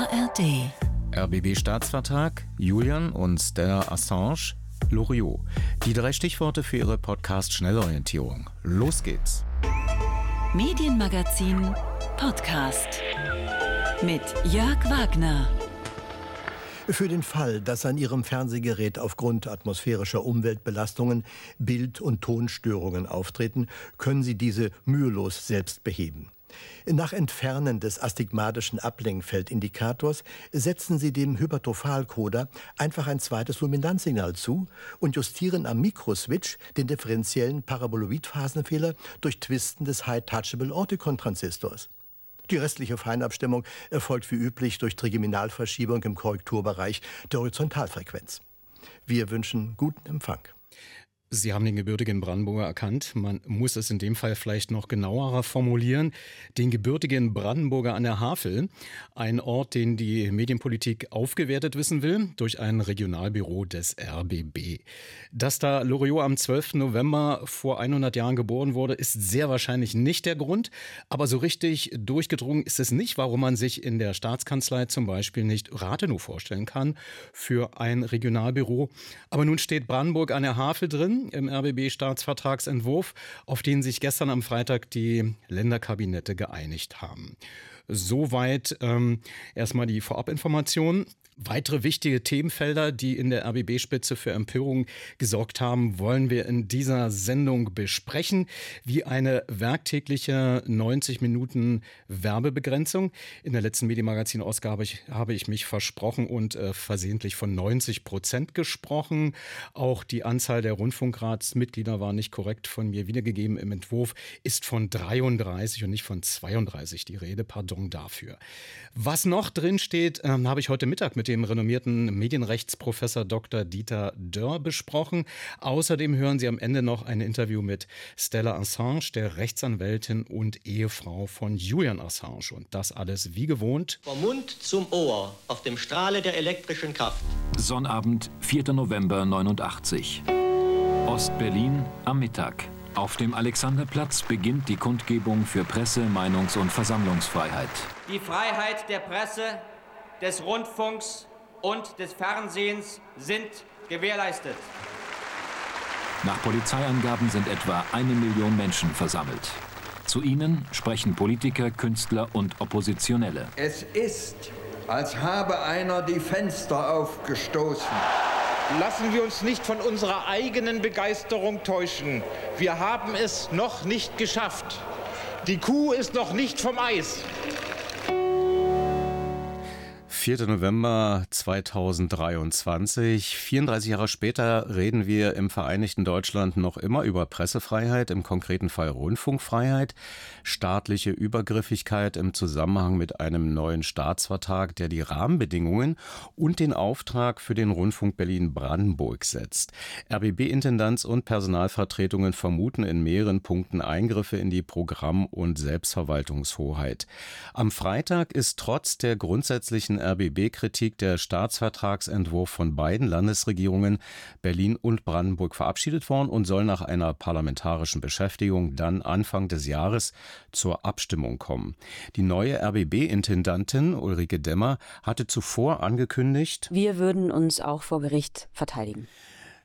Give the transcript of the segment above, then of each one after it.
ARD. RBB-Staatsvertrag, Julian und Stella Assange, Loriot. Die drei Stichworte für Ihre Podcast-Schnellorientierung. Los geht's. Medienmagazin Podcast mit Jörg Wagner. Für den Fall, dass an Ihrem Fernsehgerät aufgrund atmosphärischer Umweltbelastungen Bild- und Tonstörungen auftreten, können Sie diese mühelos selbst beheben. Nach Entfernen des astigmatischen Ablenkfeldindikators setzen Sie dem Hypertrophalcoder einfach ein zweites Luminanzsignal zu und justieren am Mikroswitch den differenziellen Paraboloidphasenfehler durch Twisten des High-Touchable-Orticon-Transistors. Die restliche Feinabstimmung erfolgt wie üblich durch Trigeminalverschiebung im Korrekturbereich der Horizontalfrequenz. Wir wünschen guten Empfang. Sie haben den gebürtigen Brandenburger erkannt. Man muss es in dem Fall vielleicht noch genauerer formulieren. Den gebürtigen Brandenburger an der Havel. Ein Ort, den die Medienpolitik aufgewertet wissen will durch ein Regionalbüro des RBB. Dass da Loriot am 12. November vor 100 Jahren geboren wurde, ist sehr wahrscheinlich nicht der Grund. Aber so richtig durchgedrungen ist es nicht, warum man sich in der Staatskanzlei zum Beispiel nicht Rathenow vorstellen kann für ein Regionalbüro. Aber nun steht Brandenburg an der Havel drin im RBB-Staatsvertragsentwurf, auf den sich gestern am Freitag die Länderkabinette geeinigt haben. Soweit ähm, erstmal die Vorabinformation. Weitere wichtige Themenfelder, die in der RBB-Spitze für Empörung gesorgt haben, wollen wir in dieser Sendung besprechen, wie eine werktägliche 90 Minuten Werbebegrenzung. In der letzten Medienmagazin-Ausgabe habe ich mich versprochen und äh, versehentlich von 90 Prozent gesprochen. Auch die Anzahl der Rundfunkratsmitglieder war nicht korrekt von mir wiedergegeben im Entwurf, ist von 33 und nicht von 32 die Rede. Pardon dafür. Was noch drin steht, äh, habe ich heute Mittag mit dem renommierten Medienrechtsprofessor Dr. Dieter Dörr besprochen. Außerdem hören Sie am Ende noch ein Interview mit Stella Assange, der Rechtsanwältin und Ehefrau von Julian Assange. Und das alles wie gewohnt. Vom Mund zum Ohr auf dem Strahle der elektrischen Kraft. Sonnabend, 4. November 89. Ostberlin am Mittag. Auf dem Alexanderplatz beginnt die Kundgebung für Presse-, Meinungs- und Versammlungsfreiheit. Die Freiheit der Presse des Rundfunks und des Fernsehens sind gewährleistet. Nach Polizeiangaben sind etwa eine Million Menschen versammelt. Zu ihnen sprechen Politiker, Künstler und Oppositionelle. Es ist, als habe einer die Fenster aufgestoßen. Lassen wir uns nicht von unserer eigenen Begeisterung täuschen. Wir haben es noch nicht geschafft. Die Kuh ist noch nicht vom Eis. 4. November 2023. 34 Jahre später reden wir im Vereinigten Deutschland noch immer über Pressefreiheit, im konkreten Fall Rundfunkfreiheit, staatliche Übergriffigkeit im Zusammenhang mit einem neuen Staatsvertrag, der die Rahmenbedingungen und den Auftrag für den Rundfunk Berlin-Brandenburg setzt. RBB-Intendanz und Personalvertretungen vermuten in mehreren Punkten Eingriffe in die Programm- und Selbstverwaltungshoheit. Am Freitag ist trotz der grundsätzlichen RBB-Kritik der Staatsvertragsentwurf von beiden Landesregierungen Berlin und Brandenburg verabschiedet worden und soll nach einer parlamentarischen Beschäftigung dann Anfang des Jahres zur Abstimmung kommen. Die neue RBB-Intendantin Ulrike Demmer hatte zuvor angekündigt, wir würden uns auch vor Gericht verteidigen.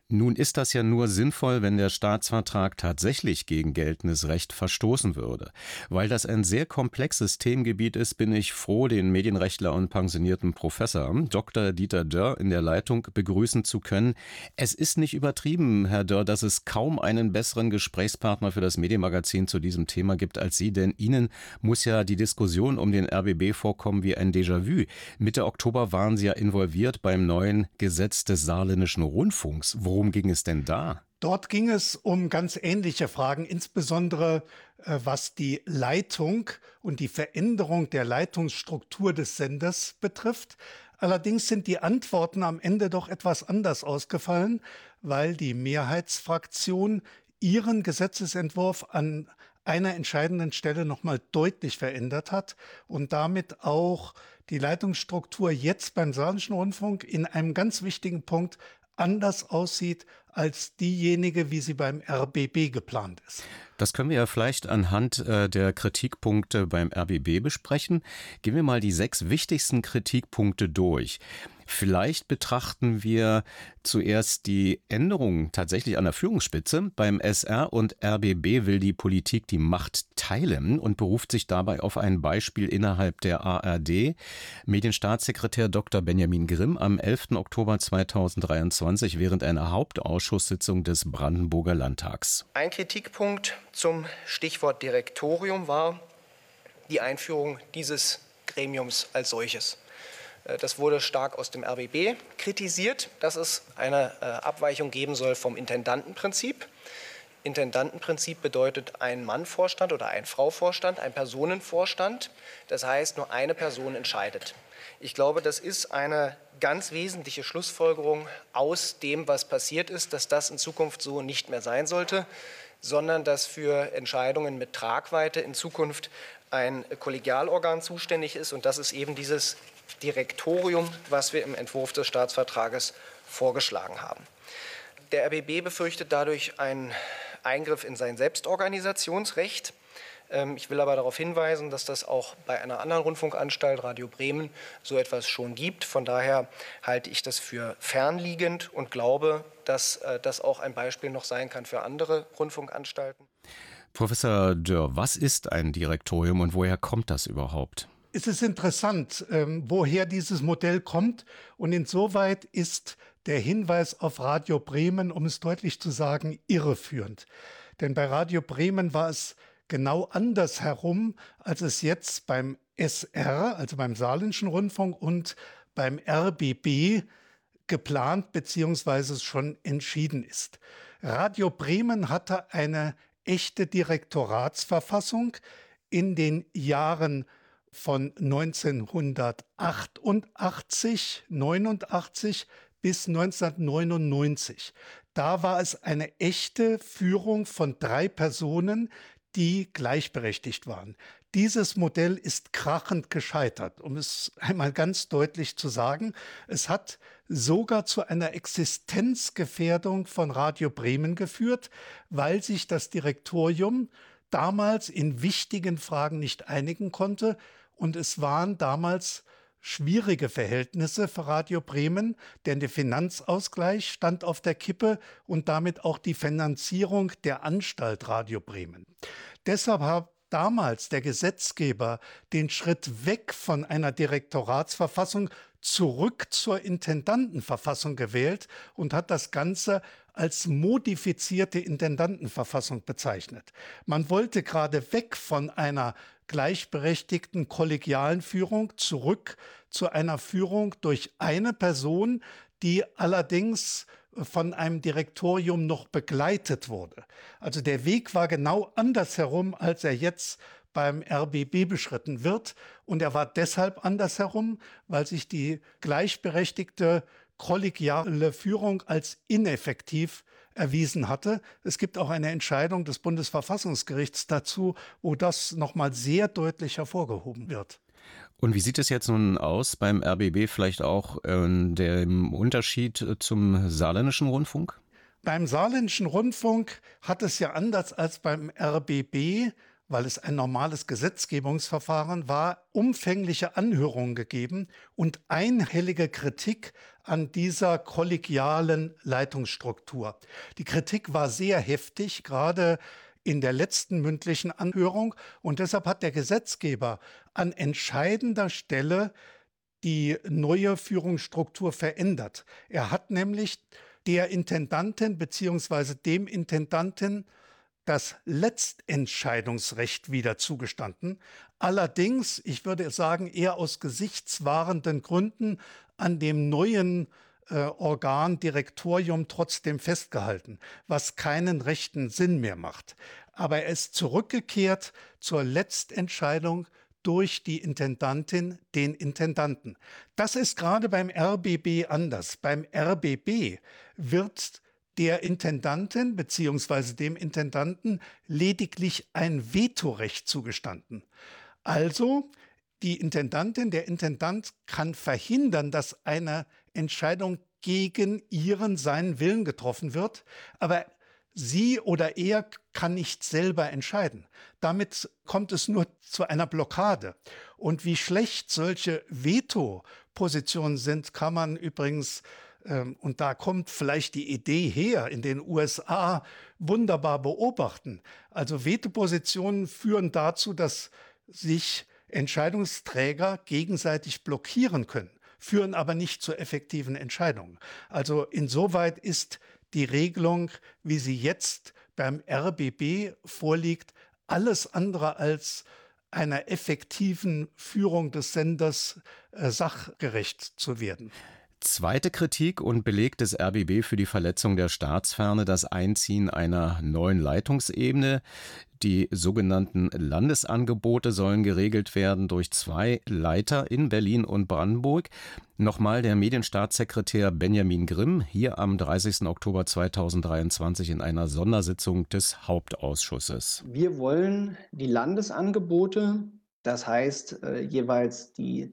Nun ist das ja nur sinnvoll, wenn der Staatsvertrag tatsächlich gegen geltendes Recht verstoßen würde. Weil das ein sehr komplexes Themengebiet ist, bin ich froh, den Medienrechtler und pensionierten Professor Dr. Dieter Dörr in der Leitung begrüßen zu können. Es ist nicht übertrieben, Herr Dörr, dass es kaum einen besseren Gesprächspartner für das Medienmagazin zu diesem Thema gibt als Sie, denn Ihnen muss ja die Diskussion um den RBB vorkommen wie ein Déjà-vu. Mitte Oktober waren Sie ja involviert beim neuen Gesetz des saarländischen Rundfunks. Wo Worum ging es denn da? Dort ging es um ganz ähnliche Fragen, insbesondere äh, was die Leitung und die Veränderung der Leitungsstruktur des Senders betrifft. Allerdings sind die Antworten am Ende doch etwas anders ausgefallen, weil die Mehrheitsfraktion ihren Gesetzesentwurf an einer entscheidenden Stelle nochmal deutlich verändert hat und damit auch die Leitungsstruktur jetzt beim Saarländischen Rundfunk in einem ganz wichtigen Punkt anders aussieht als diejenige, wie sie beim RBB geplant ist. Das können wir ja vielleicht anhand äh, der Kritikpunkte beim RBB besprechen. Gehen wir mal die sechs wichtigsten Kritikpunkte durch. Vielleicht betrachten wir zuerst die Änderungen tatsächlich an der Führungsspitze. Beim SR und RBB will die Politik die Macht teilen und beruft sich dabei auf ein Beispiel innerhalb der ARD. Medienstaatssekretär Dr. Benjamin Grimm am 11. Oktober 2023 während einer Hauptausschusssitzung des Brandenburger Landtags. Ein Kritikpunkt zum Stichwort Direktorium war die Einführung dieses Gremiums als solches. Äh, das wurde stark aus dem RBB kritisiert, dass es eine äh, Abweichung geben soll vom Intendantenprinzip. Intendantenprinzip bedeutet ein Mannvorstand oder ein Frauvorstand, ein Personenvorstand. Das heißt, nur eine Person entscheidet. Ich glaube, das ist eine ganz wesentliche Schlussfolgerung aus dem, was passiert ist, dass das in Zukunft so nicht mehr sein sollte, sondern dass für Entscheidungen mit Tragweite in Zukunft ein Kollegialorgan zuständig ist. Und das ist eben dieses Direktorium, was wir im Entwurf des Staatsvertrages vorgeschlagen haben. Der RBB befürchtet dadurch einen Eingriff in sein Selbstorganisationsrecht. Ähm, ich will aber darauf hinweisen, dass das auch bei einer anderen Rundfunkanstalt, Radio Bremen, so etwas schon gibt. Von daher halte ich das für fernliegend und glaube, dass äh, das auch ein Beispiel noch sein kann für andere Rundfunkanstalten. Professor Dörr, was ist ein Direktorium und woher kommt das überhaupt? es ist interessant, ähm, woher dieses Modell kommt. Und insoweit ist der Hinweis auf Radio Bremen, um es deutlich zu sagen, irreführend. Denn bei Radio Bremen war es genau andersherum, als es jetzt beim SR, also beim Saarländischen Rundfunk und beim RBB geplant bzw. schon entschieden ist. Radio Bremen hatte eine echte Direktoratsverfassung in den Jahren von 1988, 89 bis 1999. Da war es eine echte Führung von drei Personen, die gleichberechtigt waren. Dieses Modell ist krachend gescheitert, um es einmal ganz deutlich zu sagen. Es hat sogar zu einer Existenzgefährdung von Radio Bremen geführt, weil sich das Direktorium damals in wichtigen Fragen nicht einigen konnte und es waren damals schwierige Verhältnisse für Radio Bremen, denn der Finanzausgleich stand auf der Kippe und damit auch die Finanzierung der Anstalt Radio Bremen. Deshalb hat damals der Gesetzgeber den Schritt weg von einer Direktoratsverfassung zurück zur Intendantenverfassung gewählt und hat das Ganze als modifizierte Intendantenverfassung bezeichnet. Man wollte gerade weg von einer gleichberechtigten kollegialen Führung zurück zu einer Führung durch eine Person, die allerdings von einem Direktorium noch begleitet wurde. Also der Weg war genau andersherum, als er jetzt beim RBB beschritten wird. Und er war deshalb andersherum, weil sich die gleichberechtigte kollegiale Führung als ineffektiv erwiesen hatte. Es gibt auch eine Entscheidung des Bundesverfassungsgerichts dazu, wo das nochmal sehr deutlich hervorgehoben wird. Und wie sieht es jetzt nun aus beim RBB vielleicht auch äh, dem Unterschied zum saarländischen Rundfunk? Beim saarländischen Rundfunk hat es ja anders als beim RBB weil es ein normales Gesetzgebungsverfahren war, umfängliche Anhörungen gegeben und einhellige Kritik an dieser kollegialen Leitungsstruktur. Die Kritik war sehr heftig, gerade in der letzten mündlichen Anhörung. Und deshalb hat der Gesetzgeber an entscheidender Stelle die neue Führungsstruktur verändert. Er hat nämlich der Intendantin bzw. dem Intendanten das Letztentscheidungsrecht wieder zugestanden. Allerdings, ich würde sagen, eher aus gesichtswahrenden Gründen an dem neuen äh, Organ Direktorium trotzdem festgehalten, was keinen rechten Sinn mehr macht. Aber er ist zurückgekehrt zur Letztentscheidung durch die Intendantin, den Intendanten. Das ist gerade beim RBB anders. Beim RBB wird der Intendantin bzw. dem Intendanten lediglich ein Vetorecht zugestanden. Also die Intendantin, der Intendant kann verhindern, dass eine Entscheidung gegen ihren, seinen Willen getroffen wird, aber sie oder er kann nicht selber entscheiden. Damit kommt es nur zu einer Blockade. Und wie schlecht solche Veto-Positionen sind, kann man übrigens und da kommt vielleicht die Idee her, in den USA wunderbar beobachten. Also Veto-Positionen führen dazu, dass sich Entscheidungsträger gegenseitig blockieren können, führen aber nicht zu effektiven Entscheidungen. Also insoweit ist die Regelung, wie sie jetzt beim RBB vorliegt, alles andere als einer effektiven Führung des Senders äh, sachgerecht zu werden. Zweite Kritik und Beleg des RBB für die Verletzung der Staatsferne das Einziehen einer neuen Leitungsebene. Die sogenannten Landesangebote sollen geregelt werden durch zwei Leiter in Berlin und Brandenburg. Nochmal der Medienstaatssekretär Benjamin Grimm hier am 30. Oktober 2023 in einer Sondersitzung des Hauptausschusses. Wir wollen die Landesangebote, das heißt äh, jeweils die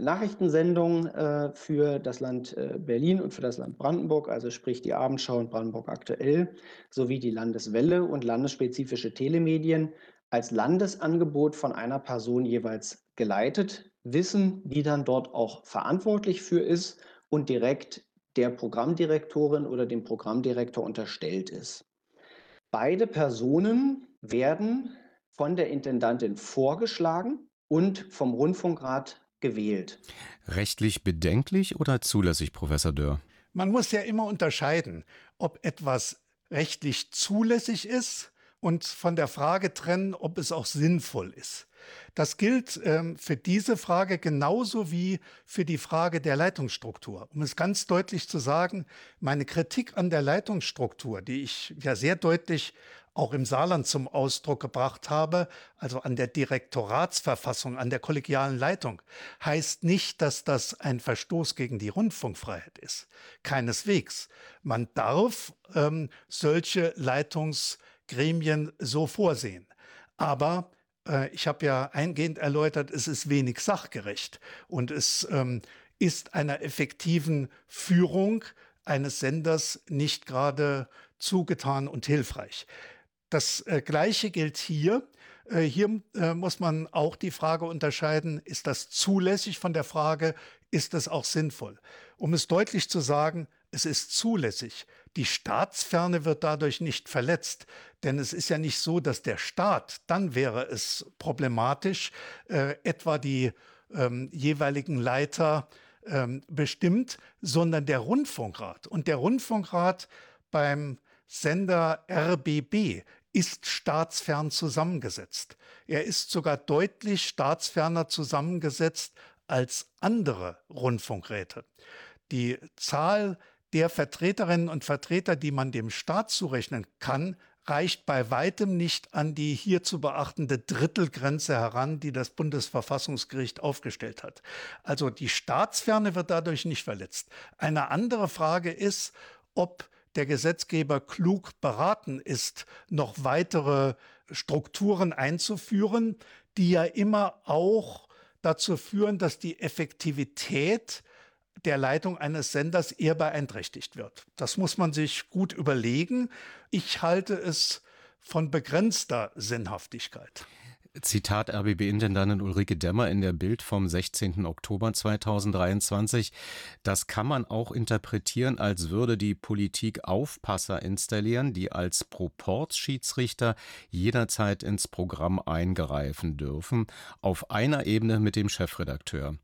Nachrichtensendung äh, für das Land äh, Berlin und für das Land Brandenburg, also sprich die Abendschau und Brandenburg aktuell, sowie die Landeswelle und landesspezifische Telemedien als Landesangebot von einer Person jeweils geleitet, wissen, die dann dort auch verantwortlich für ist und direkt der Programmdirektorin oder dem Programmdirektor unterstellt ist. Beide Personen werden von der Intendantin vorgeschlagen und vom Rundfunkrat gewählt. Rechtlich bedenklich oder zulässig, Professor Dörr? Man muss ja immer unterscheiden, ob etwas rechtlich zulässig ist und von der Frage trennen, ob es auch sinnvoll ist. Das gilt ähm, für diese Frage genauso wie für die Frage der Leitungsstruktur. Um es ganz deutlich zu sagen, meine Kritik an der Leitungsstruktur, die ich ja sehr deutlich auch im Saarland zum Ausdruck gebracht habe, also an der Direktoratsverfassung, an der kollegialen Leitung, heißt nicht, dass das ein Verstoß gegen die Rundfunkfreiheit ist. Keineswegs. Man darf ähm, solche Leitungsgremien so vorsehen. Aber äh, ich habe ja eingehend erläutert, es ist wenig sachgerecht und es ähm, ist einer effektiven Führung eines Senders nicht gerade zugetan und hilfreich. Das äh, Gleiche gilt hier. Äh, hier äh, muss man auch die Frage unterscheiden, ist das zulässig von der Frage, ist es auch sinnvoll? Um es deutlich zu sagen, es ist zulässig. Die Staatsferne wird dadurch nicht verletzt, denn es ist ja nicht so, dass der Staat, dann wäre es problematisch, äh, etwa die ähm, jeweiligen Leiter ähm, bestimmt, sondern der Rundfunkrat. Und der Rundfunkrat beim Sender RBB ist staatsfern zusammengesetzt. Er ist sogar deutlich staatsferner zusammengesetzt als andere Rundfunkräte. Die Zahl der Vertreterinnen und Vertreter, die man dem Staat zurechnen kann, reicht bei weitem nicht an die hier zu beachtende Drittelgrenze heran, die das Bundesverfassungsgericht aufgestellt hat. Also die Staatsferne wird dadurch nicht verletzt. Eine andere Frage ist, ob der Gesetzgeber klug beraten ist, noch weitere Strukturen einzuführen, die ja immer auch dazu führen, dass die Effektivität der Leitung eines Senders eher beeinträchtigt wird. Das muss man sich gut überlegen. Ich halte es von begrenzter Sinnhaftigkeit. Zitat RBB-Intendantin Ulrike Demmer in der Bild vom 16. Oktober 2023. Das kann man auch interpretieren, als würde die Politik Aufpasser installieren, die als Proportschiedsrichter jederzeit ins Programm eingreifen dürfen, auf einer Ebene mit dem Chefredakteur.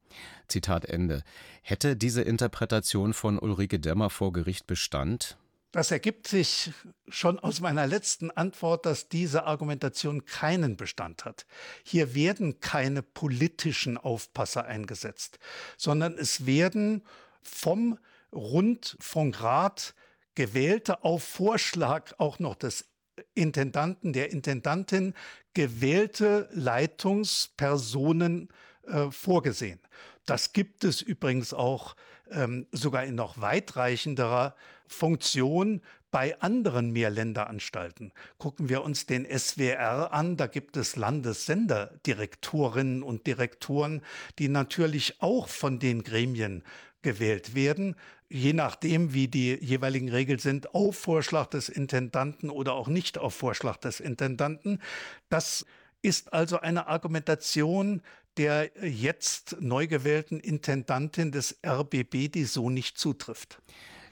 Zitat Ende. Hätte diese Interpretation von Ulrike Demmer vor Gericht Bestand? Das ergibt sich schon aus meiner letzten Antwort, dass diese Argumentation keinen Bestand hat. Hier werden keine politischen Aufpasser eingesetzt, sondern es werden vom Rundfunkrat gewählte, auf Vorschlag auch noch des Intendanten, der Intendantin, gewählte Leitungspersonen äh, vorgesehen. Das gibt es übrigens auch ähm, sogar in noch weitreichenderer Funktion bei anderen Mehrländeranstalten. Gucken wir uns den SWR an, da gibt es Landessenderdirektorinnen und Direktoren, die natürlich auch von den Gremien gewählt werden, je nachdem, wie die jeweiligen Regeln sind, auf Vorschlag des Intendanten oder auch nicht auf Vorschlag des Intendanten. Das ist also eine Argumentation der jetzt neu gewählten Intendantin des RBB, die so nicht zutrifft.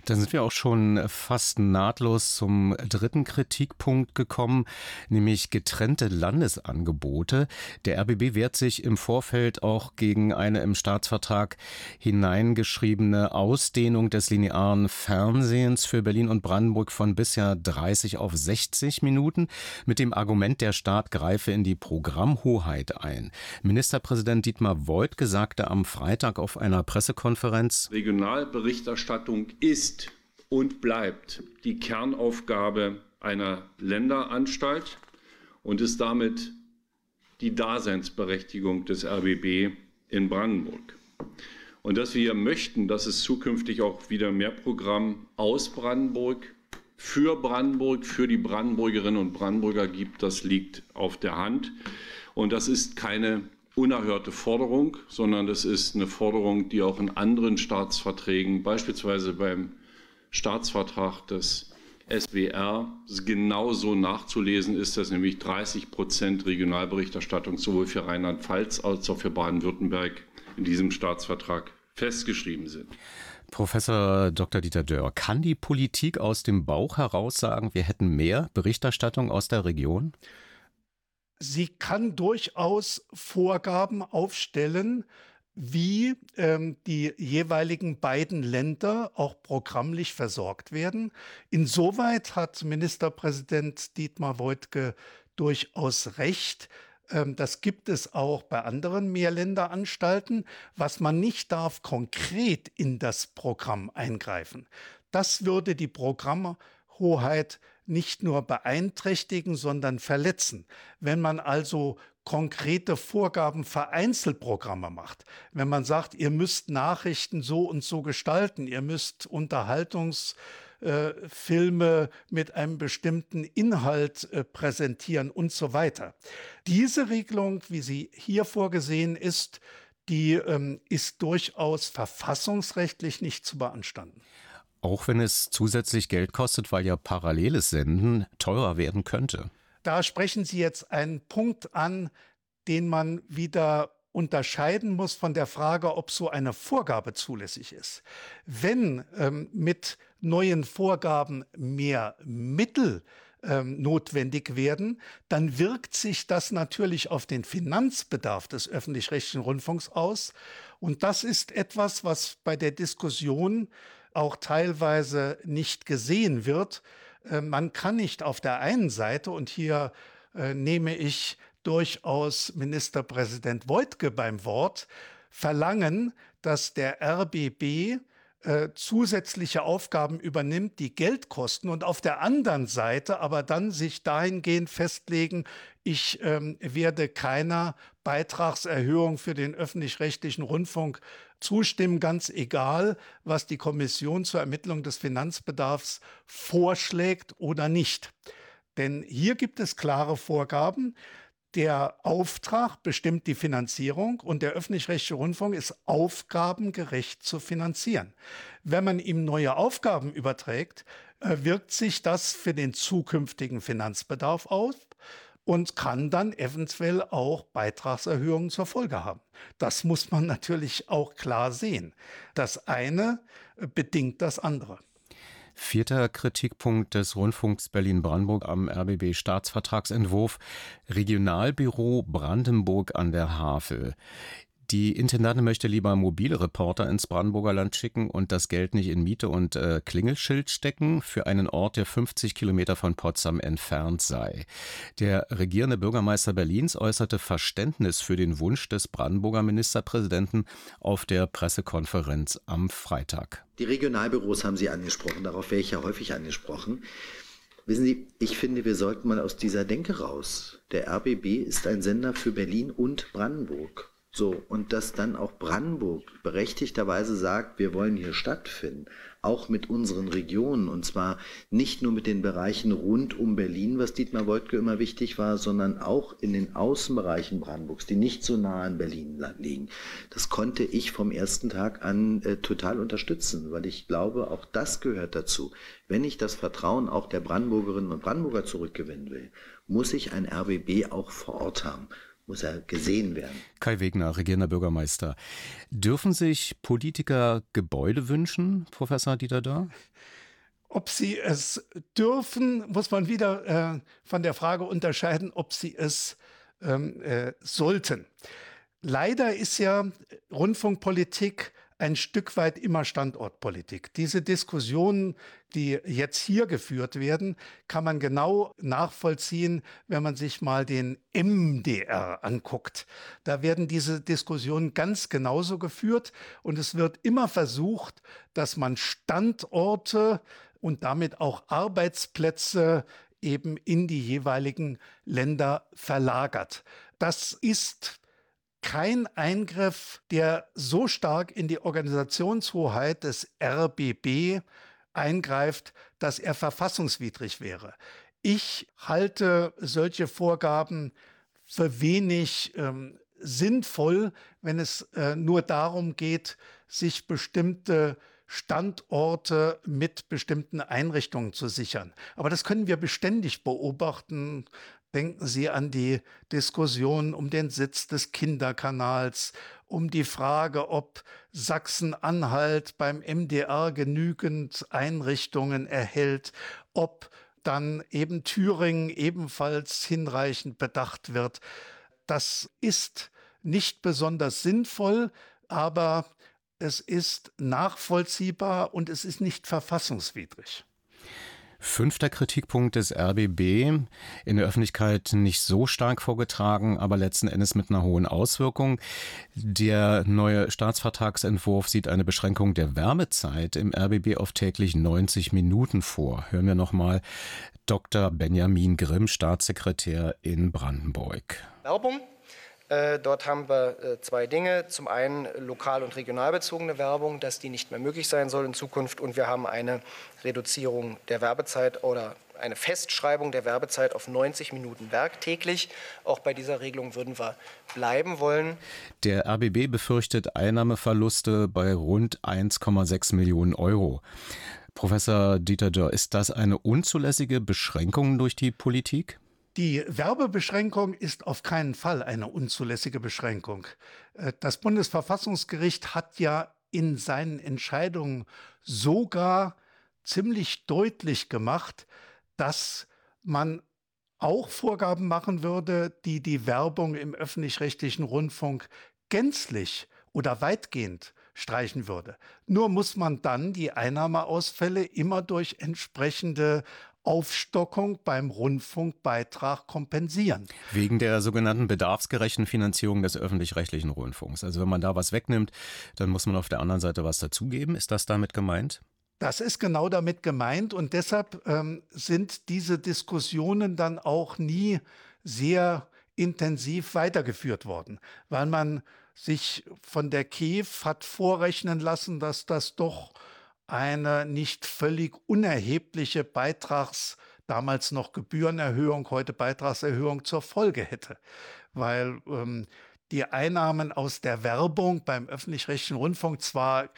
Dann sind wir auch schon fast nahtlos zum dritten Kritikpunkt gekommen, nämlich getrennte Landesangebote. Der RBB wehrt sich im Vorfeld auch gegen eine im Staatsvertrag hineingeschriebene Ausdehnung des linearen Fernsehens für Berlin und Brandenburg von bisher 30 auf 60 Minuten mit dem Argument, der Staat greife in die Programmhoheit ein. Ministerpräsident Dietmar Woidke sagte am Freitag auf einer Pressekonferenz, Regionalberichterstattung ist und bleibt die Kernaufgabe einer Länderanstalt und ist damit die Daseinsberechtigung des RBB in Brandenburg. Und dass wir möchten, dass es zukünftig auch wieder mehr Programm aus Brandenburg, für Brandenburg, für die Brandenburgerinnen und Brandenburger gibt, das liegt auf der Hand. Und das ist keine unerhörte Forderung, sondern das ist eine Forderung, die auch in anderen Staatsverträgen, beispielsweise beim Staatsvertrag des SWR genauso nachzulesen ist, dass nämlich 30 Prozent Regionalberichterstattung sowohl für Rheinland-Pfalz als auch für Baden-Württemberg in diesem Staatsvertrag festgeschrieben sind. Professor Dr. Dieter Dörr, kann die Politik aus dem Bauch heraus sagen, wir hätten mehr Berichterstattung aus der Region? Sie kann durchaus Vorgaben aufstellen, wie ähm, die jeweiligen beiden Länder auch programmlich versorgt werden. Insoweit hat Ministerpräsident Dietmar Woidke durchaus recht. Ähm, das gibt es auch bei anderen Mehrländeranstalten. Was man nicht darf, konkret in das Programm eingreifen. Das würde die Programmhoheit nicht nur beeinträchtigen, sondern verletzen. Wenn man also konkrete Vorgaben für Einzelprogramme macht. Wenn man sagt, ihr müsst Nachrichten so und so gestalten, ihr müsst Unterhaltungsfilme mit einem bestimmten Inhalt äh, präsentieren und so weiter. Diese Regelung, wie sie hier vorgesehen ist, die ähm, ist durchaus verfassungsrechtlich nicht zu beanstanden. Auch wenn es zusätzlich Geld kostet, weil ja paralleles Senden teurer werden könnte. Da sprechen Sie jetzt einen Punkt an, den man wieder unterscheiden muss von der Frage, ob so eine Vorgabe zulässig ist. Wenn ähm, mit neuen Vorgaben mehr Mittel ähm, notwendig werden, dann wirkt sich das natürlich auf den Finanzbedarf des öffentlich-rechtlichen Rundfunks aus. Und das ist etwas, was bei der Diskussion auch teilweise nicht gesehen wird. Äh, man kann nicht auf der einen Seite, und hier äh, nehme ich durchaus Ministerpräsident Woidke beim Wort, verlangen, dass der RBB äh, zusätzliche Aufgaben übernimmt, die Geld kosten und auf der anderen Seite aber dann sich dahingehend festlegen, ich ähm, werde keiner Beitragserhöhung für den öffentlich-rechtlichen Rundfunk zustimmen, ganz egal, was die Kommission zur Ermittlung des Finanzbedarfs vorschlägt oder nicht. Denn hier gibt es klare Vorgaben. Der Auftrag bestimmt die Finanzierung und der öffentlich-rechtliche Rundfunk ist aufgabengerecht zu finanzieren. Wenn man ihm neue Aufgaben überträgt, äh, wirkt sich das für den zukünftigen Finanzbedarf aus und kann dann eventuell auch Beitragserhöhungen zur Folge haben. Das muss man natürlich auch klar sehen. Das eine bedingt das andere. Vierter Kritikpunkt des Rundfunks Berlin-Brandenburg am RBB-Staatsvertragsentwurf Regionalbüro Brandenburg an der Havel. Die Intendantin möchte lieber mobile Reporter ins Brandenburger Land schicken und das Geld nicht in Miete und äh, Klingelschild stecken für einen Ort, der 50 Kilometer von Potsdam entfernt sei. Der regierende Bürgermeister Berlins äußerte Verständnis für den Wunsch des Brandenburger Ministerpräsidenten auf der Pressekonferenz am Freitag. Die Regionalbüros haben Sie angesprochen, darauf wäre ich ja häufig angesprochen. Wissen Sie, ich finde, wir sollten mal aus dieser Denke raus. Der RBB ist ein Sender für Berlin und Brandenburg. So, und dass dann auch Brandenburg berechtigterweise sagt, wir wollen hier stattfinden, auch mit unseren Regionen, und zwar nicht nur mit den Bereichen rund um Berlin, was Dietmar Woidke immer wichtig war, sondern auch in den Außenbereichen Brandenburgs, die nicht so nah an Berlin liegen. Das konnte ich vom ersten Tag an äh, total unterstützen, weil ich glaube, auch das gehört dazu. Wenn ich das Vertrauen auch der Brandenburgerinnen und Brandenburger zurückgewinnen will, muss ich ein RBB auch vor Ort haben muss er gesehen werden. Kai Wegner, regierender Bürgermeister. Dürfen sich Politiker Gebäude wünschen, Professor Dieter Dörr? Ob sie es dürfen, muss man wieder äh, von der Frage unterscheiden, ob sie es ähm, äh, sollten. Leider ist ja Rundfunkpolitik ein Stück weit immer Standortpolitik. Diese Diskussionen, die jetzt hier geführt werden, kann man genau nachvollziehen, wenn man sich mal den MDR anguckt. Da werden diese Diskussionen ganz genauso geführt und es wird immer versucht, dass man Standorte und damit auch Arbeitsplätze eben in die jeweiligen Länder verlagert. Das ist kein Eingriff, der so stark in die Organisationshoheit des RBB eingreift, dass er verfassungswidrig wäre. Ich halte solche Vorgaben für wenig ähm, sinnvoll, wenn es äh, nur darum geht, sich bestimmte Standorte mit bestimmten Einrichtungen zu sichern. Aber das können wir beständig beobachten. Denken Sie an die Diskussion um den Sitz des Kinderkanals, um die Frage, ob Sachsen-Anhalt beim MDR genügend Einrichtungen erhält, ob dann eben Thüringen ebenfalls hinreichend bedacht wird. Das ist nicht besonders sinnvoll, aber es ist nachvollziehbar und es ist nicht verfassungswidrig. Fünfter Kritikpunkt des RBB, in der Öffentlichkeit nicht so stark vorgetragen, aber letzten Endes mit einer hohen Auswirkung. Der neue Staatsvertragsentwurf sieht eine Beschränkung der Wärmezeit im RBB auf täglich 90 Minuten vor. Hören wir nochmal Dr. Benjamin Grimm, Staatssekretär in Brandenburg. Werbung dort haben wir äh, zwei Dinge. Zum einen lokal- und regionalbezogene Werbung, dass die nicht mehr möglich sein soll in Zukunft. Und wir haben eine Reduzierung der Werbezeit oder eine Festschreibung der Werbezeit auf 90 Minuten werktäglich. Auch bei dieser Regelung würden wir bleiben wollen. Der RBB befürchtet Einnahmeverluste bei rund 1,6 Millionen Euro. Professor Dieter Dörr, ist das eine unzulässige Beschränkung durch die Politik? Die Werbebeschränkung ist auf keinen Fall eine unzulässige Beschränkung. Äh, das Bundesverfassungsgericht hat ja in seinen Entscheidungen sogar ziemlich deutlich gemacht, dass man auch Vorgaben machen würde, die die Werbung im öffentlich-rechtlichen Rundfunk gänzlich oder weitgehend streichen würde. Nur muss man dann die Einnahmeausfälle immer durch entsprechende Aufstockung beim Rundfunkbeitrag kompensieren. Wegen der sogenannten bedarfsgerechten Finanzierung des öffentlich-rechtlichen Rundfunks. Also wenn man da was wegnimmt, dann muss man auf der anderen Seite was dazugeben. Ist das damit gemeint? Das ist genau damit gemeint und deshalb ähm, sind diese Diskussionen dann auch nie sehr intensiv weitergeführt worden, weil man sich von der KEF hat vorrechnen lassen, dass das doch eine nicht völlig unerhebliche Beitrags, damals noch Gebührenerhöhung, heute Beitragserhöhung zur Folge hätte. Weil ähm, die Einnahmen aus der Werbung beim öffentlich-rechtlichen Rundfunk zwar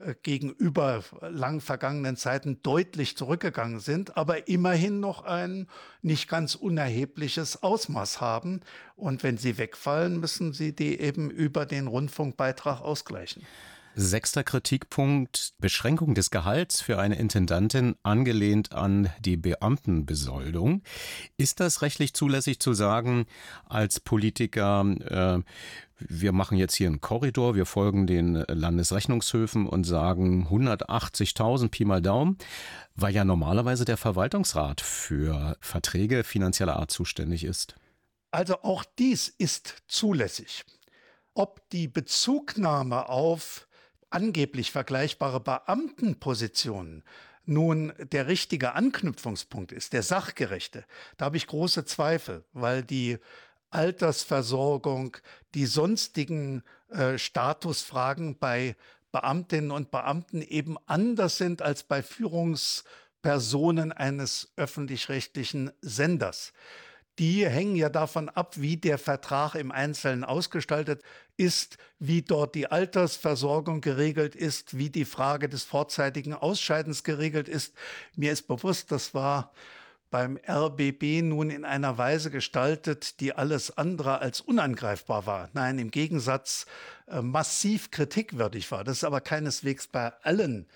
äh, gegenüber lang vergangenen Zeiten deutlich zurückgegangen sind, aber immerhin noch ein nicht ganz unerhebliches Ausmaß haben. Und wenn sie wegfallen, müssen sie die eben über den Rundfunkbeitrag ausgleichen. Sechster Kritikpunkt, Beschränkung des Gehalts für eine Intendantin angelehnt an die Beamtenbesoldung. Ist das rechtlich zulässig zu sagen, als Politiker, äh, wir machen jetzt hier einen Korridor, wir folgen den Landesrechnungshöfen und sagen 180.000 Pi mal Daumen, weil ja normalerweise der Verwaltungsrat für Verträge finanzieller Art zuständig ist? Also auch dies ist zulässig. Ob die Bezugnahme auf angeblich vergleichbare Beamtenpositionen nun der richtige Anknüpfungspunkt ist, der sachgerechte, da habe ich große Zweifel, weil die Altersversorgung, die sonstigen äh, Statusfragen bei Beamtinnen und Beamten eben anders sind als bei Führungspersonen eines öffentlich-rechtlichen Senders. Die hängen ja davon ab, wie der Vertrag im Einzelnen ausgestaltet ist, wie dort die Altersversorgung geregelt ist, wie die Frage des vorzeitigen Ausscheidens geregelt ist. Mir ist bewusst, das war beim RBB nun in einer Weise gestaltet, die alles andere als unangreifbar war. Nein, im Gegensatz äh, massiv kritikwürdig war. Das ist aber keineswegs bei allen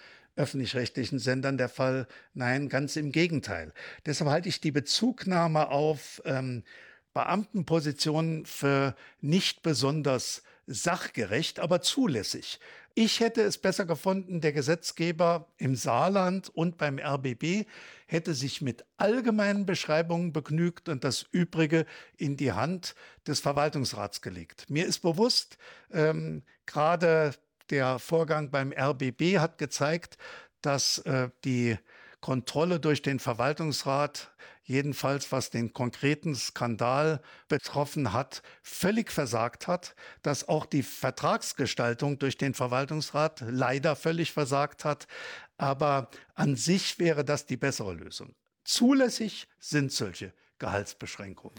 öffentlich-rechtlichen Sendern der Fall. Nein, ganz im Gegenteil. Deshalb halte ich die Bezugnahme auf ähm, Beamtenpositionen für nicht besonders sachgerecht, aber zulässig. Ich hätte es besser gefunden, der Gesetzgeber im Saarland und beim RBB hätte sich mit allgemeinen Beschreibungen begnügt und das Übrige in die Hand des Verwaltungsrats gelegt. Mir ist bewusst, ähm, gerade der Vorgang beim RBB hat gezeigt, dass äh, die Kontrolle durch den Verwaltungsrat, jedenfalls was den konkreten Skandal betroffen hat, völlig versagt hat, dass auch die Vertragsgestaltung durch den Verwaltungsrat leider völlig versagt hat. Aber an sich wäre das die bessere Lösung. Zulässig sind solche Gehaltsbeschränkungen.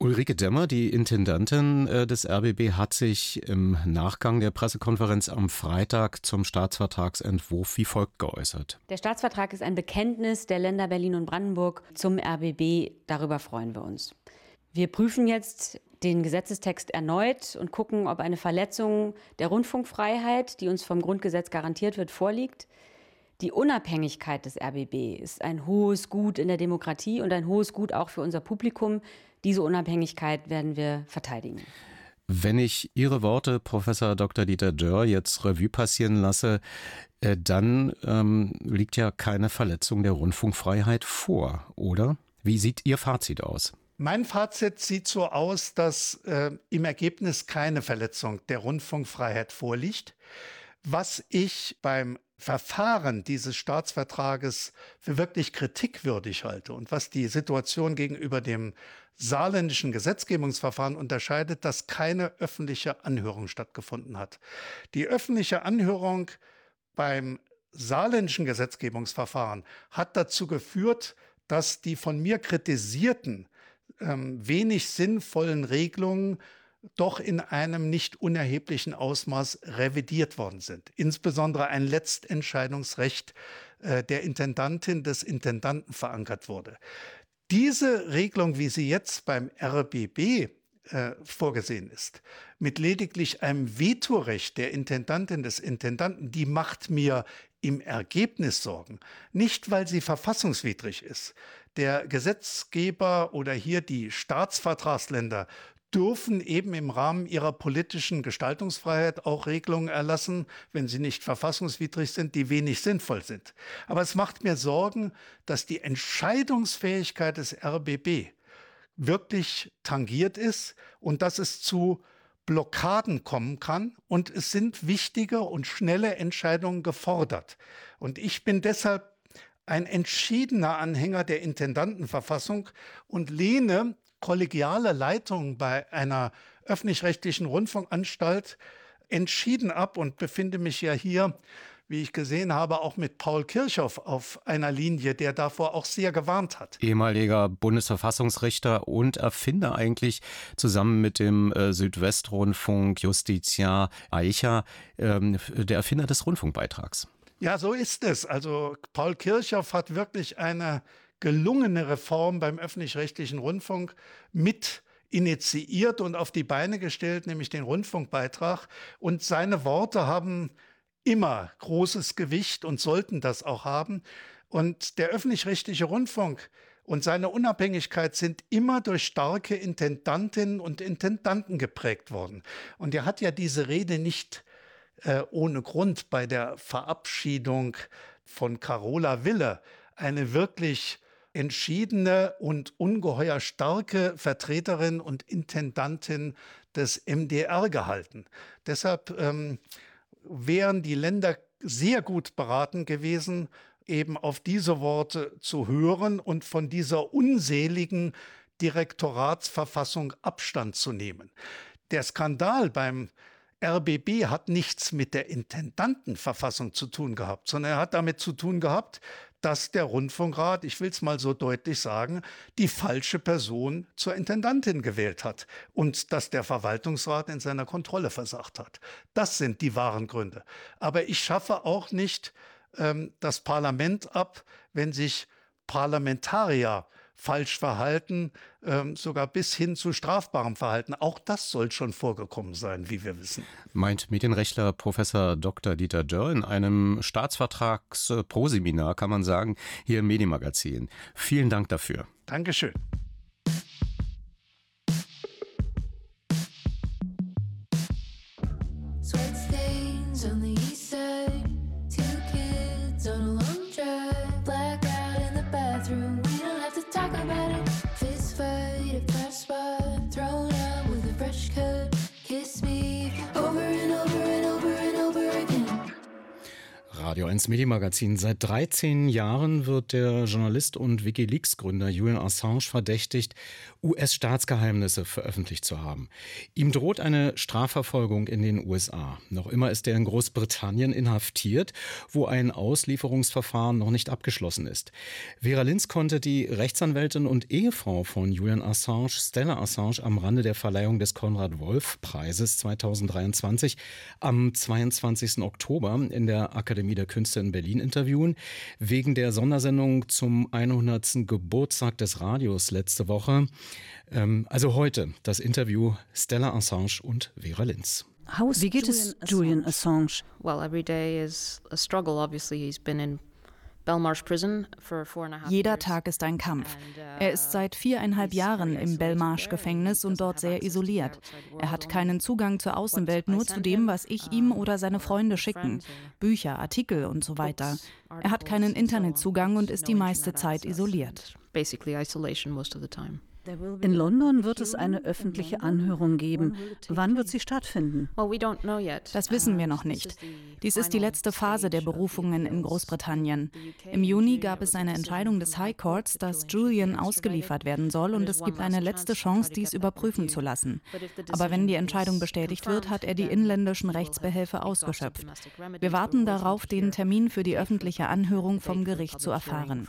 Ulrike Demmer, die Intendantin äh, des RBB, hat sich im Nachgang der Pressekonferenz am Freitag zum Staatsvertragsentwurf wie folgt geäußert. Der Staatsvertrag ist ein Bekenntnis der Länder Berlin und Brandenburg zum RBB. Darüber freuen wir uns. Wir prüfen jetzt den Gesetzestext erneut und gucken, ob eine Verletzung der Rundfunkfreiheit, die uns vom Grundgesetz garantiert wird, vorliegt. Die Unabhängigkeit des RBB ist ein hohes Gut in der Demokratie und ein hohes Gut auch für unser Publikum. Diese Unabhängigkeit werden wir verteidigen. Wenn ich Ihre Worte, Professor Dr. Dieter Dörr, jetzt Revue passieren lasse, äh, dann ähm, liegt ja keine Verletzung der Rundfunkfreiheit vor, oder? Wie sieht Ihr Fazit aus? Mein Fazit sieht so aus, dass äh, im Ergebnis keine Verletzung der Rundfunkfreiheit vorliegt. Was ich beim Verfahren dieses Staatsvertrages für wirklich kritikwürdig halte und was die Situation gegenüber dem saarländischen Gesetzgebungsverfahren unterscheidet, dass keine öffentliche Anhörung stattgefunden hat. Die öffentliche Anhörung beim saarländischen Gesetzgebungsverfahren hat dazu geführt, dass die von mir kritisierten ähm, wenig sinnvollen Regelungen doch in einem nicht unerheblichen Ausmaß revidiert worden sind. Insbesondere ein Letztentscheidungsrecht äh, der Intendantin des Intendanten verankert wurde. Diese Regelung, wie sie jetzt beim RBB äh, vorgesehen ist, mit lediglich einem Vetorecht der Intendantin des Intendanten, die macht mir im Ergebnis Sorgen. Nicht, weil sie verfassungswidrig ist. Der Gesetzgeber oder hier die Staatsvertragsländer dürfen eben im Rahmen ihrer politischen Gestaltungsfreiheit auch Regelungen erlassen, wenn sie nicht verfassungswidrig sind, die wenig sinnvoll sind. Aber es macht mir Sorgen, dass die Entscheidungsfähigkeit des RBB wirklich tangiert ist und dass es zu Blockaden kommen kann und es sind wichtige und schnelle Entscheidungen gefordert. Und ich bin deshalb ein entschiedener Anhänger der Intendantenverfassung und lehne kollegiale Leitung bei einer öffentlich-rechtlichen Rundfunkanstalt entschieden ab und befinde mich ja hier, wie ich gesehen habe, auch mit Paul Kirchhoff auf einer Linie, der davor auch sehr gewarnt hat. Ehemaliger Bundesverfassungsrichter und Erfinder eigentlich zusammen mit dem äh, Südwestrundfunk Justitia Eicher, ähm, der Erfinder des Rundfunkbeitrags. Ja, so ist es. Also Paul Kirchhoff hat wirklich eine gelungene Reform beim öffentlich-rechtlichen Rundfunk mit initiiert und auf die Beine gestellt, nämlich den Rundfunkbeitrag. Und seine Worte haben immer großes Gewicht und sollten das auch haben. Und der öffentlich-rechtliche Rundfunk und seine Unabhängigkeit sind immer durch starke Intendantinnen und Intendanten geprägt worden. Und er hat ja diese Rede nicht äh, ohne Grund bei der Verabschiedung von Carola Wille eine wirklich entschiedene und ungeheuer starke Vertreterin und Intendantin des MDR gehalten. Deshalb ähm, wären die Länder sehr gut beraten gewesen, eben auf diese Worte zu hören und von dieser unseligen Direktoratsverfassung Abstand zu nehmen. Der Skandal beim RBB hat nichts mit der Intendantenverfassung zu tun gehabt, sondern er hat damit zu tun gehabt, dass der Rundfunkrat, ich will es mal so deutlich sagen, die falsche Person zur Intendantin gewählt hat und dass der Verwaltungsrat in seiner Kontrolle versagt hat. Das sind die wahren Gründe. Aber ich schaffe auch nicht ähm, das Parlament ab, wenn sich Parlamentarier falsch verhalten, ähm, sogar bis hin zu strafbarem Verhalten. Auch das soll schon vorgekommen sein, wie wir wissen. Meint Medienrechtler Professor Dr. Dieter Dörr in einem Staatsvertrags-Proseminar, kann man sagen, hier im Medienmagazin. Vielen Dank dafür. Dankeschön. Radio 1 Medienmagazin. Seit 13 Jahren wird der Journalist und Wikileaks-Gründer Julian Assange verdächtigt, US-Staatsgeheimnisse veröffentlicht zu haben. Ihm droht eine Strafverfolgung in den USA. Noch immer ist er in Großbritannien inhaftiert, wo ein Auslieferungsverfahren noch nicht abgeschlossen ist. Vera Linz konnte die Rechtsanwältin und Ehefrau von Julian Assange, Stella Assange, am Rande der Verleihung des Konrad-Wolf-Preises 2023 am 22. Oktober in der Akademie der Künste in Berlin interviewen. Wegen der Sondersendung zum 100. Geburtstag des Radios letzte Woche. Ähm, also heute das Interview Stella Assange und Vera Linz. Wie geht es Julian Assange? Well, every day is a struggle. Obviously, he's been in jeder Tag ist ein Kampf. Uh, er ist seit viereinhalb Jahren im Belmarsh-Gefängnis und dort sehr isoliert. Er hat keinen Zugang zur Außenwelt, nur zu dem, was ich ihm oder seine Freunde schicken. Bücher, Artikel und so weiter. Er hat keinen Internetzugang und ist die meiste Zeit isoliert. Basically isolation most of the time. In London wird es eine öffentliche Anhörung geben. Wann wird sie stattfinden? Das wissen wir noch nicht. Dies ist die letzte Phase der Berufungen in Großbritannien. Im Juni gab es eine Entscheidung des High Courts, dass Julian ausgeliefert werden soll und es gibt eine letzte Chance, dies überprüfen zu lassen. Aber wenn die Entscheidung bestätigt wird, hat er die inländischen Rechtsbehelfe ausgeschöpft. Wir warten darauf, den Termin für die öffentliche Anhörung vom Gericht zu erfahren.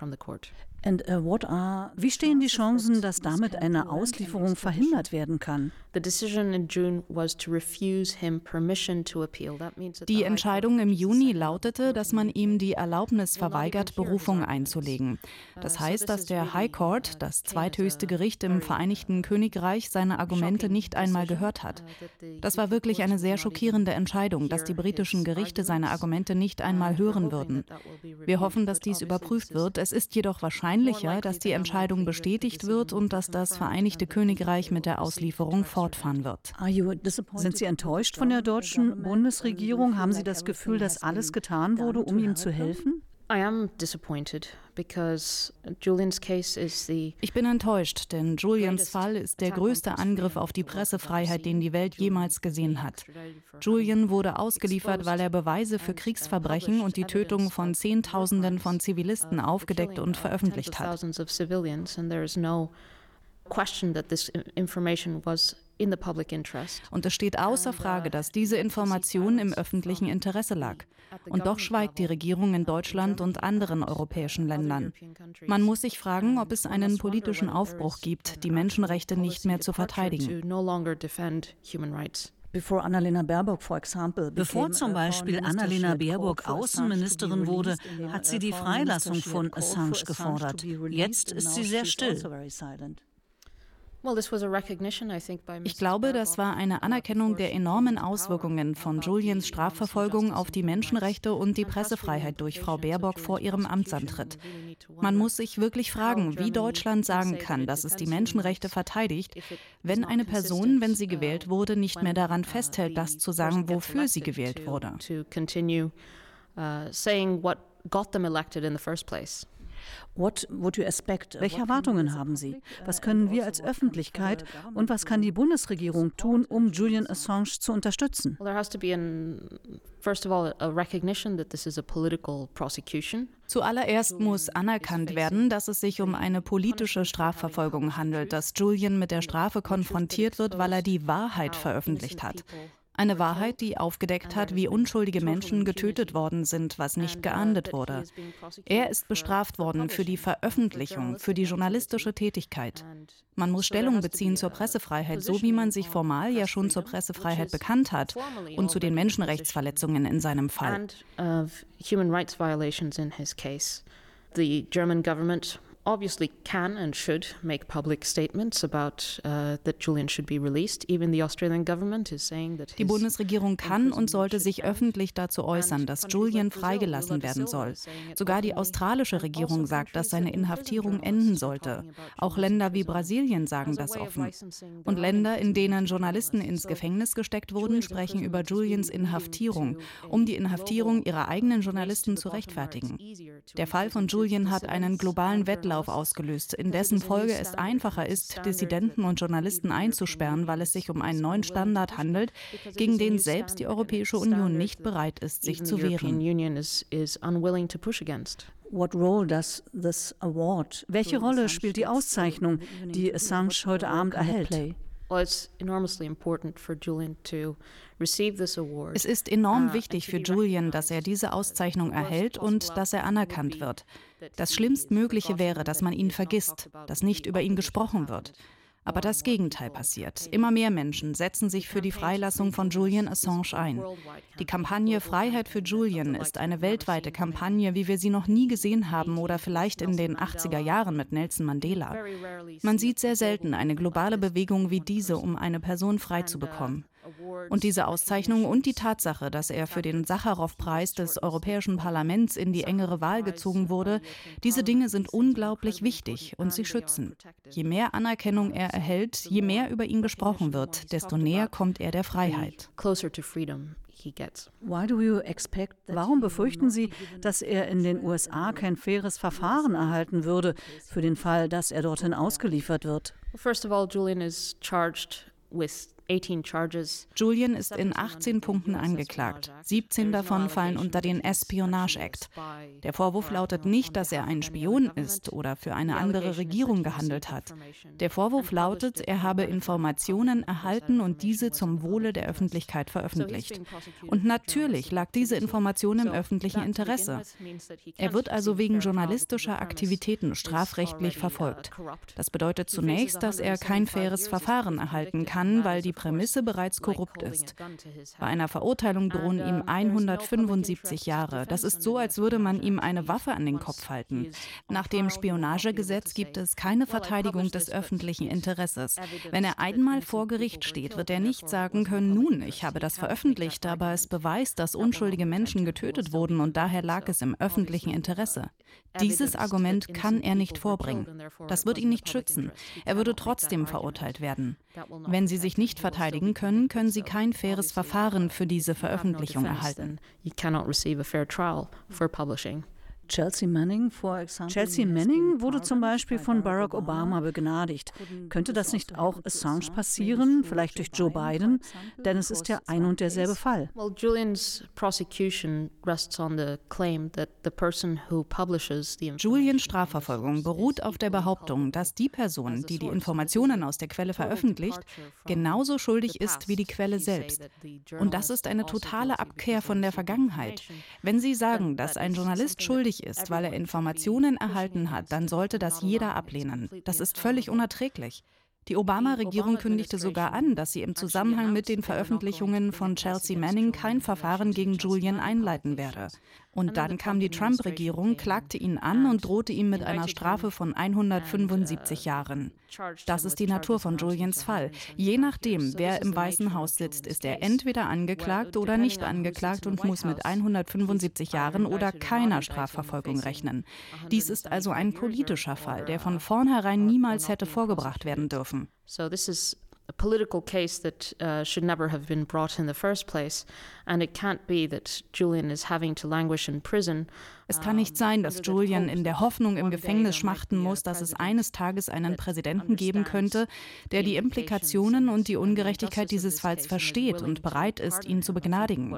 Uh, Wie stehen die Chancen, dass damit eine Auslieferung verhindert werden kann? Die Entscheidung im Juni lautete, dass man ihm die Erlaubnis verweigert, Berufung einzulegen. Uh, das heißt, dass der High Court, das zweithöchste Gericht im Vereinigten Königreich, seine Argumente nicht einmal gehört hat. Uh, das war wirklich eine sehr schockierende Entscheidung, dass die britischen Gerichte seine Argumente nicht einmal hören würden. Wir hoffen, dass dies überprüft wird. Es ist jedoch wahrscheinlich, wahrscheinlicher, dass die Entscheidung bestätigt wird und dass das Vereinigte Königreich mit der Auslieferung fortfahren wird. Sind Sie enttäuscht von der deutschen Bundesregierung? Haben Sie das Gefühl, dass alles getan wurde, um ihm zu helfen? Ich bin enttäuscht, denn Julians Fall ist der größte Angriff auf die Pressefreiheit, den die Welt jemals gesehen hat. Julian wurde ausgeliefert, weil er Beweise für Kriegsverbrechen und die Tötung von Zehntausenden von Zivilisten aufgedeckt und veröffentlicht hat. Question that this information was und es steht außer Frage, dass diese Information im öffentlichen Interesse lag. Und doch schweigt die Regierung in Deutschland und anderen europäischen Ländern. Man muss sich fragen, ob es einen politischen Aufbruch gibt, die Menschenrechte nicht mehr zu verteidigen. Bevor zum Beispiel Annalena Baerbock Außenministerin wurde, hat sie die Freilassung von Assange gefordert. Jetzt ist sie sehr still. Ich glaube, das war eine Anerkennung der enormen Auswirkungen von Julians Strafverfolgung auf die Menschenrechte und die Pressefreiheit durch Frau Baerbock vor ihrem Amtsantritt. Man muss sich wirklich fragen, wie Deutschland sagen kann, dass es die Menschenrechte verteidigt, wenn eine Person, wenn sie gewählt wurde, nicht mehr daran festhält, das zu sagen, wofür sie gewählt wurde. What the first place. Welche Erwartungen haben Sie? Was können wir als Öffentlichkeit und was kann die Bundesregierung tun, um Julian Assange zu unterstützen? Zuallererst muss anerkannt werden, dass es sich um eine politische Strafverfolgung handelt, dass Julian mit der Strafe konfrontiert wird, weil er die Wahrheit veröffentlicht hat. Eine Wahrheit, die aufgedeckt hat, wie unschuldige Menschen getötet worden sind, was nicht geahndet wurde. Er ist bestraft worden für die Veröffentlichung, für die journalistische Tätigkeit. Man muss Stellung beziehen zur Pressefreiheit, so wie man sich formal ja schon zur Pressefreiheit bekannt hat und zu den Menschenrechtsverletzungen in seinem Fall. The German government obviously can and should make public statements about uh, that Julian should be released. Even the Australian government is saying that Die Bundesregierung kann und sollte sich öffentlich dazu äußern, dass Julian freigelassen werden soll. Sogar die australische Regierung sagt, dass seine Inhaftierung enden sollte. Auch Länder wie Brasilien sagen das offen. Und Länder, in denen Journalisten ins Gefängnis gesteckt wurden, sprechen über Julians Inhaftierung, um die Inhaftierung ihrer eigenen Journalisten zu rechtfertigen. Der Fall von Julian hat einen globalen Wettlauf Kreislauf ausgelöst, in dessen Folge es einfacher ist, Dissidenten und Journalisten einzusperren, weil es sich um einen neuen Standard handelt, gegen den selbst die Europäische Union nicht bereit ist, sich zu wehren. Welche Rolle spielt die Auszeichnung, die Assange heute Abend erhält? Es ist enorm wichtig für Julian, dass er diese Auszeichnung erhält und dass er anerkannt wird. Das Schlimmstmögliche wäre, dass man ihn vergisst, dass nicht über ihn gesprochen wird. Aber das Gegenteil passiert. Immer mehr Menschen setzen sich für die Freilassung von Julian Assange ein. Die Kampagne Freiheit für Julian ist eine weltweite Kampagne, wie wir sie noch nie gesehen haben oder vielleicht in den 80er Jahren mit Nelson Mandela. Man sieht sehr selten eine globale Bewegung wie diese, um eine Person freizubekommen. Und diese Auszeichnung und die Tatsache, dass er für den Sacharow-Preis des Europäischen Parlaments in die engere Wahl gezogen wurde, diese Dinge sind unglaublich wichtig und sie schützen. Je mehr Anerkennung er erhält, je mehr über ihn gesprochen wird, desto näher kommt er der Freiheit. Warum befürchten Sie, dass er in den USA kein faires Verfahren erhalten würde, für den Fall, dass er dorthin ausgeliefert wird? First of all, Julian is charged with Julian ist in 18 Punkten angeklagt. 17 davon fallen unter den Espionage Act. Der Vorwurf lautet nicht, dass er ein Spion ist oder für eine andere Regierung gehandelt hat. Der Vorwurf lautet, er habe Informationen erhalten und diese zum Wohle der Öffentlichkeit veröffentlicht. Und natürlich lag diese Information im öffentlichen Interesse. Er wird also wegen journalistischer Aktivitäten strafrechtlich verfolgt. Das bedeutet zunächst, dass er kein faires Verfahren erhalten kann, weil die Prämisse bereits korrupt ist. Bei einer Verurteilung drohen ihm 175 Jahre. Das ist so, als würde man ihm eine Waffe an den Kopf halten. Nach dem Spionagegesetz gibt es keine Verteidigung des öffentlichen Interesses. Wenn er einmal vor Gericht steht, wird er nicht sagen können, nun, ich habe das veröffentlicht, aber es beweist, dass unschuldige Menschen getötet wurden und daher lag es im öffentlichen Interesse. Dieses Argument kann er nicht vorbringen. Das wird ihn nicht schützen. Er würde trotzdem verurteilt werden. Wenn Sie sich nicht verteidigen können, können Sie kein faires Verfahren für diese Veröffentlichung erhalten. Chelsea Manning, Chelsea Manning wurde zum Beispiel von Barack Obama begnadigt. Könnte das nicht auch Assange passieren, vielleicht durch Joe Biden? Denn es ist ja ein und derselbe Fall. Julians Strafverfolgung beruht auf der Behauptung, dass die Person, die die Informationen aus der Quelle veröffentlicht, genauso schuldig ist wie die Quelle selbst. Und das ist eine totale Abkehr von der Vergangenheit. Wenn Sie sagen, dass ein Journalist schuldig ist, weil er Informationen erhalten hat, dann sollte das jeder ablehnen. Das ist völlig unerträglich. Die Obama-Regierung kündigte sogar an, dass sie im Zusammenhang mit den Veröffentlichungen von Chelsea Manning kein Verfahren gegen Julian einleiten werde. Und dann kam die Trump-Regierung, klagte ihn an und drohte ihm mit einer Strafe von 175 Jahren. Das ist die Natur von Julians Fall. Je nachdem, wer im Weißen Haus sitzt, ist er entweder angeklagt oder nicht angeklagt und muss mit 175 Jahren oder keiner Strafverfolgung rechnen. Dies ist also ein politischer Fall, der von vornherein niemals hätte vorgebracht werden dürfen. So this is a political case that uh, should never have been brought in the first place. And it can't be that Julian is having to languish in prison Es kann nicht sein, dass Julian in der Hoffnung im Gefängnis schmachten muss, dass es eines Tages einen Präsidenten geben könnte, der die Implikationen und die Ungerechtigkeit dieses Falls versteht und bereit ist, ihn zu begnadigen.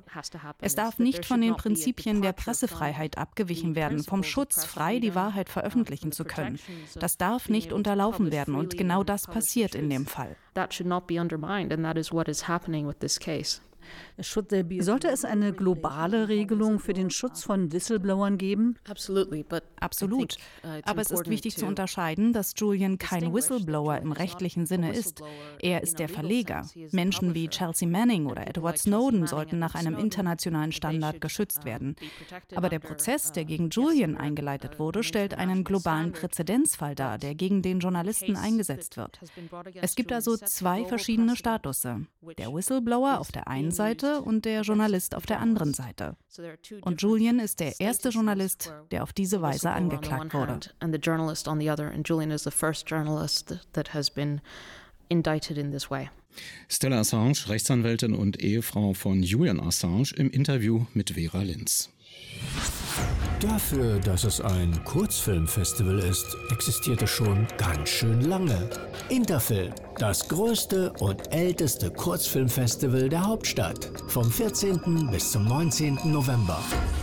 Es darf nicht von den Prinzipien der Pressefreiheit abgewichen werden, vom Schutz, frei die Wahrheit veröffentlichen zu können. Das darf nicht unterlaufen werden und genau das passiert in dem Fall. That should not be undermined and that is what is happening with this case. Sollte es eine globale Regelung für den Schutz von Whistleblowern geben? Absolut. Aber es ist wichtig zu unterscheiden, dass Julian kein Whistleblower im rechtlichen Sinne ist. Er ist der Verleger. Menschen wie Chelsea Manning oder Edward Snowden sollten nach einem internationalen Standard geschützt werden. Aber der Prozess, der gegen Julian eingeleitet wurde, stellt einen globalen Präzedenzfall dar, der gegen den Journalisten eingesetzt wird. Es gibt also zwei verschiedene Statusse. Der Whistleblower auf der einen Seite und der Journalist auf der anderen Seite. Und Julian ist der erste Journalist, der auf diese Weise angeklagt wurde. And the journalist on the other, and Julian is the first journalist that has been indicted in this way. Stella Assange, Rechtsanwältin und Ehefrau von Julian Assange, im Interview mit Vera Linz. Dafür, dass es ein Kurzfilmfestival ist, existiert es schon ganz schön lange. Interfilm, das größte und älteste Kurzfilmfestival der Hauptstadt. Vom 14. bis zum 19. November.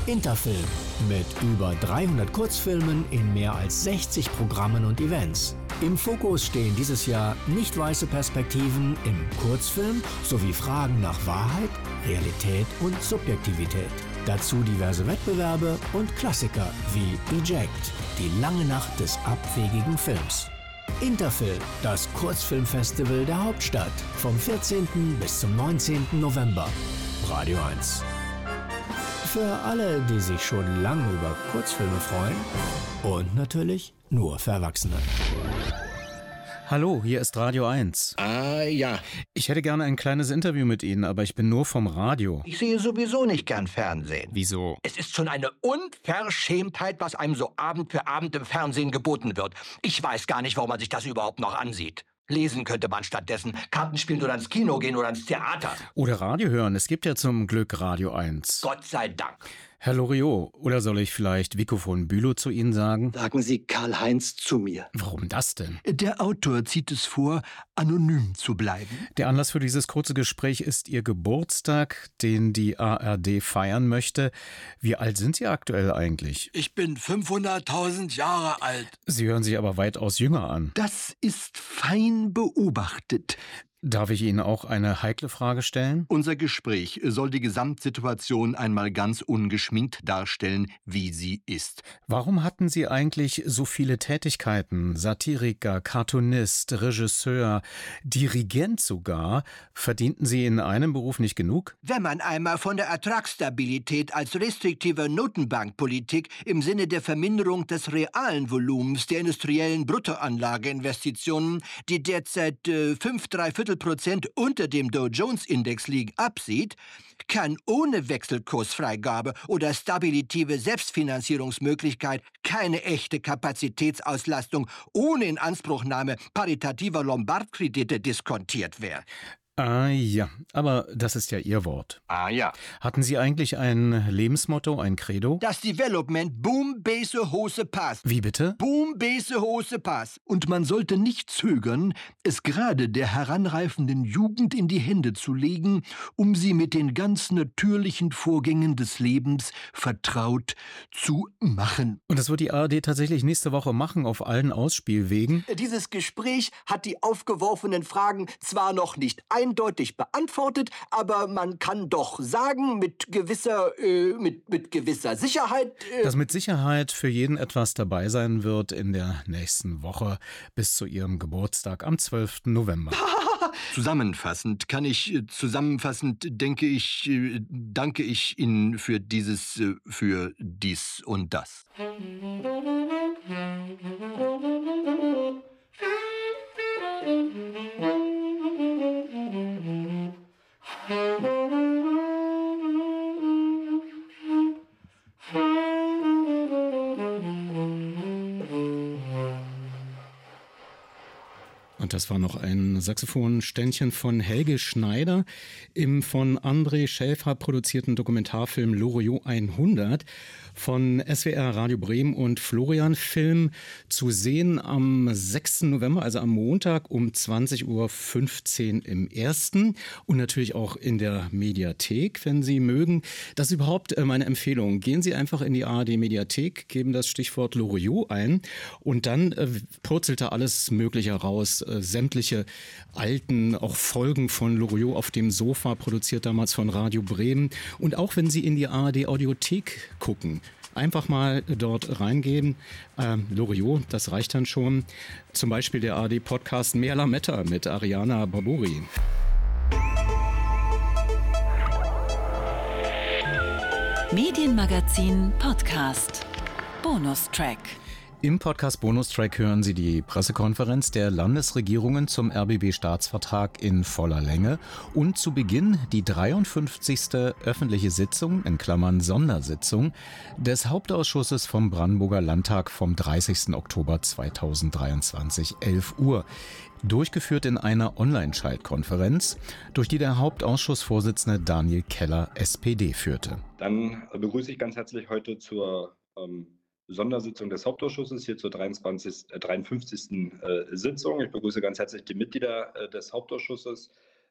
Interfilm mit über 300 Kurzfilmen in mehr als 60 Programmen und Events. Im Fokus stehen dieses Jahr nicht weiße Perspektiven im Kurzfilm sowie Fragen nach Wahrheit, Realität und Subjektivität. Dazu diverse Wettbewerbe und Klassiker wie Eject, die lange Nacht des abwegigen Films. Interfilm, das Kurzfilmfestival der Hauptstadt, vom 14. bis zum 19. November. Radio 1. Für alle, die sich schon lange über Kurzfilme freuen und natürlich nur für Erwachsene. Hallo, hier ist Radio 1. Ah, ja. Ich hätte gerne ein kleines Interview mit Ihnen, aber ich bin nur vom Radio. Ich sehe sowieso nicht gern Fernsehen. Wieso? Es ist schon eine Unverschämtheit, was einem so Abend für Abend im Fernsehen geboten wird. Ich weiß gar nicht, warum man sich das überhaupt noch ansieht. Lesen könnte man stattdessen, Karten spielen oder ins Kino gehen oder ins Theater. Oder Radio hören. Es gibt ja zum Glück Radio 1. Gott sei Dank. Herr Loriot, oder soll ich vielleicht Vico von Bülow zu Ihnen sagen? Sagen Sie Karl-Heinz zu mir. Warum das denn? Der Autor zieht es vor, anonym zu bleiben. Der Anlass für dieses kurze Gespräch ist Ihr Geburtstag, den die ARD feiern möchte. Wie alt sind Sie aktuell eigentlich? Ich bin 500.000 Jahre alt. Sie hören sich aber weitaus jünger an. Das ist fein beobachtet. Darf ich Ihnen auch eine heikle Frage stellen? Unser Gespräch soll die Gesamtsituation einmal ganz ungeschminkt darstellen, wie sie ist. Warum hatten Sie eigentlich so viele Tätigkeiten? Satiriker, Cartoonist, Regisseur, Dirigent sogar. Verdienten Sie in einem Beruf nicht genug? Wenn man einmal von der Ertragsstabilität als restriktive Notenbankpolitik im Sinne der Verminderung des realen Volumens der industriellen Bruttoanlageinvestitionen, die derzeit äh, fünf, drei Viertel Prozent unter dem Dow Jones Index liegen, absieht, kann ohne Wechselkursfreigabe oder stabilitive Selbstfinanzierungsmöglichkeit keine echte Kapazitätsauslastung ohne Inanspruchnahme paritativer Lombardkredite diskontiert werden. Ah ja, aber das ist ja Ihr Wort. Ah ja. Hatten Sie eigentlich ein Lebensmotto, ein Credo? Das Development Boom Base Hose Pass. Wie bitte? Boom Base Hose Pass. Und man sollte nicht zögern, es gerade der heranreifenden Jugend in die Hände zu legen, um sie mit den ganz natürlichen Vorgängen des Lebens vertraut zu machen. Und das wird die ARD tatsächlich nächste Woche machen auf allen Ausspielwegen? Dieses Gespräch hat die aufgeworfenen Fragen zwar noch nicht ein eindeutig beantwortet, aber man kann doch sagen, mit gewisser, äh, mit, mit gewisser Sicherheit. Äh Dass mit Sicherheit für jeden etwas dabei sein wird in der nächsten Woche bis zu ihrem Geburtstag am 12. November. Zusammenfassend kann ich, äh, zusammenfassend denke ich, äh, danke ich Ihnen für dieses, äh, für dies und das. Musik Thank you. Das war noch ein Saxophonständchen von Helge Schneider im von André Schäfer produzierten Dokumentarfilm Loriot 100 von SWR Radio Bremen und Florian Film zu sehen am 6. November, also am Montag um 20.15 Uhr im ersten und natürlich auch in der Mediathek, wenn Sie mögen. Das ist überhaupt äh, meine Empfehlung. Gehen Sie einfach in die ARD Mediathek, geben das Stichwort Loriot ein und dann äh, purzelt da alles Mögliche raus. Sämtliche alten, auch Folgen von Loriot auf dem Sofa, produziert damals von Radio Bremen. Und auch wenn Sie in die ARD Audiothek gucken, einfach mal dort reingeben. Ähm, Loriot, das reicht dann schon. Zum Beispiel der AD-Podcast Mehr Lametta mit Ariana Barburi. Medienmagazin Podcast. Bonustrack. Im Podcast Bonustrack hören Sie die Pressekonferenz der Landesregierungen zum RBB-Staatsvertrag in voller Länge und zu Beginn die 53. öffentliche Sitzung, in Klammern Sondersitzung, des Hauptausschusses vom Brandenburger Landtag vom 30. Oktober 2023, 11 Uhr. Durchgeführt in einer Online-Schaltkonferenz, durch die der Hauptausschussvorsitzende Daniel Keller SPD führte. Dann begrüße ich ganz herzlich heute zur ähm Sondersitzung des Hauptausschusses hier zur 23, äh, 53. Äh, Sitzung. Ich begrüße ganz herzlich die Mitglieder äh, des Hauptausschusses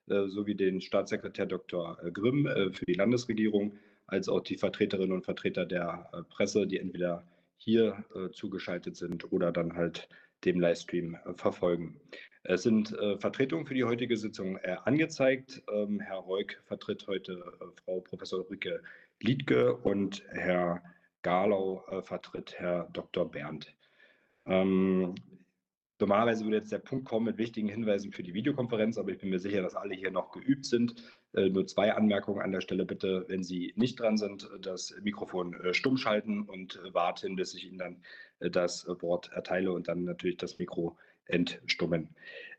äh, sowie den Staatssekretär Dr. Äh, Grimm äh, für die Landesregierung, als auch die Vertreterinnen und Vertreter der Presse, die entweder hier zugeschaltet sind oder dann halt dem Livestream verfolgen. Es sind Vertretungen für die heutige Sitzung angezeigt. Ähm, Herr Reuk vertritt heute Frau Professor Ulrike Liedke und Herr Garlau äh, vertritt Herr Dr. Berndt. Ähm, normalerweise würde jetzt der Punkt kommen mit wichtigen Hinweisen für die Videokonferenz, aber ich bin mir sicher, dass alle hier noch geübt sind. Äh, nur zwei Anmerkungen an der Stelle bitte, wenn Sie nicht dran sind, das Mikrofon äh, stumm schalten und äh, warten, bis ich Ihnen dann äh, das Wort erteile und dann natürlich das Mikro entstummen.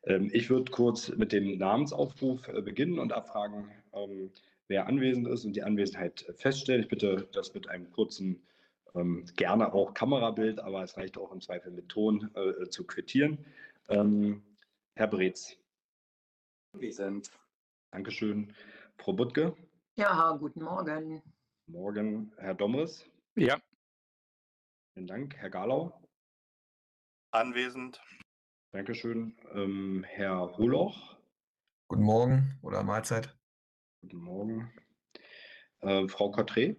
Ähm, ich würde kurz mit dem Namensaufruf äh, beginnen und abfragen, ähm, wer anwesend ist und die Anwesenheit feststellen. Ich bitte das mit einem kurzen ähm, gerne auch Kamerabild, aber es reicht auch im Zweifel mit Ton äh, zu quittieren. Ähm, Herr Breetz. Sind. Dankeschön. Frau Buttke. Ja, guten Morgen. Morgen, Herr Domres. Ja. Vielen Dank. Herr Galau. Anwesend. Dankeschön. Ähm, Herr Holoch. Guten Morgen oder Mahlzeit. Guten Morgen. Äh, Frau Cotré.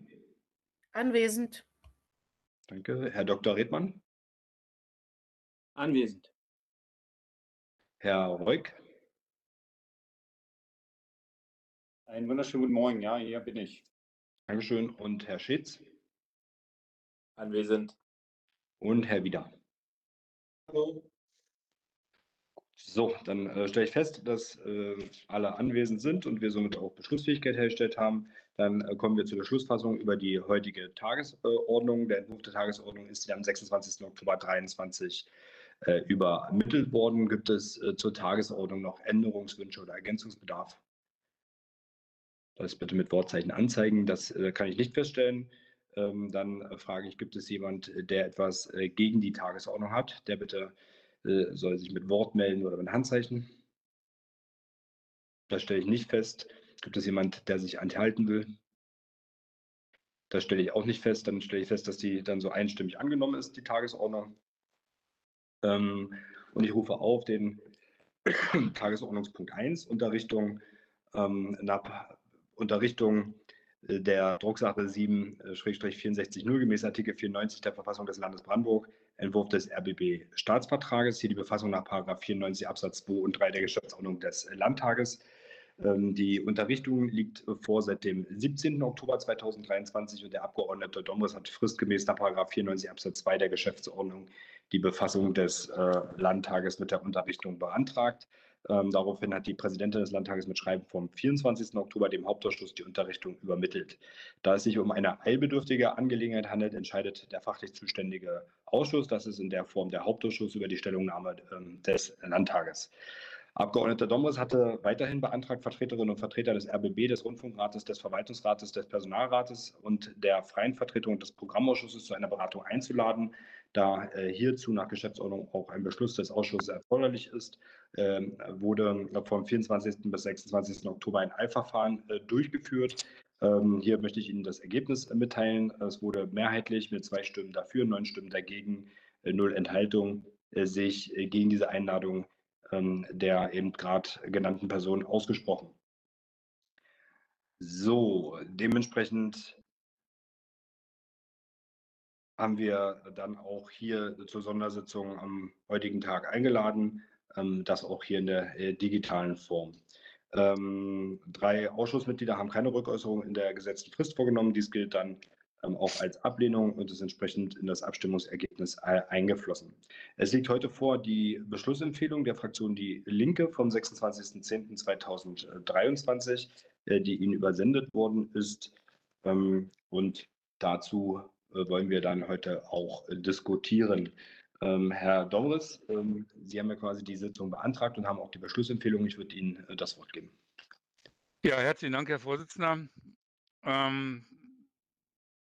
Anwesend. Danke. Herr Dr. Redmann? Anwesend. Herr Reuk? Einen wunderschönen guten Morgen. Ja, hier bin ich. Dankeschön. Und Herr Schitz? Anwesend. Und Herr Wieder? Hallo. So, dann äh, stelle ich fest, dass äh, alle anwesend sind und wir somit auch Beschlussfähigkeit hergestellt haben. Dann äh, kommen wir zur Beschlussfassung über die heutige Tagesordnung. Der Entwurf der Tagesordnung ist am 26. Oktober 2023 äh, übermittelt worden. Gibt es äh, zur Tagesordnung noch Änderungswünsche oder Ergänzungsbedarf? Das bitte mit Wortzeichen anzeigen. Das äh, kann ich nicht feststellen. Ähm, dann frage ich, gibt es jemand, der etwas gegen die Tagesordnung hat, der bitte äh, soll sich mit Wort melden oder mit Handzeichen. Das stelle ich nicht fest. Gibt es jemand, der sich enthalten will? Das stelle ich auch nicht fest. Dann stelle ich fest, dass die dann so einstimmig angenommen ist, die Tagesordnung. Ähm, und ich rufe auf den Tagesordnungspunkt 1 Unterrichtung ähm, nach Unterrichtung äh, der Drucksache 7-64 0 gemäß Artikel 94 der Verfassung des Landes Brandenburg Entwurf des RBB-Staatsvertrages, hier die Befassung nach 94 Absatz 2 und 3 der Geschäftsordnung des Landtages. Ähm, die Unterrichtung liegt vor seit dem 17. Oktober 2023 und der Abgeordnete Domres hat fristgemäß nach 94 Absatz 2 der Geschäftsordnung die Befassung des äh, Landtages mit der Unterrichtung beantragt. Ähm, daraufhin hat die Präsidentin des Landtages mit Schreiben vom 24. Oktober dem Hauptausschuss die Unterrichtung übermittelt. Da es sich um eine eilbedürftige Angelegenheit handelt, entscheidet der fachlich zuständige Ausschuss. Das ist in der Form der Hauptausschuss über die Stellungnahme ähm, des Landtages. Abgeordneter Domres hatte weiterhin beantragt, Vertreterinnen und Vertreter des RBB, des Rundfunkrates, des Verwaltungsrates, des Personalrates und der freien Vertretung des Programmausschusses zu einer Beratung einzuladen. Da äh, hierzu nach Geschäftsordnung auch ein Beschluss des Ausschusses erforderlich ist, wurde vom 24. bis 26. Oktober ein Eilverfahren äh, durchgeführt. Ähm, hier möchte ich Ihnen das Ergebnis mitteilen. Es wurde mehrheitlich mit zwei Stimmen dafür, neun Stimmen dagegen, null Enthaltung sich gegen diese Einladung ähm, der eben gerade genannten Person ausgesprochen. So, dementsprechend haben wir dann auch hier zur Sondersitzung am heutigen Tag eingeladen, ähm, das auch hier in der äh, digitalen Form. Ähm, drei Ausschussmitglieder haben keine Rückäußerung in der gesetzten Frist vorgenommen. Dies gilt dann ähm, auch als Ablehnung und ist entsprechend in das Abstimmungsergebnis äh, eingeflossen. Es liegt heute vor die Beschlussempfehlung der Fraktion Die Linke vom 26.10.2023, äh, die Ihnen übersendet worden ist. Ähm, und dazu wollen wir dann heute auch diskutieren. Ähm, Herr Domres, Sie haben ja quasi die Sitzung beantragt und haben auch die Beschlussempfehlung. Ich würde Ihnen das Wort geben. Ja, herzlichen Dank, Herr Vorsitzender. Ähm,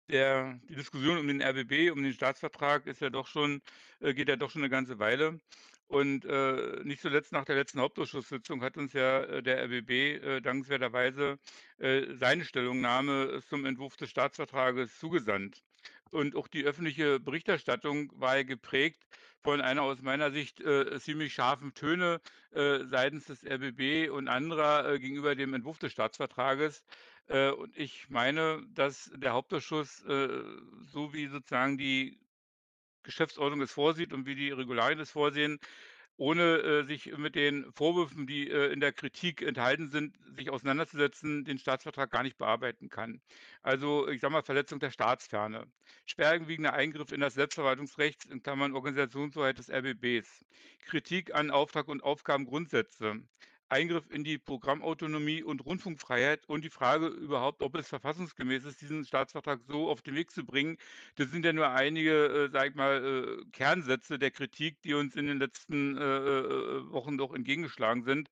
der, die Diskussion um den RBB, um den Staatsvertrag ist ja doch schon, äh, geht ja doch schon eine ganze Weile. Und äh, nicht zuletzt nach der letzten Hauptausschusssitzung hat uns ja äh, der RBB äh, dankenswerterweise äh, seine Stellungnahme zum Entwurf des Staatsvertrages zugesandt. Und auch die öffentliche Berichterstattung war geprägt von einer aus meiner Sicht äh, ziemlich scharfen Töne äh, seitens des RBB und anderer äh, gegenüber dem Entwurf des Staatsvertrages. Äh, und ich meine, dass der Hauptausschuss, äh, so wie sozusagen die Geschäftsordnung es vorsieht und wie die Regularien es vorsehen, ohne äh, sich mit den Vorwürfen, die äh, in der Kritik enthalten sind, sich auseinanderzusetzen, den Staatsvertrag gar nicht bearbeiten kann. Also ich sage mal Verletzung der Staatsferne, schwerwiegender Eingriff in das Selbstverwaltungsrecht in Klammern Organisationshoheit des RBBs, Kritik an Auftrag und Aufgabengrundsätze, Eingriff in die Programmautonomie und Rundfunkfreiheit und die Frage überhaupt, ob es verfassungsgemäß ist, diesen Staatsvertrag so auf den Weg zu bringen. Das sind ja nur einige, äh, sag ich mal, äh, Kernsätze der Kritik, die uns in den letzten äh, äh, Wochen doch entgegengeschlagen sind.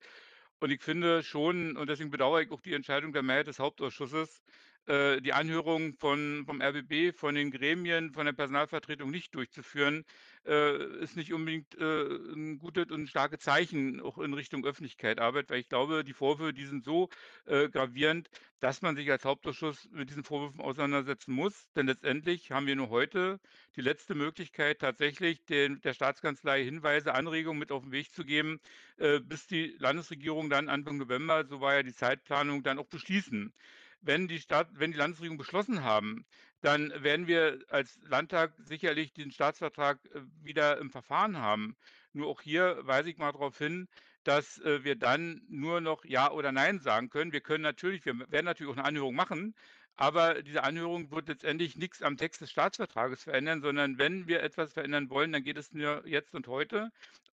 Und ich finde schon, und deswegen bedauere ich auch die Entscheidung der Mehrheit des Hauptausschusses, äh, die Anhörung von, vom RBB, von den Gremien, von der Personalvertretung nicht durchzuführen, äh, ist nicht unbedingt äh, ein gutes und starkes Zeichen auch in Richtung Öffentlichkeitsarbeit, weil ich glaube, die Vorwürfe, die sind so äh, gravierend, dass man sich als Hauptausschuss mit diesen Vorwürfen auseinandersetzen muss. Denn letztendlich haben wir nur heute die letzte Möglichkeit, tatsächlich den, der Staatskanzlei Hinweise, Anregungen mit auf den Weg zu geben, bis die Landesregierung dann Anfang November, so war ja die Zeitplanung, dann auch beschließen wenn die, Staat, wenn die Landesregierung beschlossen haben, dann werden wir als Landtag sicherlich den Staatsvertrag äh, wieder im Verfahren haben. Nur auch hier weise ich mal darauf hin, dass äh, wir dann nur noch Ja oder Nein sagen können. Wir können natürlich, wir werden natürlich auch eine Anhörung machen, aber diese Anhörung wird letztendlich nichts am Text des Staatsvertrages verändern, sondern wenn wir etwas verändern wollen, dann geht es nur jetzt und heute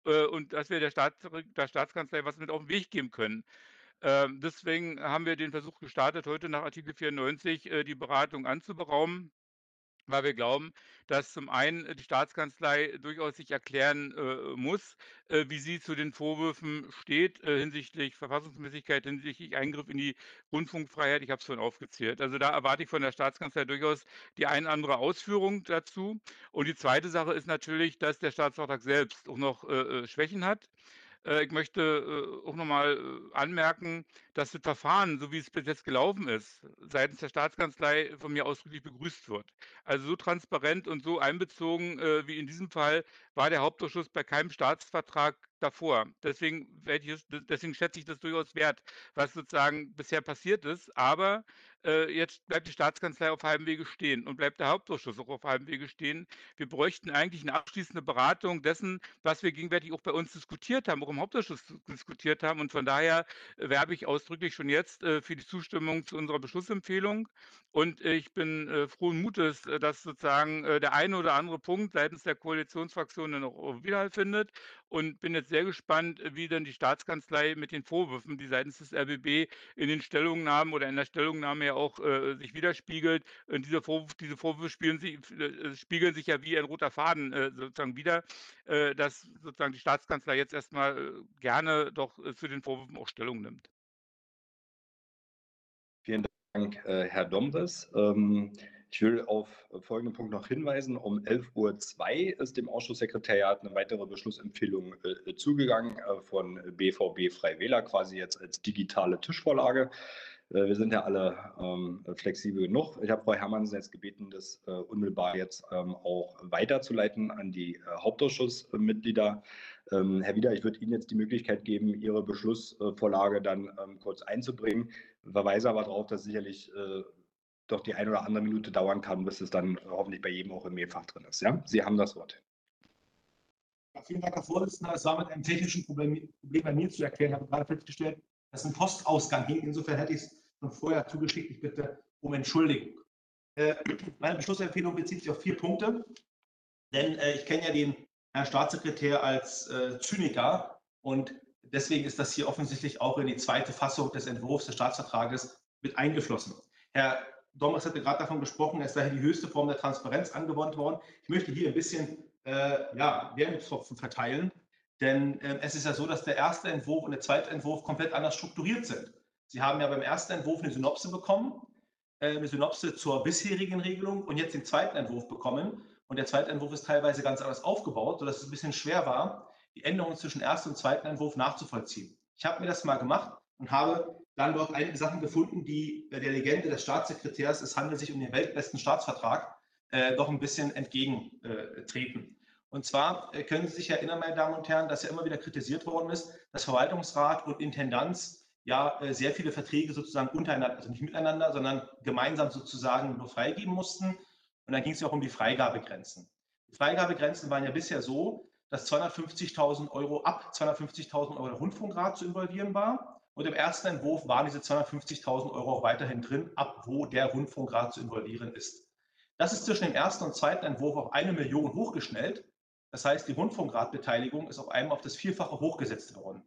äh, und dass wir der, Staats, der Staatskanzlei was mit auf den Weg geben können. Ähm, deswegen haben wir den Versuch gestartet, heute nach Artikel 94 äh, die Beratung anzuberaumen weil wir glauben, dass zum einen die Staatskanzlei durchaus sich erklären äh, muss, äh, wie sie zu den Vorwürfen steht äh, hinsichtlich Verfassungsmäßigkeit, hinsichtlich Eingriff in die Rundfunkfreiheit. Ich habe es vorhin aufgezählt. Also da erwarte ich von der Staatskanzlei durchaus die eine andere Ausführung dazu. Und die zweite Sache ist natürlich, dass der Staatsvertrag selbst auch noch äh, äh, Schwächen hat. Äh, ich möchte äh, auch nochmal äh, anmerken, dass das Verfahren, so wie es bis jetzt gelaufen ist, seitens der Staatskanzlei von mir ausdrücklich begrüßt wird. Also so transparent und so einbezogen wie in diesem Fall war der Hauptausschuss bei keinem Staatsvertrag davor. Deswegen, ich, deswegen schätze ich das durchaus wert, was sozusagen bisher passiert ist. Aber äh, jetzt bleibt die Staatskanzlei auf halbem Wege stehen und bleibt der Hauptausschuss auch auf halbem Wege stehen. Wir bräuchten eigentlich eine abschließende Beratung dessen, was wir gegenwärtig auch bei uns diskutiert haben, auch im Hauptausschuss diskutiert haben. Und von daher werbe ich ausdrücklich schon jetzt äh, für die Zustimmung zu unserer Beschlussempfehlung. Und ich bin äh, frohen Mutes, äh, dass sozusagen äh, der eine oder andere Punkt seitens der Koalitionsfraktion dann auch Widerhall findet und bin jetzt sehr gespannt, wie dann die Staatskanzlei mit den Vorwürfen, die seitens des RBB in den Stellungnahmen oder in der Stellungnahme ja auch äh, sich widerspiegelt. Und diese, Vorwürfe, diese Vorwürfe sich, äh, spiegeln sich ja wie ein roter Faden äh, sozusagen wieder, äh, dass sozusagen die Staatskanzlei jetzt erstmal äh, gerne doch äh, zu den Vorwürfen auch Stellung nimmt. Vielen Dank, Herr Domres. Ähm Ich will auf folgenden Punkt noch hinweisen. Um 11.02 Uhr ist dem Ausschusssekretariat eine weitere Beschlussempfehlung zugegangen von BVB Freiwähler, quasi jetzt als digitale Tischvorlage. Äh, wir sind ja alle ähm, flexibel genug. Ich habe Frau Herrmann jetzt gebeten, das äh, unmittelbar jetzt ähm, auch weiterzuleiten an die äh, Hauptausschussmitglieder. Ähm, Herr Wieder, ich würde Ihnen jetzt die Möglichkeit geben, Ihre Beschlussvorlage dann ähm, kurz einzubringen. Verweise aber darauf, dass sicherlich äh, doch die eine oder andere Minute dauern kann, bis es dann hoffentlich bei jedem auch im Mailfach drin ist. Ja? Sie haben das Wort. Ja, vielen Dank, Herr Vorsitzender. Es war mit einem technischen Problem, Problem bei mir zu erklären. Ich habe gerade festgestellt, dass ein Postausgang hing. Insofern hätte ich es schon vorher zugeschickt. Ich bitte um Entschuldigung. Äh, meine Beschlussempfehlung bezieht sich auf vier Punkte. Denn äh, ich kenne ja den Herrn Staatssekretär als äh, Zyniker und deswegen ist das hier offensichtlich auch in die zweite Fassung des Entwurfs des Staatsvertrages mit eingeflossen. Herr Dommers hatte gerade davon gesprochen, es sei die höchste Form der Transparenz angewandt worden. Ich möchte hier ein bisschen äh, ja, Wermutstropfen verteilen, denn äh, es ist ja so, dass der erste Entwurf und der zweite Entwurf komplett anders strukturiert sind. Sie haben ja beim ersten Entwurf eine Synopse bekommen, äh, eine Synopse zur bisherigen Regelung und jetzt den zweiten Entwurf bekommen. Und der zweite Entwurf ist teilweise ganz anders aufgebaut, sodass es ein bisschen schwer war, die Änderungen zwischen ersten und zweiten Entwurf nachzuvollziehen. Ich habe mir das mal gemacht und habe dann dort einige Sachen gefunden, die der Legende des Staatssekretärs, es handelt sich um den weltbesten Staatsvertrag, äh, doch ein bisschen entgegentreten. Und zwar äh, können Sie sich erinnern, meine Damen und Herren, dass ja immer wieder kritisiert worden ist, dass Verwaltungsrat und Intendanz ja äh, sehr viele Verträge sozusagen untereinander, also nicht miteinander, sondern gemeinsam sozusagen nur freigeben mussten. Und dann ging es ja auch um die Freigabegrenzen. Die Freigabegrenzen waren ja bisher so, dass 250.000 Euro ab 250.000 Euro der Rundfunkrat zu involvieren war. Und im ersten Entwurf waren diese 250.000 Euro auch weiterhin drin, ab wo der Rundfunkrat zu involvieren ist. Das ist zwischen dem ersten und zweiten Entwurf auf eine Million hochgeschnellt. Das heißt, die Rundfunkratbeteiligung ist auf einmal auf das Vierfache hochgesetzt worden.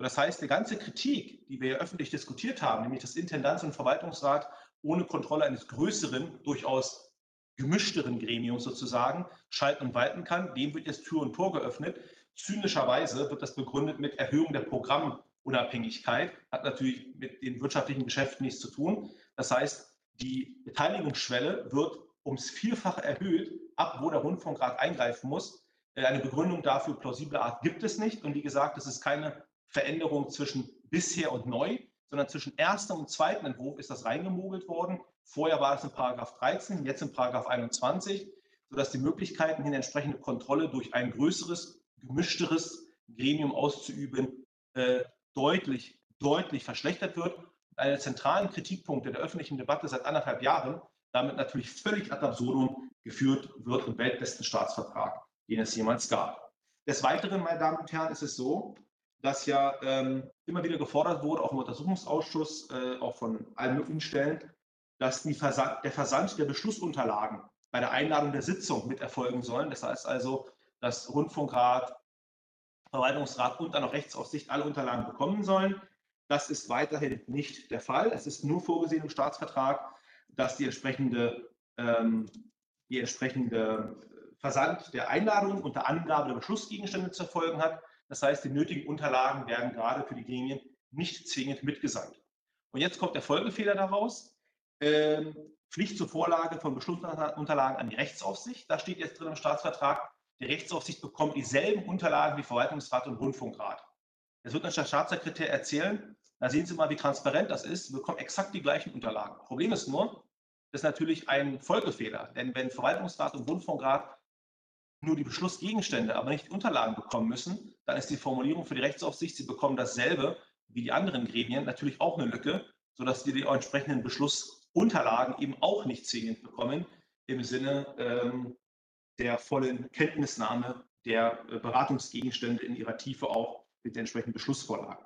Das heißt, die ganze Kritik, die wir ja öffentlich diskutiert haben, nämlich dass Intendanz und Verwaltungsrat ohne Kontrolle eines größeren, durchaus gemischteren Gremiums sozusagen schalten und walten kann. Dem wird jetzt Tür und Tor geöffnet. Zynischerweise wird das begründet mit Erhöhung der Programmunabhängigkeit, hat natürlich mit den wirtschaftlichen Geschäften nichts zu tun. Das heißt, die Beteiligungsschwelle wird ums Vierfache erhöht, ab wo der Rundfunkrat eingreifen muss. Äh, eine Begründung dafür, plausible Art, gibt es nicht. Und wie gesagt, es ist keine Veränderung zwischen bisher und neu, sondern zwischen erster und zweiten Entwurf ist das reingemogelt worden. Vorher war es in Paragraph 13, jetzt in Paragraph 21, sodass die Möglichkeiten, eine entsprechende Kontrolle durch ein größeres, gemischteres Gremium auszuüben, äh, deutlich, deutlich verschlechtert wird. Einer der zentralen Kritikpunkte der öffentlichen Debatte seit anderthalb Jahren damit natürlich völlig ad absurdum geführt wird im weltbesten Staatsvertrag, den es jemals gab. Des Weiteren, meine Damen und Herren, ist es so, dass ja ähm, immer wieder gefordert wurde, auch im Untersuchungsausschuss, äh, auch von allen möglichen Stellen, dass Versand, der Versand der Beschlussunterlagen bei der Einladung der Sitzung mit erfolgen sollen. Das heißt also, dass Rundfunkrat, Verwaltungsrat und dann auch Rechtsaufsicht alle Unterlagen bekommen sollen. Das ist weiterhin nicht der Fall. Es ist nur vorgesehen im Staatsvertrag, dass die entsprechende, ähm, die entsprechende Versand der Einladung unter Angabe der Beschlussgegenstände zu erfolgen hat. Das heißt, die nötigen Unterlagen werden gerade für die Gremien nicht zwingend mitgesandt. Und jetzt kommt der Folgefehler daraus ähm, Pflicht zur Vorlage von Beschlussunterlagen an die Rechtsaufsicht. Da steht jetzt drin im Staatsvertrag, die Rechtsaufsicht bekommt dieselben Unterlagen wie Verwaltungsrat und Rundfunkrat. Jetzt wird uns der Staatssekretär erzählen, da sehen Sie mal, wie transparent das ist. Wir bekommen exakt die gleichen Unterlagen. Problem ist nur, das ist natürlich ein Folgefehler. Denn wenn Verwaltungsrat und Rundfunkrat nur die Beschlussgegenstände, aber nicht die Unterlagen bekommen müssen, dann ist die Formulierung für die Rechtsaufsicht, sie bekommen dasselbe wie die anderen Gremien, natürlich auch eine Lücke, sodass die die entsprechenden Beschluss Unterlagen eben auch nicht zwingend bekommen im Sinne ähm, der vollen Kenntnisnahme der äh, Beratungsgegenstände in ihrer Tiefe auch mit den entsprechenden Beschlussvorlagen.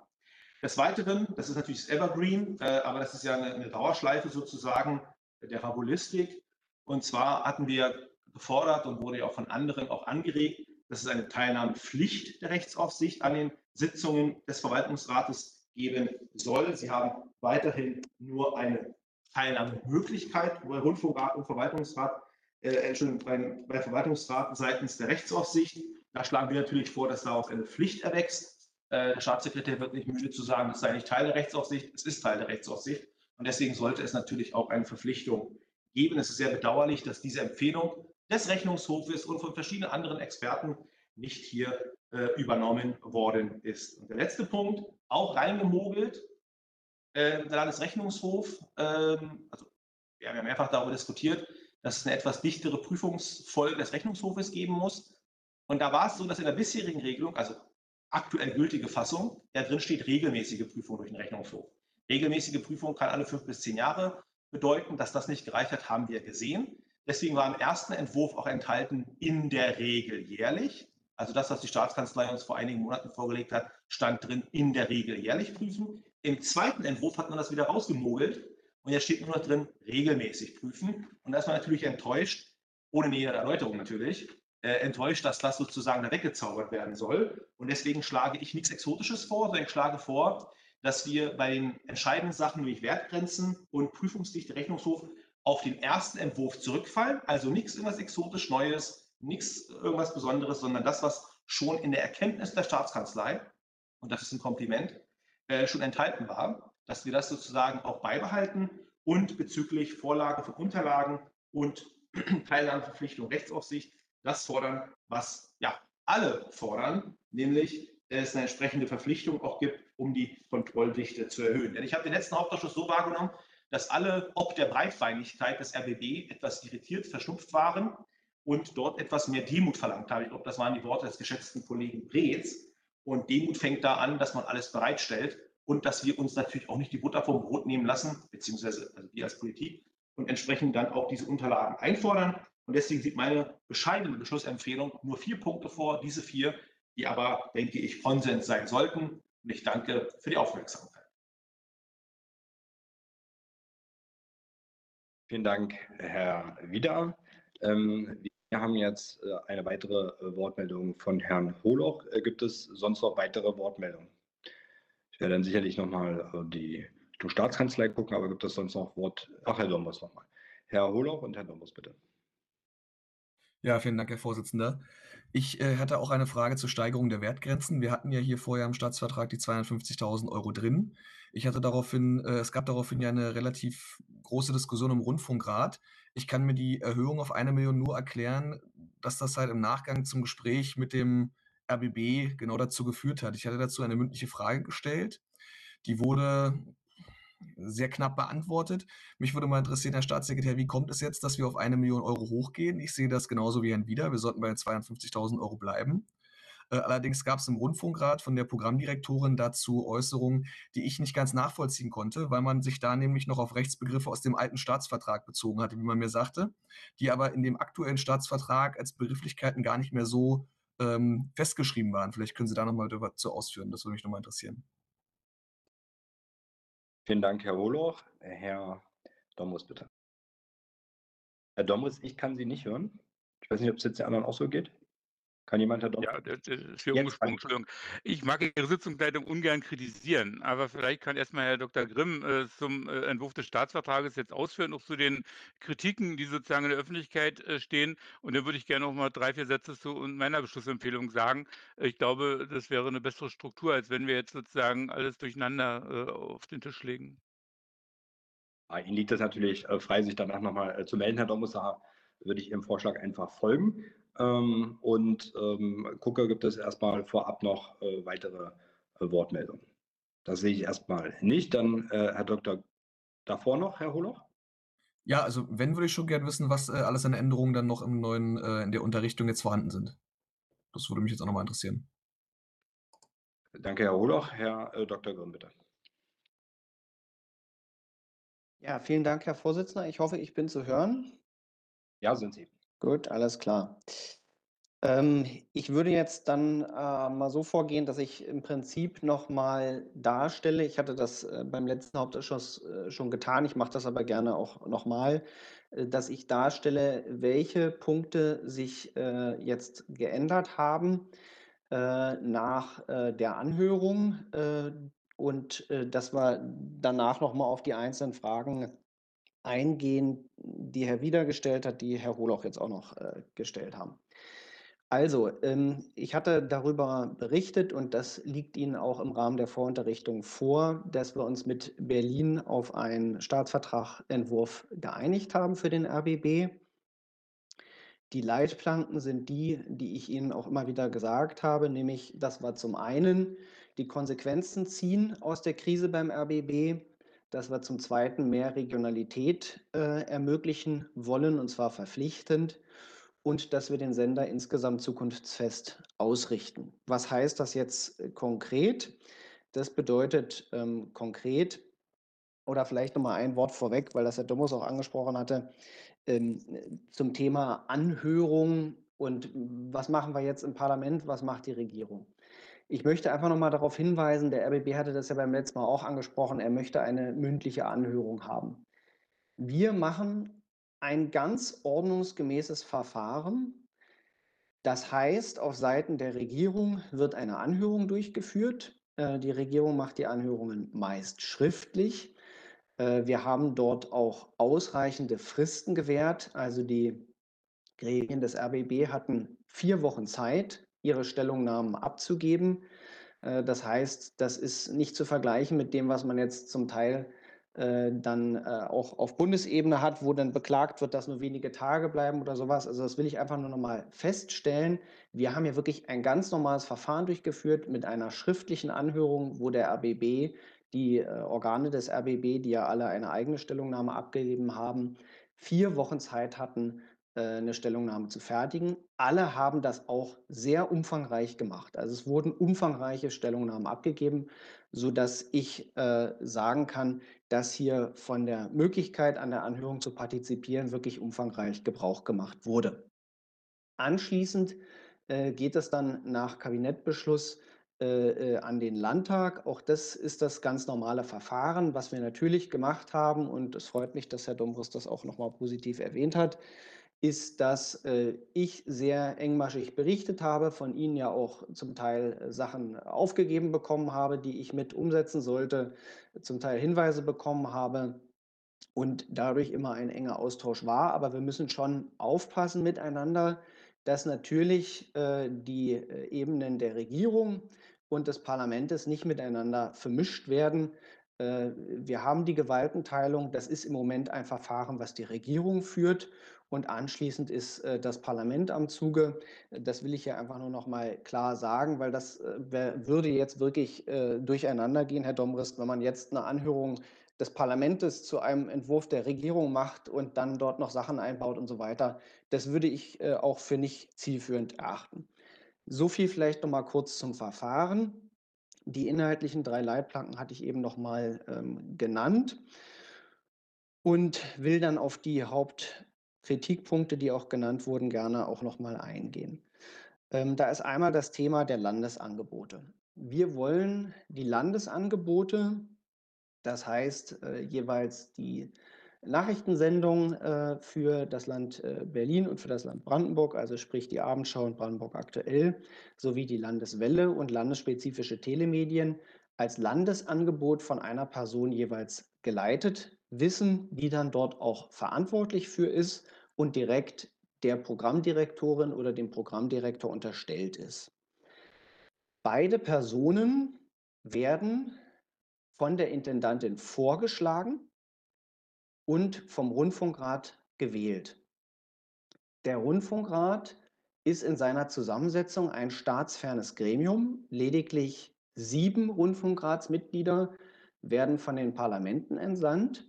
Des Weiteren, das ist natürlich das Evergreen, äh, aber das ist ja eine, eine Dauerschleife sozusagen der Fabulistik. Und zwar hatten wir gefordert und wurde ja auch von anderen auch angeregt, dass es eine Teilnahmepflicht der Rechtsaufsicht an den Sitzungen des Verwaltungsrates geben soll. Sie haben weiterhin nur eine Teilnahmemöglichkeit bei Rundfunkrat und Verwaltungsrat, äh, Entschuldigung, bei, bei Verwaltungsrat seitens der Rechtsaufsicht. Da schlagen wir natürlich vor, dass daraus eine Pflicht erwächst. Äh, der Staatssekretär wird nicht müde zu sagen, das sei nicht Teil der Rechtsaufsicht, es ist Teil der Rechtsaufsicht. Und deswegen sollte es natürlich auch eine Verpflichtung geben. Es ist sehr bedauerlich, dass diese Empfehlung des Rechnungshofes und von verschiedenen anderen Experten nicht hier äh, übernommen worden ist. Und der letzte Punkt, auch reingemogelt, äh, der Landesrechnungshof, ähm, also wir haben ja mehrfach darüber diskutiert, dass es eine etwas dichtere Prüfungsfolge des Rechnungshofes geben muss. Und da war es so, dass in der bisherigen Regelung, also aktuell gültige Fassung, da drin steht regelmäßige Prüfung durch den Rechnungshof. Regelmäßige Prüfung kann alle fünf bis zehn Jahre bedeuten. Dass das nicht gereicht hat, haben wir gesehen. Deswegen war im ersten Entwurf auch enthalten, in der Regel jährlich. Also das, was die Staatskanzlei uns vor einigen Monaten vorgelegt hat, stand drin, in der Regel jährlich prüfen. Im zweiten Entwurf hat man das wieder rausgemogelt und jetzt steht nur noch drin, regelmäßig prüfen. Und da ist man natürlich enttäuscht, ohne nähere Erläuterung natürlich, äh, enttäuscht, dass das sozusagen da weggezaubert werden soll. Und deswegen schlage ich nichts Exotisches vor, sondern ich schlage vor, dass wir bei den entscheidenden Sachen wie Wertgrenzen und Prüfungsdichte Rechnungshof auf den ersten Entwurf zurückfallen. Also nichts irgendwas exotisch Neues, nichts irgendwas Besonderes, sondern das, was schon in der Erkenntnis der Staatskanzlei, und das ist ein Kompliment, äh, schon enthalten war, dass wir das sozusagen auch beibehalten und bezüglich Vorlage von Unterlagen und Teilnahmeverpflichtung Rechtsaufsicht das fordern, was ja alle fordern, nämlich es eine entsprechende Verpflichtung auch gibt, um die Kontrolldichte zu erhöhen. Denn ich habe den letzten Hauptausschuss so wahrgenommen, dass alle ob der Breitbeinigkeit des RBB etwas irritiert, verschnupft waren und dort etwas mehr Demut verlangt haben. Ich glaube, das waren die Worte des geschätzten Kollegen Breetz. Und Demut fängt da an, dass man alles bereitstellt und dass wir uns natürlich auch nicht die Butter vom Brot nehmen lassen, beziehungsweise also wir als Politik und entsprechend dann auch diese Unterlagen einfordern. Und deswegen sieht meine bescheidene Beschlussempfehlung nur vier Punkte vor, diese vier, die aber, denke ich, Konsens sein sollten. Und ich danke für die Aufmerksamkeit. Vielen Dank, Herr Wieder. Ähm, wir haben jetzt äh, eine weitere äh, Wortmeldung von Herrn Holoch. Äh, gibt es sonst noch weitere Wortmeldungen? Ich werde dann sicherlich nochmal die Richtung Staatskanzlei gucken, aber gibt es sonst noch Wort? Ach, Herr Dombos nochmal. Herr Holoch und Herr Dombos, bitte. Ja, vielen Dank, Herr Vorsitzender. Ich äh, hatte auch eine Frage zur Steigerung der Wertgrenzen. Wir hatten ja hier vorher im Staatsvertrag die 250.000 Euro drin. Ich hatte daraufhin, äh, es gab daraufhin ja eine relativ große Diskussion im Rundfunkrat. Ich kann mir die Erhöhung auf eine Million nur erklären, dass das halt im Nachgang zum Gespräch mit dem RBB genau dazu geführt hat. Ich hatte dazu eine mündliche Frage gestellt. Die wurde sehr knapp beantwortet. Mich würde mal interessieren, Herr Staatssekretär, wie kommt es jetzt, dass wir auf eine Million Euro hochgehen? Ich sehe das genauso wie Herrn Wieder. Wir sollten bei 52.000 Euro bleiben. Äh, allerdings gab es im Rundfunkrat von der Programmdirektorin dazu Äußerungen, die ich nicht ganz nachvollziehen konnte, weil man sich da nämlich noch auf Rechtsbegriffe aus dem alten Staatsvertrag bezogen hatte, wie man mir sagte, die aber in dem aktuellen Staatsvertrag als Begrifflichkeiten gar nicht mehr so ähm, festgeschrieben waren. Vielleicht können Sie da nochmal dazu ausführen. Das würde mich nochmal interessieren. Vielen Dank, Herr Holoch. Herr Domus, bitte. Herr Domus, ich kann Sie nicht hören. Ich weiß nicht, ob es jetzt den anderen auch so geht. Kann jemand Herr Domus? Ja, das ist hier umgesprungen, Entschuldigung. Ich mag Ihre Sitzungsleitung ungern kritisieren, aber vielleicht kann erstmal Herr Dr. Grimm äh, zum äh, Entwurf des Staatsvertrages jetzt ausführen, auch zu den Kritiken, die sozusagen in der Öffentlichkeit äh, stehen. Und dann würde ich gerne noch mal drei, vier Sätze zu meiner Beschlussempfehlung sagen. Ich glaube, das wäre eine bessere Struktur, als wenn wir jetzt sozusagen alles durcheinander äh, auf den Tisch legen. Ja, Ihnen liegt es natürlich äh, frei, sich danach nochmal äh, zu melden, Herr Domus. Da würde ich Ihrem Vorschlag einfach folgen ähm, und ähm, gucke, gibt es erstmal vorab noch äh, weitere äh, Wortmeldungen. Das sehe ich erstmal nicht. Dann äh, Herr Dr. davor noch, Herr Holoch? Ja, also wenn würde ich schon gerne wissen, was äh, alles an Änderungen dann noch im neuen, äh, in der Unterrichtung jetzt vorhanden sind. Das würde mich jetzt auch nochmal interessieren. Danke, Herr Holoch. Herr äh, Dr. Grimm, bitte. Ja, vielen Dank, Herr Vorsitzender. Ich hoffe, ich bin zu hören. Ja, sind Sie. Gut, alles klar. Ähm, ich würde jetzt dann äh, mal so vorgehen, dass ich im Prinzip nochmal darstelle. Ich hatte das äh, beim letzten Hauptausschuss äh, schon getan. Ich mache das aber gerne auch nochmal, äh, dass ich darstelle, welche Punkte sich äh, jetzt geändert haben äh, nach der Anhörung und dass wir danach nochmal auf die einzelnen Fragen eingehen, die Herr Wieder gestellt hat, die Herr Holoch jetzt auch noch äh, gestellt haben. Also, ähm, ich hatte darüber berichtet und das liegt Ihnen auch im Rahmen der Vorunterrichtung vor, dass wir uns mit Berlin auf einen Staatsvertragentwurf geeinigt haben für den RBB. Die Leitplanken sind die, die ich Ihnen auch immer wieder gesagt habe, nämlich, dass wir zum einen die Konsequenzen ziehen aus der Krise beim RBB, dass wir zum zweiten mehr Regionalität äh, ermöglichen wollen, und zwar verpflichtend, und dass wir den Sender insgesamt zukunftsfest ausrichten. Was heißt das jetzt äh, konkret? Das bedeutet ähm, konkret, oder vielleicht nochmal ein Wort vorweg, weil das Herr Domus auch angesprochen hatte, ähm, zum Thema Anhörung und was machen wir jetzt im Parlament, was macht die Regierung. Ich möchte einfach nochmal darauf hinweisen, der RBB hatte das ja beim letzten Mal auch angesprochen, er möchte eine mündliche Anhörung haben. Wir machen ein ganz ordnungsgemäßes Verfahren. Das heißt, auf Seiten der Regierung wird eine Anhörung durchgeführt. Äh, die Regierung macht die Anhörungen meist schriftlich. Äh, wir haben dort auch ausreichende Fristen gewährt. Also die Gremien des RBB hatten vier Wochen Zeit, ihre Stellungnahmen abzugeben. Äh, das heißt, das ist nicht zu vergleichen mit dem, was man jetzt zum Teil äh, dann äh, auch auf Bundesebene hat, wo dann beklagt wird, dass nur wenige Tage bleiben oder sowas. Also das will ich einfach nur noch mal feststellen. Wir haben ja wirklich ein ganz normales Verfahren durchgeführt mit einer schriftlichen Anhörung, wo der RBB, die äh, Organe des RBB, die ja alle eine eigene Stellungnahme abgegeben haben, vier Wochen Zeit hatten, eine Stellungnahme zu fertigen. Alle haben das auch sehr umfangreich gemacht. Also es wurden umfangreiche Stellungnahmen abgegeben, sodass ich äh, sagen kann, dass hier von der Möglichkeit, an der Anhörung zu partizipieren, wirklich umfangreich Gebrauch gemacht wurde. Anschließend äh, geht es dann nach Kabinettbeschluss äh, äh, an den Landtag. Auch das ist das ganz normale Verfahren, was wir natürlich gemacht haben. Und es freut mich, dass Herr Dombros das auch nochmal positiv erwähnt hat ist, dass äh, ich sehr engmaschig berichtet habe, von Ihnen ja auch zum Teil äh, Sachen aufgegeben bekommen habe, die ich mit umsetzen sollte, zum Teil Hinweise bekommen habe und dadurch immer ein enger Austausch war. Aber wir müssen schon aufpassen miteinander, dass natürlich äh, die äh, Ebenen der Regierung und des Parlaments nicht miteinander vermischt werden. Äh, wir haben die Gewaltenteilung. Das ist im Moment ein Verfahren, was die Regierung führt und anschließend ist äh, das Parlament am Zuge. Das will ich ja einfach nur noch mal klar sagen, weil das äh, würde jetzt wirklich äh, durcheinander gehen, Herr Domrist, wenn man jetzt eine Anhörung des Parlaments zu einem Entwurf der Regierung macht und dann dort noch Sachen einbaut und so weiter. Das würde ich äh, auch für nicht zielführend erachten. So viel vielleicht noch mal kurz zum Verfahren. Die inhaltlichen drei Leitplanken hatte ich eben noch mal ähm, genannt und will dann auf die Haupt Kritikpunkte, die auch genannt wurden, gerne auch noch mal eingehen. Ähm, da ist einmal das Thema der Landesangebote. Wir wollen die Landesangebote, das heißt äh, jeweils die Nachrichtensendung äh, für das Land äh, Berlin und für das Land Brandenburg, also sprich die Abendschau und Brandenburg aktuell, sowie die Landeswelle und landesspezifische Telemedien als Landesangebot von einer Person jeweils geleitet wissen, die dann dort auch verantwortlich für ist und direkt der Programmdirektorin oder dem Programmdirektor unterstellt ist. Beide Personen werden von der Intendantin vorgeschlagen und vom Rundfunkrat gewählt. Der Rundfunkrat ist in seiner Zusammensetzung ein staatsfernes Gremium. Lediglich sieben Rundfunkratsmitglieder werden von den Parlamenten entsandt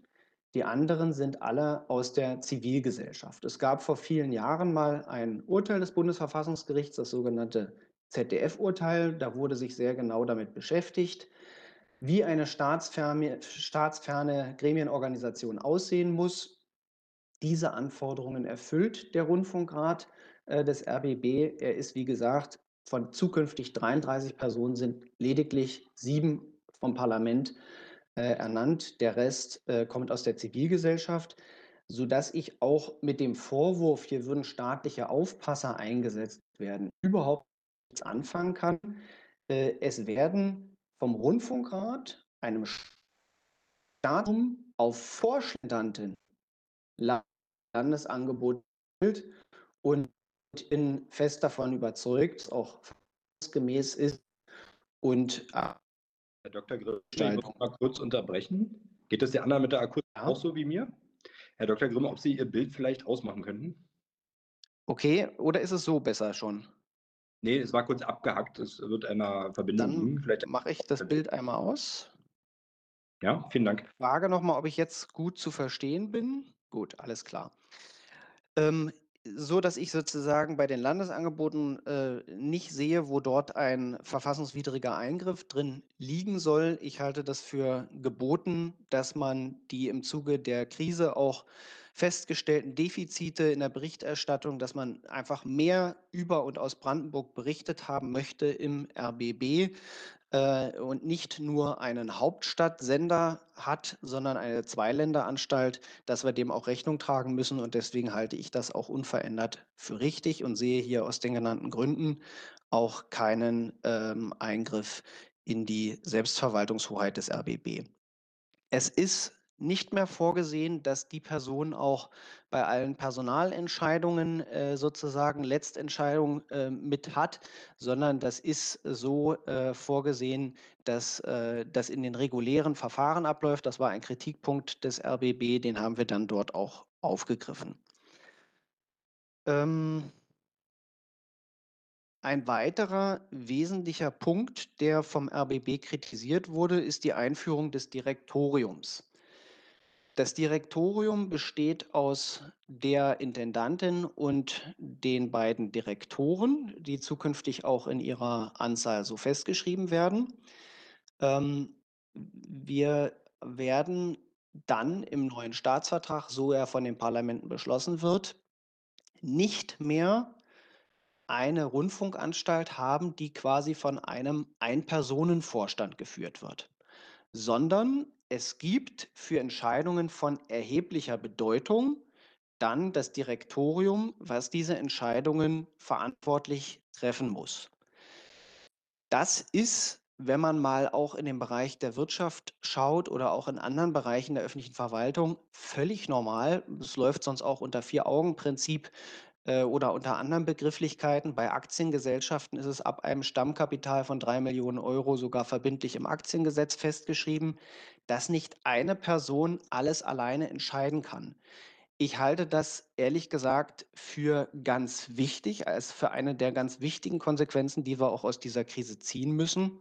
die anderen sind alle aus der Zivilgesellschaft. Es gab vor vielen Jahren mal ein Urteil des Bundesverfassungsgerichts, das sogenannte ZDF-Urteil. Da wurde sich sehr genau damit beschäftigt, wie eine staatsferne, staatsferne Gremienorganisation aussehen muss. Diese Anforderungen erfüllt der Rundfunkrat äh, des RBB. Er ist, wie gesagt, von zukünftig 33 Personen sind lediglich sieben vom Parlament äh, ernannt. Der Rest äh, kommt aus der Zivilgesellschaft, sodass ich auch mit dem Vorwurf, hier würden staatliche Aufpasser eingesetzt werden, überhaupt nichts anfangen kann. Äh, es werden vom Rundfunkrat, einem Staatum auf Vorschläge Landesangebot und Ich bin fest davon überzeugt, auch gemäß ist und Herr Dr. Grimm, ich muss mal kurz unterbrechen. Geht das der anderen mit der Akustik ja. auch so wie mir? Herr Dr. Grimm, ob Sie Ihr Bild vielleicht ausmachen könnten? Okay, oder ist es so besser schon? Nee, es war kurz abgehackt. Es wird einer Verbindung Dann. Vielleicht mache ich das Bild einmal aus. Ja, vielen Dank. Frage nochmal, ob ich jetzt gut zu verstehen bin. Gut, alles klar. Ähm, so, dass ich sozusagen bei den Landesangeboten äh, nicht sehe, wo dort ein verfassungswidriger Eingriff drin liegen soll. Ich halte das für geboten, dass man die im Zuge der Krise auch festgestellten Defizite in der Berichterstattung, dass man einfach mehr über und aus Brandenburg berichtet haben möchte im RBB, äh, und nicht nur einen Hauptstadtsender hat, sondern eine Zweiländeranstalt, dass wir dem auch Rechnung tragen müssen. Und deswegen halte ich das auch unverändert für richtig und sehe hier aus den genannten Gründen auch keinen ähm, Eingriff in die Selbstverwaltungshoheit des RBB. Es ist nicht mehr vorgesehen, dass die Person auch bei allen Personalentscheidungen äh, sozusagen Letztentscheidung äh, mit hat, sondern das ist so äh, vorgesehen, dass äh, das in den regulären Verfahren abläuft. Das war ein Kritikpunkt des RBB, den haben wir dann dort auch aufgegriffen. Ähm, ein weiterer wesentlicher Punkt, der vom RBB kritisiert wurde, ist die Einführung des Direktoriums. Das Direktorium besteht aus der Intendantin und den beiden Direktoren, die zukünftig auch in ihrer Anzahl so festgeschrieben werden. Ähm, wir werden dann im neuen Staatsvertrag, so er von den Parlamenten beschlossen wird, nicht mehr eine Rundfunkanstalt haben, die quasi von einem Ein-Personen-Vorstand geführt wird, sondern es gibt für Entscheidungen von erheblicher Bedeutung dann das Direktorium, was diese Entscheidungen verantwortlich treffen muss. Das ist, wenn man mal auch in den Bereich der Wirtschaft schaut oder auch in anderen Bereichen der öffentlichen Verwaltung, völlig normal. Es läuft sonst auch unter Vier-Augen-Prinzip äh, oder unter anderen Begrifflichkeiten. Bei Aktiengesellschaften ist es ab einem Stammkapital von drei Millionen Euro sogar verbindlich im Aktiengesetz festgeschrieben, dass nicht eine Person alles alleine entscheiden kann. Ich halte das ehrlich gesagt für ganz wichtig, als für eine der ganz wichtigen Konsequenzen, die wir auch aus dieser Krise ziehen müssen,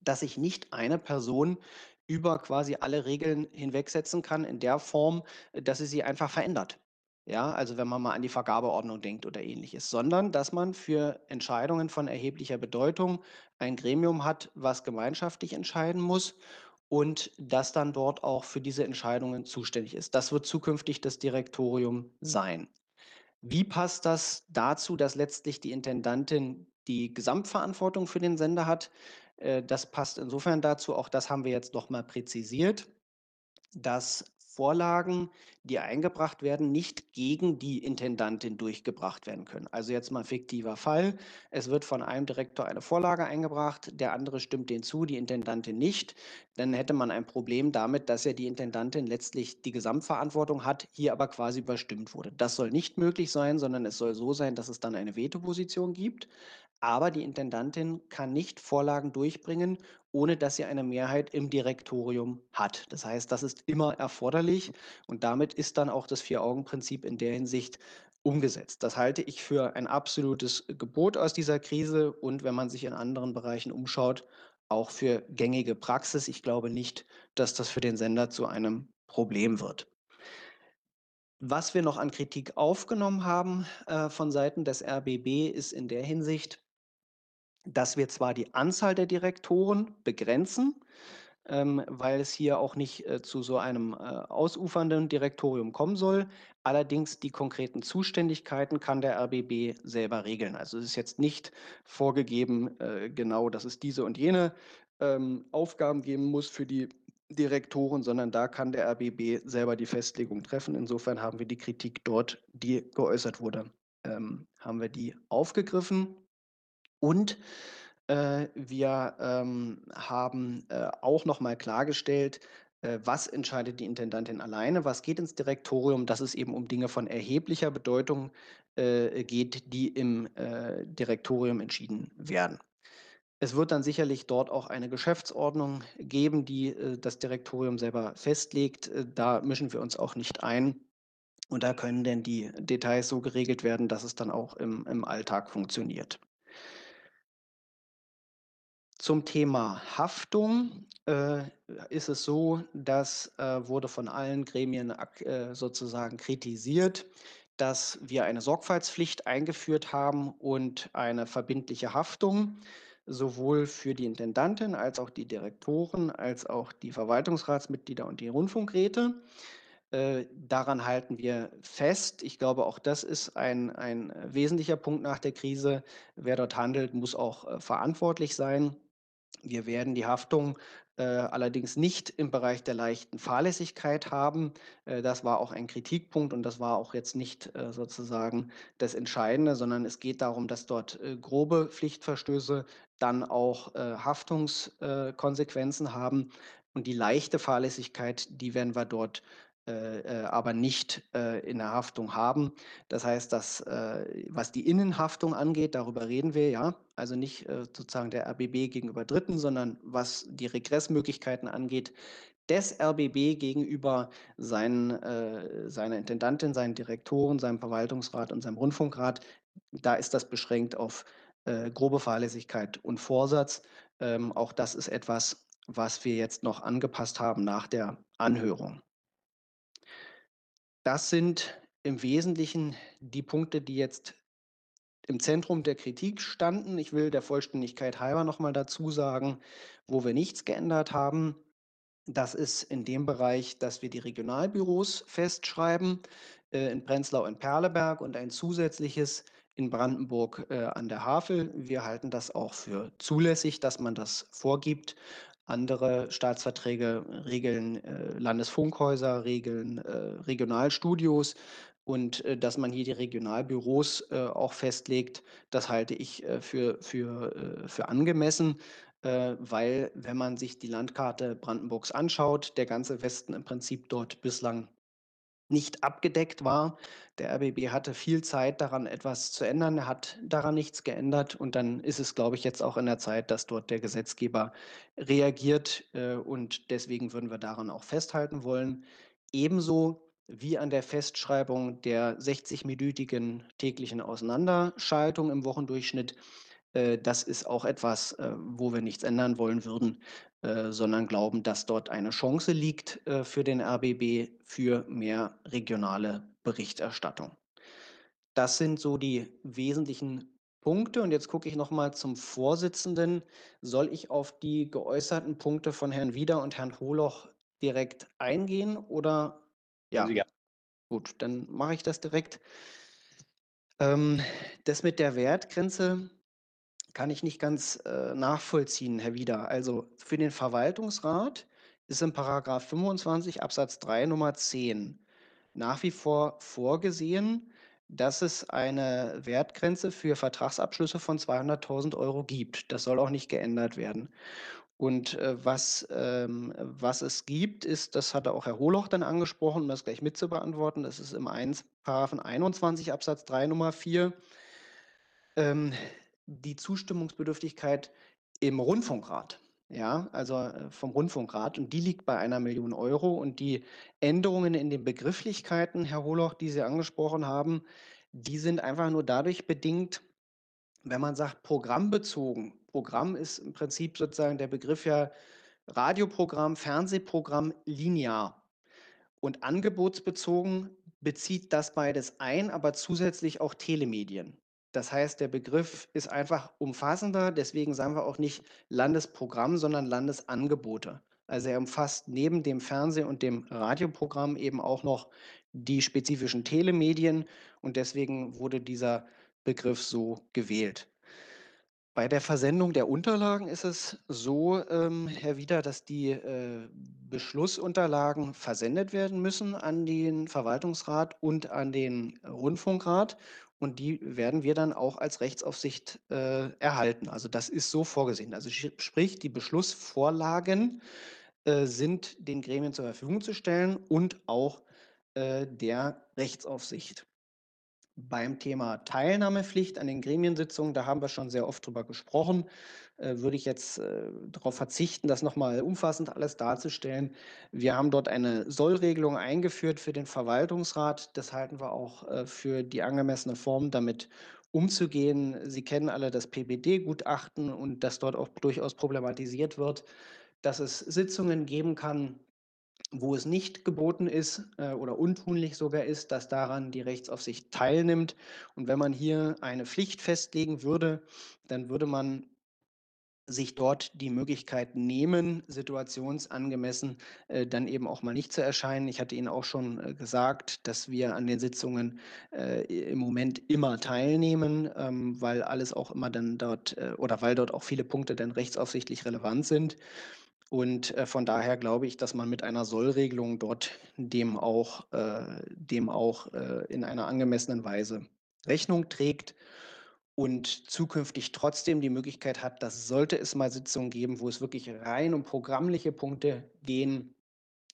dass sich nicht eine Person über quasi alle Regeln hinwegsetzen kann in der Form, dass sie sie einfach verändert. Ja, also wenn man mal an die Vergabeordnung denkt oder ähnliches, sondern dass man für Entscheidungen von erheblicher Bedeutung ein Gremium hat, was gemeinschaftlich entscheiden muss und das dann dort auch für diese Entscheidungen zuständig ist. Das wird zukünftig das Direktorium sein. Wie passt das dazu, dass letztlich die Intendantin die Gesamtverantwortung für den Sender hat? Äh, das passt insofern dazu, auch das haben wir jetzt noch mal präzisiert, dass Vorlagen, die eingebracht werden, nicht gegen die Intendantin durchgebracht werden können. Also jetzt mal fiktiver Fall. Es wird von einem Direktor eine Vorlage eingebracht, der andere stimmt den zu, die Intendantin nicht. Dann hätte man ein Problem damit, dass ja die Intendantin letztlich die Gesamtverantwortung hat, hier aber quasi überstimmt wurde. Das soll nicht möglich sein, sondern es soll so sein, dass es dann eine Vetoposition gibt. Aber die Intendantin kann nicht Vorlagen durchbringen, ohne dass sie eine Mehrheit im Direktorium hat. Das heißt, das ist immer erforderlich und damit ist dann auch das Vier-Augen-Prinzip in der Hinsicht umgesetzt. Das halte ich für ein absolutes Gebot aus dieser Krise und wenn man sich in anderen Bereichen umschaut, auch für gängige Praxis. Ich glaube nicht, dass das für den Sender zu einem Problem wird. Was wir noch an Kritik aufgenommen haben äh, von Seiten des RBB ist in der Hinsicht, dass wir zwar die Anzahl der Direktoren begrenzen, ähm, weil es hier auch nicht äh, zu so einem äh, ausufernden Direktorium kommen soll. Allerdings die konkreten Zuständigkeiten kann der RBB selber regeln. Also es ist jetzt nicht vorgegeben, äh, genau, dass es diese und jene ähm, Aufgaben geben muss für die Direktoren, sondern da kann der RBB selber die Festlegung treffen. Insofern haben wir die Kritik dort, die geäußert wurde, ähm, haben wir die aufgegriffen. Und äh, wir ähm, haben äh, auch noch mal klargestellt, Äh, was entscheidet die Intendantin alleine? Was geht ins Direktorium? Dass es eben um Dinge von erheblicher Bedeutung äh, geht, die im äh, Direktorium entschieden werden. Es wird dann sicherlich dort auch eine Geschäftsordnung geben, die äh, das Direktorium selber festlegt. Da mischen wir uns auch nicht ein. Und da können denn die Details so geregelt werden, dass es dann auch im, im Alltag funktioniert. Zum Thema Haftung äh, ist es so, das äh, wurde von allen Gremien äh, sozusagen kritisiert, dass wir eine Sorgfaltspflicht eingeführt haben und eine verbindliche Haftung sowohl für die Intendantin als auch die Direktoren, als auch die Verwaltungsratsmitglieder und die Rundfunkräte. Äh, daran halten wir fest. Ich glaube, auch das ist ein, ein wesentlicher Punkt nach der Krise. Wer dort handelt, muss auch äh, verantwortlich sein. Wir werden die Haftung äh, allerdings nicht im Bereich der leichten Fahrlässigkeit haben. Äh, das war auch ein Kritikpunkt und das war auch jetzt nicht äh, sozusagen das Entscheidende, sondern es geht darum, dass dort grobe Pflichtverstöße dann auch Haftungskonsequenzen haben. Und die leichte Fahrlässigkeit, die werden wir dort aber nicht äh, in der Haftung haben. Das heißt, dass äh, was die Innenhaftung angeht, darüber reden wir ja, also nicht äh, sozusagen der RBB gegenüber Dritten, sondern was die Regressmöglichkeiten angeht, des RBB gegenüber seinen, äh, seiner Intendantin, seinen Direktoren, seinem Verwaltungsrat und seinem Rundfunkrat. Da ist das beschränkt auf grobe Fahrlässigkeit und Vorsatz. Ähm, auch das ist etwas, was wir jetzt noch angepasst haben nach der Anhörung. Das sind im Wesentlichen die Punkte, die jetzt im Zentrum der Kritik standen. Ich will der Vollständigkeit halber noch mal dazu sagen, wo wir nichts geändert haben. Das ist in dem Bereich, dass wir die Regionalbüros festschreiben, äh, in Prenzlau und Perleberg und ein zusätzliches in Brandenburg äh, an der Havel. Wir halten das auch für zulässig, dass man das vorgibt. Andere Staatsverträge regeln äh, Landesfunkhäuser, regeln äh, Regionalstudios und äh, dass man hier die Regionalbüros äh, auch festlegt, das halte ich äh, für, für, äh, für angemessen, weil wenn man sich die Landkarte Brandenburgs anschaut, der ganze Westen im Prinzip dort bislang nicht abgedeckt war. Der RBB hatte viel Zeit daran, etwas zu ändern. Er hat daran nichts geändert. Und dann ist es, glaube ich, jetzt auch in der Zeit, dass dort der Gesetzgeber reagiert. Äh, und deswegen würden wir daran auch festhalten wollen. Ebenso wie an der Festschreibung der 60-minütigen täglichen Auseinanderschaltung im Wochendurchschnitt. Äh, das ist auch etwas, äh, wo wir nichts ändern wollen würden. Äh, sondern glauben, dass dort eine Chance liegt äh, für den RBB für mehr regionale Berichterstattung. Das sind so die wesentlichen Punkte. Und jetzt gucke ich noch mal zum Vorsitzenden. Soll ich auf die geäußerten Punkte von Herrn Wieder und Herrn Holoch direkt eingehen oder ja? ja. Gut, dann mache ich das direkt. Ähm, das mit der Wertgrenze kann ich nicht ganz äh, nachvollziehen, Herr Wieder. Also für den Verwaltungsrat ist in Paragraph 25 Absatz 3 Nummer 10 nach wie vor vorgesehen, dass es eine Wertgrenze für Vertragsabschlüsse von 200.000 Euro gibt. Das soll auch nicht geändert werden. Und äh, was, ähm, was es gibt, ist, das hatte auch Herr Holoch dann angesprochen, um das gleich mit zu beantworten, das ist im 1, Paragraphen 21 Absatz 3 Nummer 4. Ähm, die Zustimmungsbedürftigkeit im Rundfunkrat. Ja, also äh, vom Rundfunkrat und die liegt bei einer Million Euro und die Änderungen in den Begrifflichkeiten, Herr Holoch, die Sie angesprochen haben, die sind einfach nur dadurch bedingt, wenn man sagt programmbezogen. Programm ist im Prinzip sozusagen der Begriff ja Radioprogramm, Fernsehprogramm linear. Und angebotsbezogen bezieht das beides ein, aber zusätzlich auch Telemedien. Das heißt, der Begriff ist einfach umfassender. Deswegen sagen wir auch nicht Landesprogramm, sondern Landesangebote. Also er umfasst neben dem Fernseh- und dem Radioprogramm eben auch noch die spezifischen Telemedien. Und deswegen wurde dieser Begriff so gewählt. Bei der Versendung der Unterlagen ist es so, ähm, Herr Wieder, dass die äh, Beschlussunterlagen versendet werden müssen an den Verwaltungsrat und an den Rundfunkrat und die werden wir dann auch als Rechtsaufsicht äh, erhalten. Also das ist so vorgesehen. Also sprich, die Beschlussvorlagen äh, sind den Gremien zur Verfügung zu stellen und auch äh, der Rechtsaufsicht. Beim Thema Teilnahmepflicht an den Gremiensitzungen, da haben wir schon sehr oft drüber gesprochen, äh, würde ich jetzt äh, darauf verzichten, das nochmal umfassend alles darzustellen. Wir haben dort eine Sollregelung eingeführt für den Verwaltungsrat. Das halten wir auch äh, für die angemessene Form, damit umzugehen. Sie kennen alle das PBD-Gutachten und das dort auch durchaus problematisiert wird, dass es Sitzungen geben kann, wo es nicht geboten ist äh, oder untunlich sogar ist, dass daran die Rechtsaufsicht teilnimmt. Und wenn man hier eine Pflicht festlegen würde, dann würde man sich dort die Möglichkeit nehmen, situationsangemessen äh, dann eben auch mal nicht zu erscheinen. Ich hatte Ihnen auch schon äh, gesagt, dass wir an den Sitzungen äh, im Moment immer teilnehmen, ähm, weil alles auch immer dann dort äh, oder weil dort auch viele Punkte dann rechtsaufsichtlich relevant sind. Und äh, von daher glaube ich, dass man mit einer Sollregelung dort dem auch, äh, dem auch äh, in einer angemessenen Weise Rechnung trägt und zukünftig trotzdem die Möglichkeit hat, dass sollte es mal Sitzungen geben, wo es wirklich rein um programmliche Punkte gehen,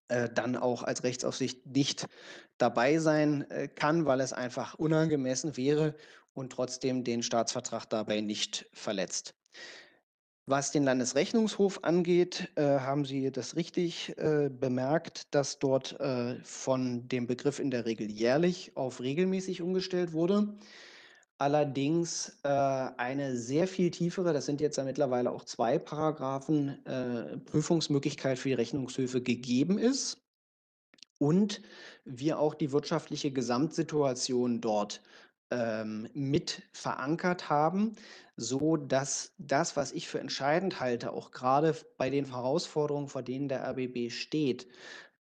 dann auch als Rechtsaufsicht nicht dabei sein kann, weil es einfach unangemessen wäre und trotzdem den Staatsvertrag dabei nicht verletzt. Was den Landesrechnungshof angeht, äh, haben Sie das richtig äh, bemerkt, dass dort äh, von dem Begriff in der Regel jährlich auf regelmäßig umgestellt wurde. Allerdings äh, eine sehr viel tiefere, das sind jetzt ja mittlerweile auch zwei Paragraphen, äh, Prüfungsmöglichkeit für die Rechnungshöfe gegeben ist und wir auch die wirtschaftliche Gesamtsituation dort ähm, mit verankert haben, so dass das, was ich für entscheidend halte, auch gerade bei den Herausforderungen, vor denen der RBB steht,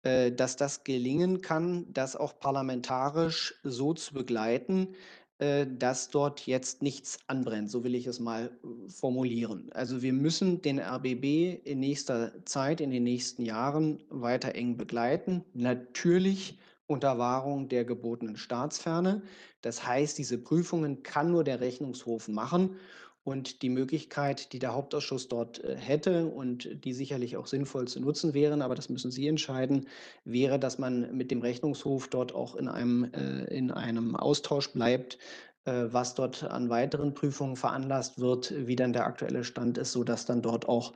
äh, dass das gelingen kann, das auch parlamentarisch so zu begleiten, äh, dass dort jetzt nichts anbrennt, so will ich es mal äh, formulieren. Also wir müssen den RBB in nächster Zeit, in den nächsten Jahren weiter eng begleiten. Natürlich unter Wahrung der gebotenen Staatsferne. Das heißt, diese Prüfungen kann nur der Rechnungshof machen. Und die Möglichkeit, die der Hauptausschuss dort äh, hätte und die sicherlich auch sinnvoll zu nutzen wären, aber das müssen Sie entscheiden, wäre, dass man mit dem Rechnungshof dort auch in einem, äh, in einem Austausch bleibt, äh, was dort an weiteren Prüfungen veranlasst wird, wie dann der aktuelle Stand ist, sodass dann dort auch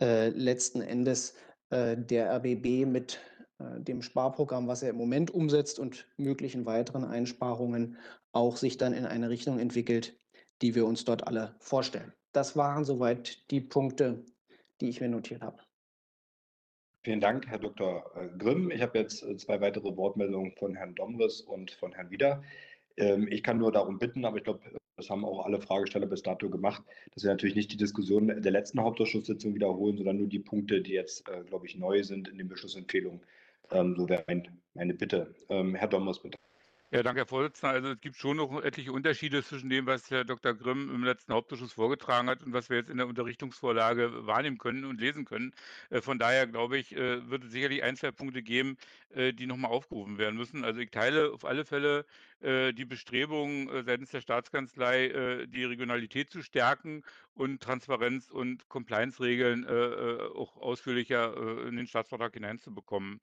letzten Endes der RBB mit dem Sparprogramm, was er im Moment umsetzt und möglichen weiteren Einsparungen auch sich dann in eine Richtung entwickelt, die wir uns dort alle vorstellen. Das waren soweit die Punkte, die ich mir notiert habe. Vielen Dank, Herr Dr. Äh, Grimm. Ich habe jetzt äh, zwei weitere Wortmeldungen von Herrn Domres und von Herrn Wieder. Ähm, ich kann nur darum bitten, aber ich glaube, das haben auch alle Fragesteller bis dato gemacht, dass wir natürlich nicht die Diskussion der letzten Hauptausschusssitzung wiederholen, sondern nur die Punkte, die jetzt, äh, glaube ich, neu sind in den Beschlussempfehlungen. Ähm, so wäre meine Bitte. Ähm, Herr Domres, bitte. Ja, danke, Herr Vorsitzender. Also es gibt schon noch etliche Unterschiede zwischen dem, was Herr Dr. Grimm im letzten Hauptausschuss vorgetragen hat und was wir jetzt in der Unterrichtungsvorlage wahrnehmen können und lesen können. Äh, von daher glaube ich, äh, wird es sicherlich ein, zwei Punkte geben, äh, die nochmal aufgerufen werden müssen. Also ich teile auf alle Fälle die Bestrebungen seitens der Staatskanzlei, die Regionalität zu stärken und Transparenz und Compliance-Regeln auch ausführlicher in den Staatsvertrag hineinzubekommen.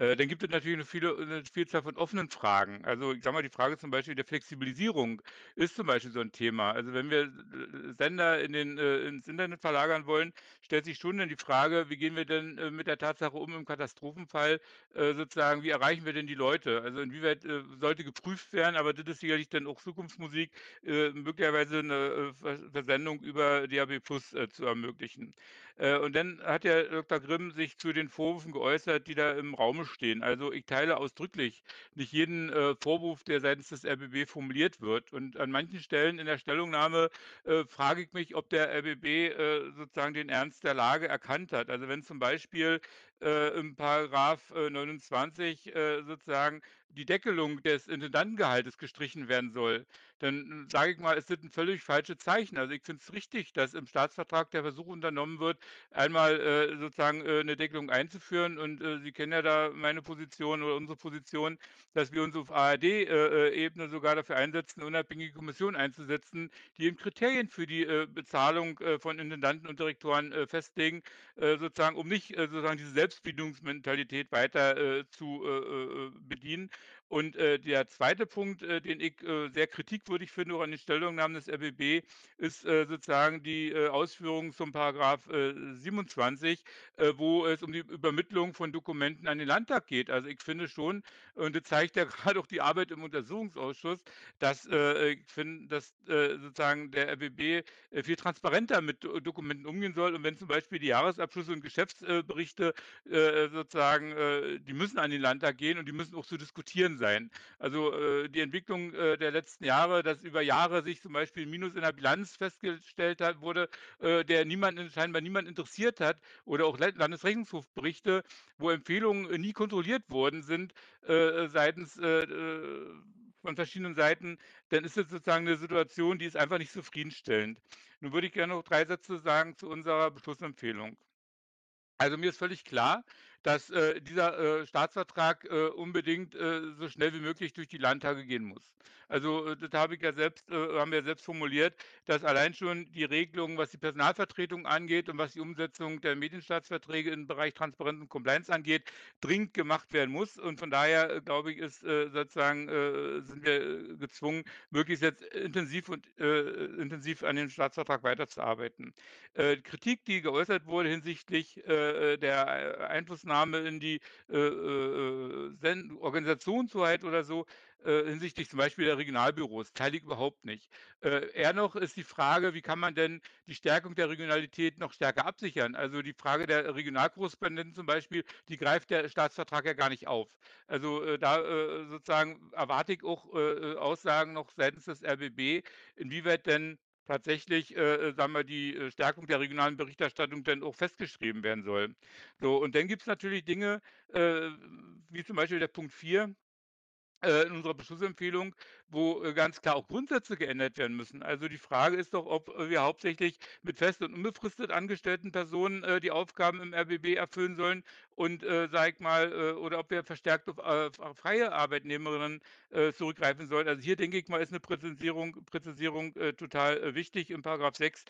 Äh, dann gibt es natürlich eine, viele, eine Vielzahl von offenen Fragen. Also ich sage mal, die Frage zum Beispiel der Flexibilisierung ist zum Beispiel so ein Thema. Also wenn wir äh, Sender in den, äh, ins Internet verlagern wollen, stellt sich schon dann die Frage, wie gehen wir denn äh, mit der Tatsache um im Katastrophenfall, äh, sozusagen, wie erreichen wir denn die Leute? Also inwieweit sollte geprüft werden, aber das ist sicherlich dann auch Zukunftsmusik, möglicherweise eine Versendung über DAB Plus zu ermöglichen. und dann hat ja Dr. Grimm sich zu den Vorwürfen geäußert, die da im Raum stehen. Also ich teile ausdrücklich nicht jeden äh, Vorwurf, der seitens des RBB formuliert wird. Und an manchen Stellen in der Stellungnahme äh, frage ich mich, ob der RBB äh, sozusagen den Ernst der Lage erkannt hat. Also wenn zum Beispiel äh, im Paragraph 29 äh, sozusagen die Deckelung des Intendantengehaltes gestrichen werden soll, dann äh, sage ich mal, es sind ein völlig falsche Zeichen. Also ich finde es richtig, dass im Staatsvertrag der Versuch unternommen wird, einmal äh, sozusagen äh, eine Deckelung einzuführen. Und äh, Sie kennen ja da meine Position oder unsere Position, dass wir uns auf ARD-Ebene sogar dafür einsetzen, unabhängige Kommission einzusetzen, die eben Kriterien für die Bezahlung von Intendanten und Direktoren festlegen, sozusagen, um nicht sozusagen diese Selbstbedienungsmentalität weiter äh, zu äh, bedienen. Und äh, der zweite Punkt, äh, den ich äh, sehr kritikwürdig finde, auch an den Stellungnahmen des RBB, ist äh, sozusagen die äh, Ausführungen zum Paragraph 27, wo es um die Übermittlung von Dokumenten an den Landtag geht. Also ich finde schon, und das zeigt ja gerade auch die Arbeit im Untersuchungsausschuss, dass ich finde, dass sozusagen der RBB viel transparenter mit Dokumenten umgehen soll. Und wenn zum Beispiel die Jahresabschlüsse und Geschäftsberichte sozusagen, die müssen an den Landtag gehen und die müssen auch zu diskutieren sein. Also äh, die Entwicklung äh, der letzten Jahre, dass über Jahre sich zum Beispiel Minus in der Bilanz festgestellt hat, wurde, äh, der niemand, scheinbar niemand interessiert hat, oder auch Landesrechnungshofberichte, wo Empfehlungen nie kontrolliert worden sind äh, seitens äh, äh, von verschiedenen Seiten, dann ist es sozusagen eine Situation, die ist einfach nicht zufriedenstellend. Nun würde ich gerne noch drei Sätze sagen zu unserer Beschlussempfehlung. Also mir ist völlig klar, dass äh, dieser äh, Staatsvertrag äh, unbedingt äh, so schnell wie möglich durch die Landtage gehen muss. Also äh, das habe ich ja selbst, äh, haben wir selbst formuliert, dass allein schon die Regelungen, was die Personalvertretung angeht und was die Umsetzung der Medienstaatsverträge im Bereich Transparenz und Compliance angeht, dringend gemacht werden muss. Und von daher, glaube ich, ist sozusagen, sind wir gezwungen, möglichst jetzt intensiv und intensiv an dem Staatsvertrag weiterzuarbeiten. Kritik, die geäußert wurde hinsichtlich der Einflussnahme Einflussnahme in die äh, äh, äh Organisationshoheit oder so äh, hinsichtlich zum Beispiel der Regionalbüros, teile ich überhaupt nicht. Äh, eher noch ist die Frage, wie kann man denn die Stärkung der Regionalität noch stärker absichern? Also die Frage der Regionalkorrespondenten zum Beispiel, die greift der Staatsvertrag ja gar nicht auf. Also äh, da sozusagen erwarte ich auch Aussagen noch seitens des RBB, inwieweit denn tatsächlich, äh, äh, sagen wir, die äh, Stärkung der regionalen Berichterstattung dann auch festgeschrieben werden soll. So, und dann gibt es natürlich Dinge, äh, wie zum Beispiel der Punkt 4, äh, in unserer Beschlussempfehlung, wo äh, ganz klar auch Grundsätze geändert werden müssen. Also die Frage ist doch, ob äh, wir hauptsächlich mit fest und unbefristet angestellten Personen die Aufgaben im RBB erfüllen sollen und, sage ich mal, oder ob wir verstärkt auf freie Arbeitnehmerinnen zurückgreifen sollen. Also hier denke ich mal, ist eine Präzisierung, Präzisierung total wichtig im Paragraph 6,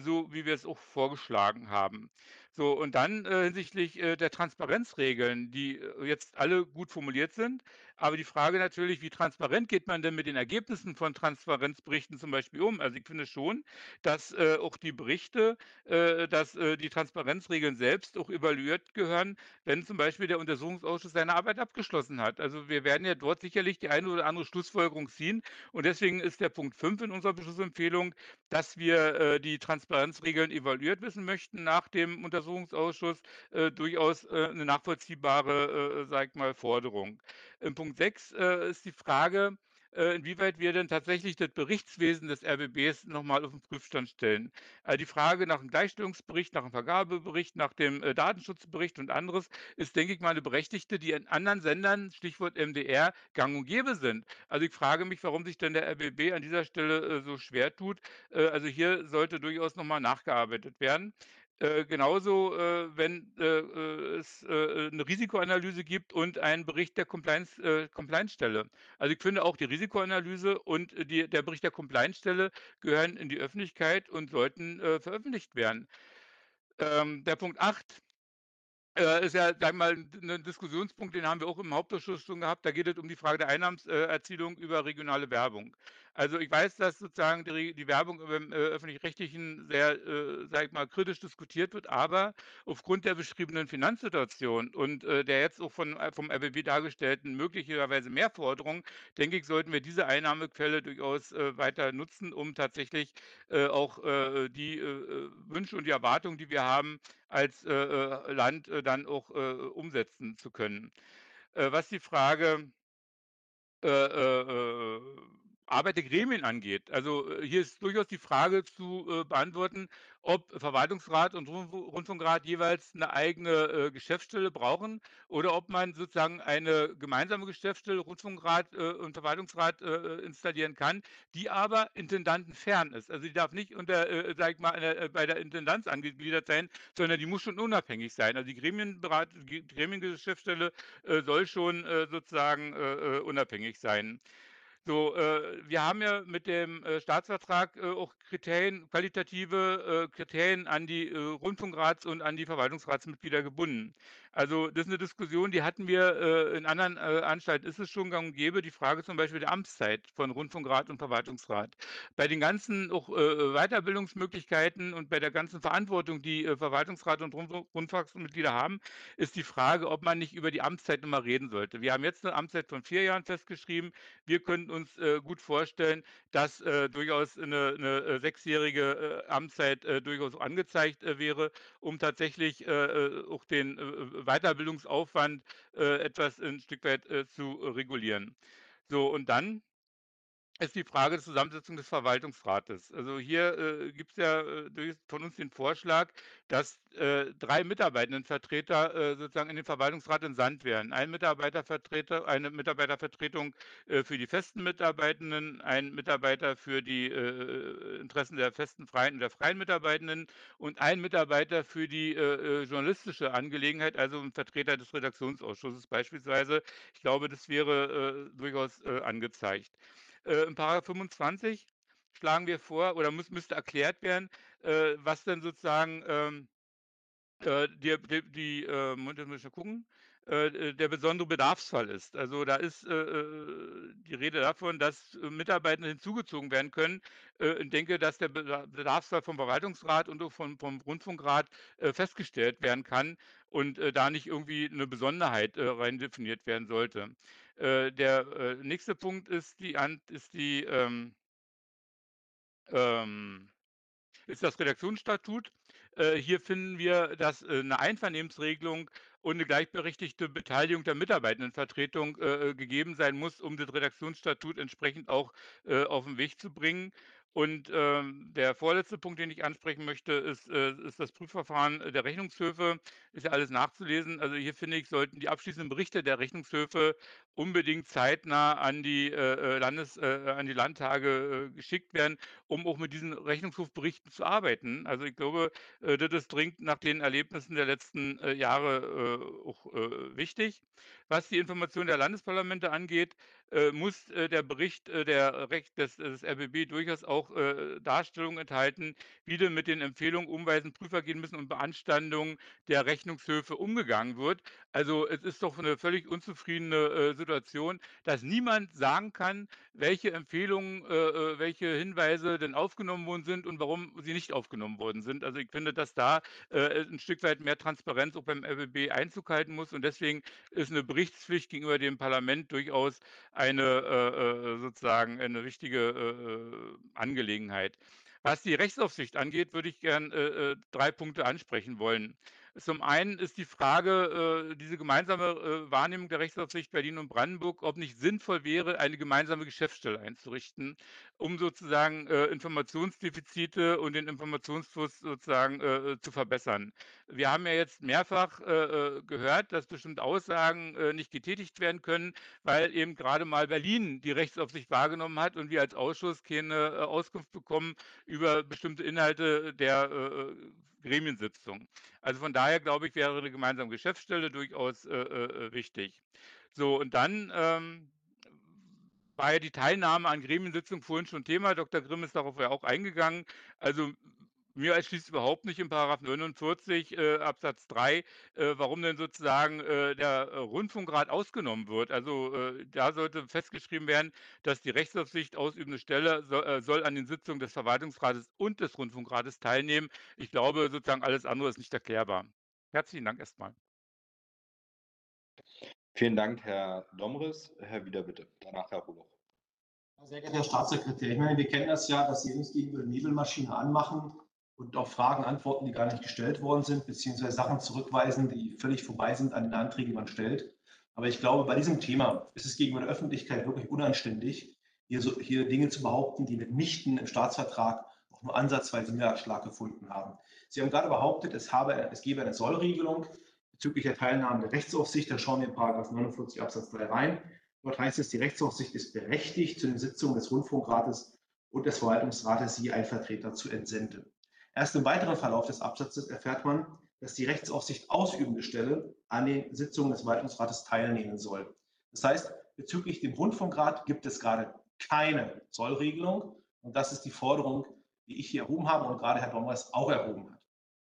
so wie wir es auch vorgeschlagen haben. So, und dann hinsichtlich der Transparenzregeln, die jetzt alle gut formuliert sind, aber die Frage natürlich, wie transparent geht man denn mit den Ergebnissen von Transparenzberichten zum Beispiel um? Also ich finde schon, dass äh, auch die Berichte, äh, dass äh, die Transparenzregeln selbst auch evaluiert gehören, wenn zum Beispiel der Untersuchungsausschuss seine Arbeit abgeschlossen hat. Also wir werden ja dort sicherlich die eine oder andere Schlussfolgerung ziehen. Und deswegen ist der Punkt 5 in unserer Beschlussempfehlung, dass wir äh, die Transparenzregeln evaluiert wissen möchten nach dem Untersuchungsausschuss, äh, durchaus äh, eine nachvollziehbare, sag ich mal, Forderung. Im Punkt 6 äh, ist die Frage, äh, inwieweit wir denn tatsächlich das Berichtswesen des RBBs nochmal auf den Prüfstand stellen. Also die Frage nach dem Gleichstellungsbericht, nach dem Vergabebericht, nach dem äh, Datenschutzbericht und anderes ist, denke ich mal, eine berechtigte, die in anderen Sendern, Stichwort MDR, gang und gäbe sind. Also ich frage mich, warum sich denn der RBB an dieser Stelle äh, so schwer tut. Äh, also hier sollte durchaus nochmal nachgearbeitet werden. Äh, genauso, äh, wenn äh, äh es äh, eine Risikoanalyse gibt und einen Bericht der Compliance, Compliance-Stelle. Also ich finde auch die Risikoanalyse und die, der Bericht der Compliance-Stelle gehören in die Öffentlichkeit und sollten veröffentlicht werden. Ähm, der Punkt 8 äh, ist ja, sag mal, ein Diskussionspunkt, den haben wir auch im Hauptausschuss schon gehabt. Da geht es um die Frage der Einnahmenserzielung über regionale Werbung. Also ich weiß, dass sozusagen die, die Werbung im äh, öffentlich-rechtlichen sehr, äh, sag ich mal, kritisch diskutiert wird, aber aufgrund der beschriebenen Finanzsituation und äh, der jetzt auch von, äh, vom RBB dargestellten möglicherweise Mehrforderungen, denke ich, sollten wir diese Einnahmequelle durchaus äh, weiter nutzen, um tatsächlich äh, auch die Wünsche und die Erwartungen, die wir haben, als Land dann auch umsetzen zu können. was die Frage äh, äh, Arbeit der Gremien angeht. Also äh, hier ist durchaus die Frage zu äh, beantworten, ob Verwaltungsrat und Rundfunkrat jeweils eine eigene äh, Geschäftsstelle brauchen oder ob man sozusagen eine gemeinsame Geschäftsstelle Rundfunkrat äh, und Verwaltungsrat äh, installieren kann, die aber intendantenfern ist. Also die darf nicht unter, äh, sag ich mal, eine, bei der Intendanz angegliedert sein, sondern die muss schon unabhängig sein. Also die Gremienberat Gremiengeschäftsstelle soll schon sozusagen unabhängig sein. So, äh, wir haben ja mit dem äh, Staatsvertrag äh, auch Kriterien, qualitative äh, Kriterien an die äh, Rundfunkrats- und an die Verwaltungsratsmitglieder gebunden. Also das ist eine Diskussion, die hatten wir äh, in anderen Anstalten, ist es schon gang und gäbe, die Frage zum Beispiel der Amtszeit von Rundfunkrat und Verwaltungsrat. Bei den ganzen auch Weiterbildungsmöglichkeiten und bei der ganzen Verantwortung, die Verwaltungsrat und Rundfunkmitglieder haben, ist die Frage, ob man nicht über die Amtszeit nochmal reden sollte. Wir haben jetzt eine Amtszeit von vier Jahren festgeschrieben. Wir könnten uns äh, gut vorstellen, dass äh, durchaus eine, eine äh, sechsjährige äh, Amtszeit äh, durchaus angezeigt äh, wäre, um tatsächlich auch den Weiterbildungsaufwand etwas ein Stück weit zu regulieren. So, und dann ist die Frage der Zusammensetzung des Verwaltungsrates. Also hier äh, gibt es ja äh, von uns den Vorschlag, dass äh, drei Mitarbeitendenvertreter äh, sozusagen in den Verwaltungsrat entsandt werden. Ein Mitarbeitervertreter, eine Mitarbeitervertretung äh, für die festen Mitarbeitenden, ein Mitarbeiter für die äh, Interessen der festen freien und der freien Mitarbeitenden und ein Mitarbeiter für die journalistische Angelegenheit, also ein Vertreter des Redaktionsausschusses beispielsweise. Ich glaube, das wäre durchaus angezeigt äh, in Paragraph 25 schlagen wir vor oder muss, müsste erklärt werden, äh, was denn sozusagen ähm, äh, die, die, die äh, muss ich äh, der besondere Bedarfsfall ist. Also da ist äh, äh die Rede davon, dass Mitarbeiter hinzugezogen werden können. ich denke, dass der Bedarfsfall vom Verwaltungsrat und vom, vom Rundfunkrat festgestellt werden kann und da nicht irgendwie eine Besonderheit rein definiert werden sollte. Äh, der äh, nächste Punkt ist die, ist die ähm, ähm, ist das Redaktionsstatut. Äh, hier finden wir, dass äh, eine Einvernehmensregelung und eine gleichberechtigte Beteiligung der Mitarbeitendenvertretung äh, gegeben sein muss, um das Redaktionsstatut entsprechend auch äh, auf den Weg zu bringen. Und ähm, der vorletzte Punkt, den ich ansprechen möchte, ist, äh, ist das Prüfverfahren der Rechnungshöfe. Ist ja alles nachzulesen. Also hier finde ich, sollten die abschließenden Berichte der Rechnungshöfe unbedingt zeitnah an die äh, äh Landes, äh, an die Landtage äh, geschickt werden, um auch mit diesen Rechnungshofberichten zu arbeiten. Also ich glaube, äh, das ist dringend nach den Erlebnissen der letzten Jahre auch wichtig. Was die Information der Landesparlamente angeht, äh, muss äh, der Bericht äh, der Recht des, des RBB durchaus auch Darstellungen enthalten, wie denn mit den Empfehlungen umweisen Prüfer gehen müssen und Beanstandungen der Rechnungshöfe umgegangen wird. Also es ist doch eine völlig unzufriedene Situation, dass niemand sagen kann, welche Empfehlungen, welche Hinweise denn aufgenommen worden sind und warum sie nicht aufgenommen worden sind. Also ich finde, dass da ein Stück weit mehr Transparenz auch beim RBB Einzug halten muss und deswegen ist eine Berichtspflicht gegenüber dem Parlament durchaus eine äh, äh, sozusagen eine wichtige äh, Angelegenheit. Was die Rechtsaufsicht angeht, würde ich gern drei Punkte ansprechen wollen. Zum einen ist die Frage, äh, diese gemeinsame äh, Wahrnehmung der Rechtsaufsicht Berlin und Brandenburg, ob nicht sinnvoll wäre, eine gemeinsame Geschäftsstelle einzurichten, um sozusagen äh, Informationsdefizite und den Informationsfluss sozusagen äh, zu verbessern. Wir haben ja jetzt mehrfach äh, äh, gehört, dass bestimmte Aussagen nicht getätigt werden können, weil eben gerade mal Berlin die Rechtsaufsicht wahrgenommen hat und wir als Ausschuss keine Auskunft bekommen über bestimmte Inhalte der Gremiensitzung. Also von daher glaube ich, wäre eine gemeinsame Geschäftsstelle durchaus äh, äh, wichtig. So, und dann ähm, war ja die Teilnahme an Gremiensitzungen vorhin schon Thema. Dr. Grimm ist darauf ja auch eingegangen. Also mir erschließt überhaupt nicht in Paragraph 49 äh, Absatz 3, äh, warum denn sozusagen äh, der äh, Rundfunkrat ausgenommen wird. Also äh, da sollte festgeschrieben werden, dass die Rechtsaufsicht ausübende Stelle soll, äh, soll, an den Sitzungen des Verwaltungsrates und des Rundfunkrates teilnehmen. Ich glaube, sozusagen alles andere ist nicht erklärbar. Herzlichen Dank erstmal. Vielen Dank, Herr Domres. Herr Wieder, bitte. Danach Herr Roloch. Sehr geehrter Herr Staatssekretär, ich meine, wir kennen das ja, dass Sie uns gegenüber Nebelmaschine anmachen und auf Fragen antworten, die gar nicht gestellt worden sind, beziehungsweise Sachen zurückweisen, die völlig vorbei sind an den Anträgen, die man stellt. Aber ich glaube, bei diesem Thema ist es gegenüber der Öffentlichkeit wirklich unanständig, hier, so, hier Dinge zu behaupten, die mitnichten im Staatsvertrag auch nur ansatzweise Niederschlag gefunden haben. Sie haben gerade behauptet, es, habe, es gebe eine Sollregelung bezüglich der Teilnahme der Rechtsaufsicht. Da schauen wir in 49 Absatz 3 rein. Dort heißt es, die Rechtsaufsicht ist berechtigt, zu den Sitzungen des Rundfunkrates und des Verwaltungsrates je ein Vertreter zu entsenden. Erst im weiteren Verlauf des Absatzes erfährt man, dass die Rechtsaufsicht ausübende Stelle an den Sitzungen des Verwaltungsrates teilnehmen soll. Das heißt, bezüglich dem Rundfunkrat gibt es gerade keine Zollregelung. Und das ist die Forderung, die ich hier erhoben habe und gerade Herr Dommers auch erhoben hat.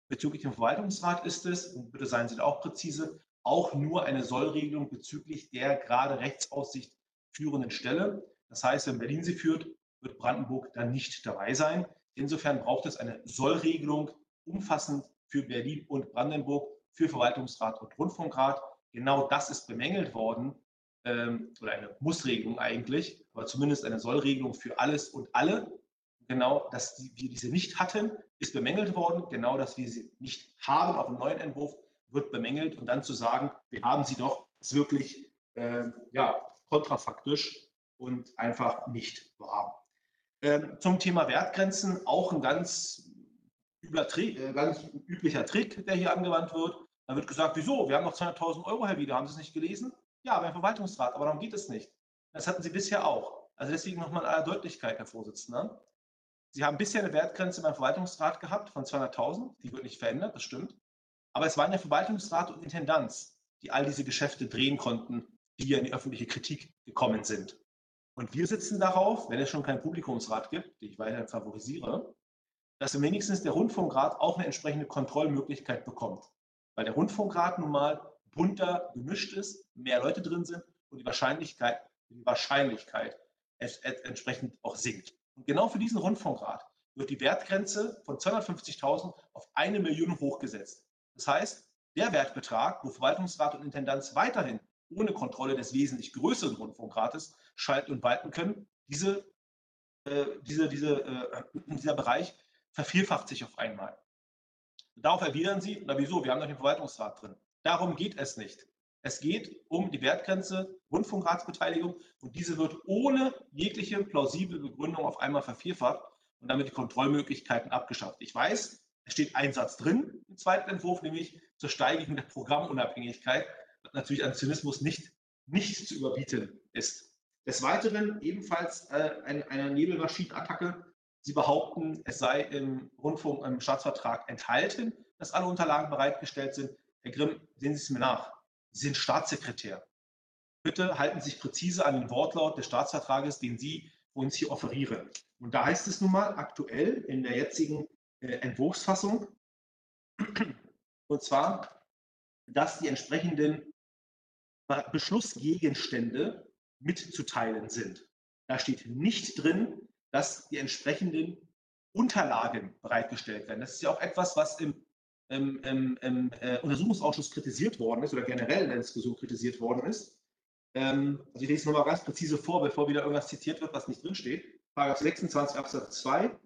Bezüglich dem Verwaltungsrat ist es, und bitte seien Sie da auch präzise, auch nur eine Sollregelung bezüglich der gerade Rechtsaussicht führenden Stelle. Das heißt, wenn Berlin sie führt, wird Brandenburg dann nicht dabei sein. Insofern braucht es eine Sollregelung umfassend für Berlin und Brandenburg, für Verwaltungsrat und Rundfunkrat. Genau das ist bemängelt worden, ähm, oder eine Mussregelung eigentlich, aber zumindest eine Sollregelung für alles und alle. Genau, dass die, wir diese nicht hatten, ist bemängelt worden. Genau, dass wir sie nicht haben auf dem neuen Entwurf, wird bemängelt. Und dann zu sagen, wir haben sie doch, ist wirklich äh, ja, kontrafaktisch und einfach nicht wahr. Ähm, zum Thema Wertgrenzen auch ein ganz, äh, ganz üblicher Trick, der hier angewandt wird. Da wird gesagt, wieso? Wir haben noch 200.000 Euro, Herr Wieder, haben Sie es nicht gelesen? Ja, beim Verwaltungsrat, aber darum geht es nicht. Das hatten Sie bisher auch. Also deswegen nochmal in aller Deutlichkeit, Herr Vorsitzender. Sie haben bisher eine Wertgrenze beim Verwaltungsrat gehabt von 200.000, die wird nicht verändert, das stimmt. Aber es waren ja Verwaltungsrat und Intendanz, die all diese Geschäfte drehen konnten, die ja in die öffentliche Kritik gekommen sind. Und wir sitzen darauf, wenn es schon keinen Publikumsrat gibt, den ich weiterhin favorisiere, dass wenigstens der Rundfunkrat auch eine entsprechende Kontrollmöglichkeit bekommt. Weil der Rundfunkrat nun mal bunter gemischt ist, mehr Leute drin sind und die Wahrscheinlichkeit, die Wahrscheinlichkeit entsprechend auch sinkt. Und genau für diesen Rundfunkrat wird die Wertgrenze von 250.000 auf eine Million hochgesetzt. Das heißt, der Wertbetrag, wo Verwaltungsrat und Intendanz weiterhin ohne Kontrolle des wesentlich größeren Rundfunkrates schalten und walten können, diese, äh, diese, diese, äh, dieser Bereich vervierfacht sich auf einmal. Darauf erwidern Sie, na wieso, wir haben doch den Verwaltungsrat drin. Darum geht es nicht. Es geht um die Wertgrenze Rundfunkratsbeteiligung und diese wird ohne jegliche plausible Begründung auf einmal vervierfacht und damit die Kontrollmöglichkeiten abgeschafft. Ich weiß, es steht ein Satz drin im zweiten Entwurf, nämlich zur Steigerung der Programmunabhängigkeit, natürlich an Zynismus nicht, nicht zu überbieten ist. Des Weiteren ebenfalls äh, ein, eine Nebelmaschinenattacke. Sie behaupten, es sei im Rundfunk, im Staatsvertrag enthalten, dass alle Unterlagen bereitgestellt sind. Herr Grimm, sehen Sie es mir nach. Sie sind Staatssekretär. Bitte halten Sie sich präzise an den Wortlaut des Staatsvertrages, den Sie uns hier offerieren. Und da heißt es nun mal aktuell in der jetzigen äh, Entwurfsfassung, und zwar, dass die entsprechenden Beschlussgegenstände mitzuteilen sind. Da steht nicht drin, dass die entsprechenden Unterlagen bereitgestellt werden. Das ist ja auch etwas, was im im, im, im äh, Untersuchungsausschuss kritisiert worden ist oder generell in der Diskussion kritisiert worden ist. Ähm, also ich lese es nochmal ganz präzise vor, bevor wieder irgendwas zitiert wird, was nicht drinsteht. Paragraph 26 Absatz 2.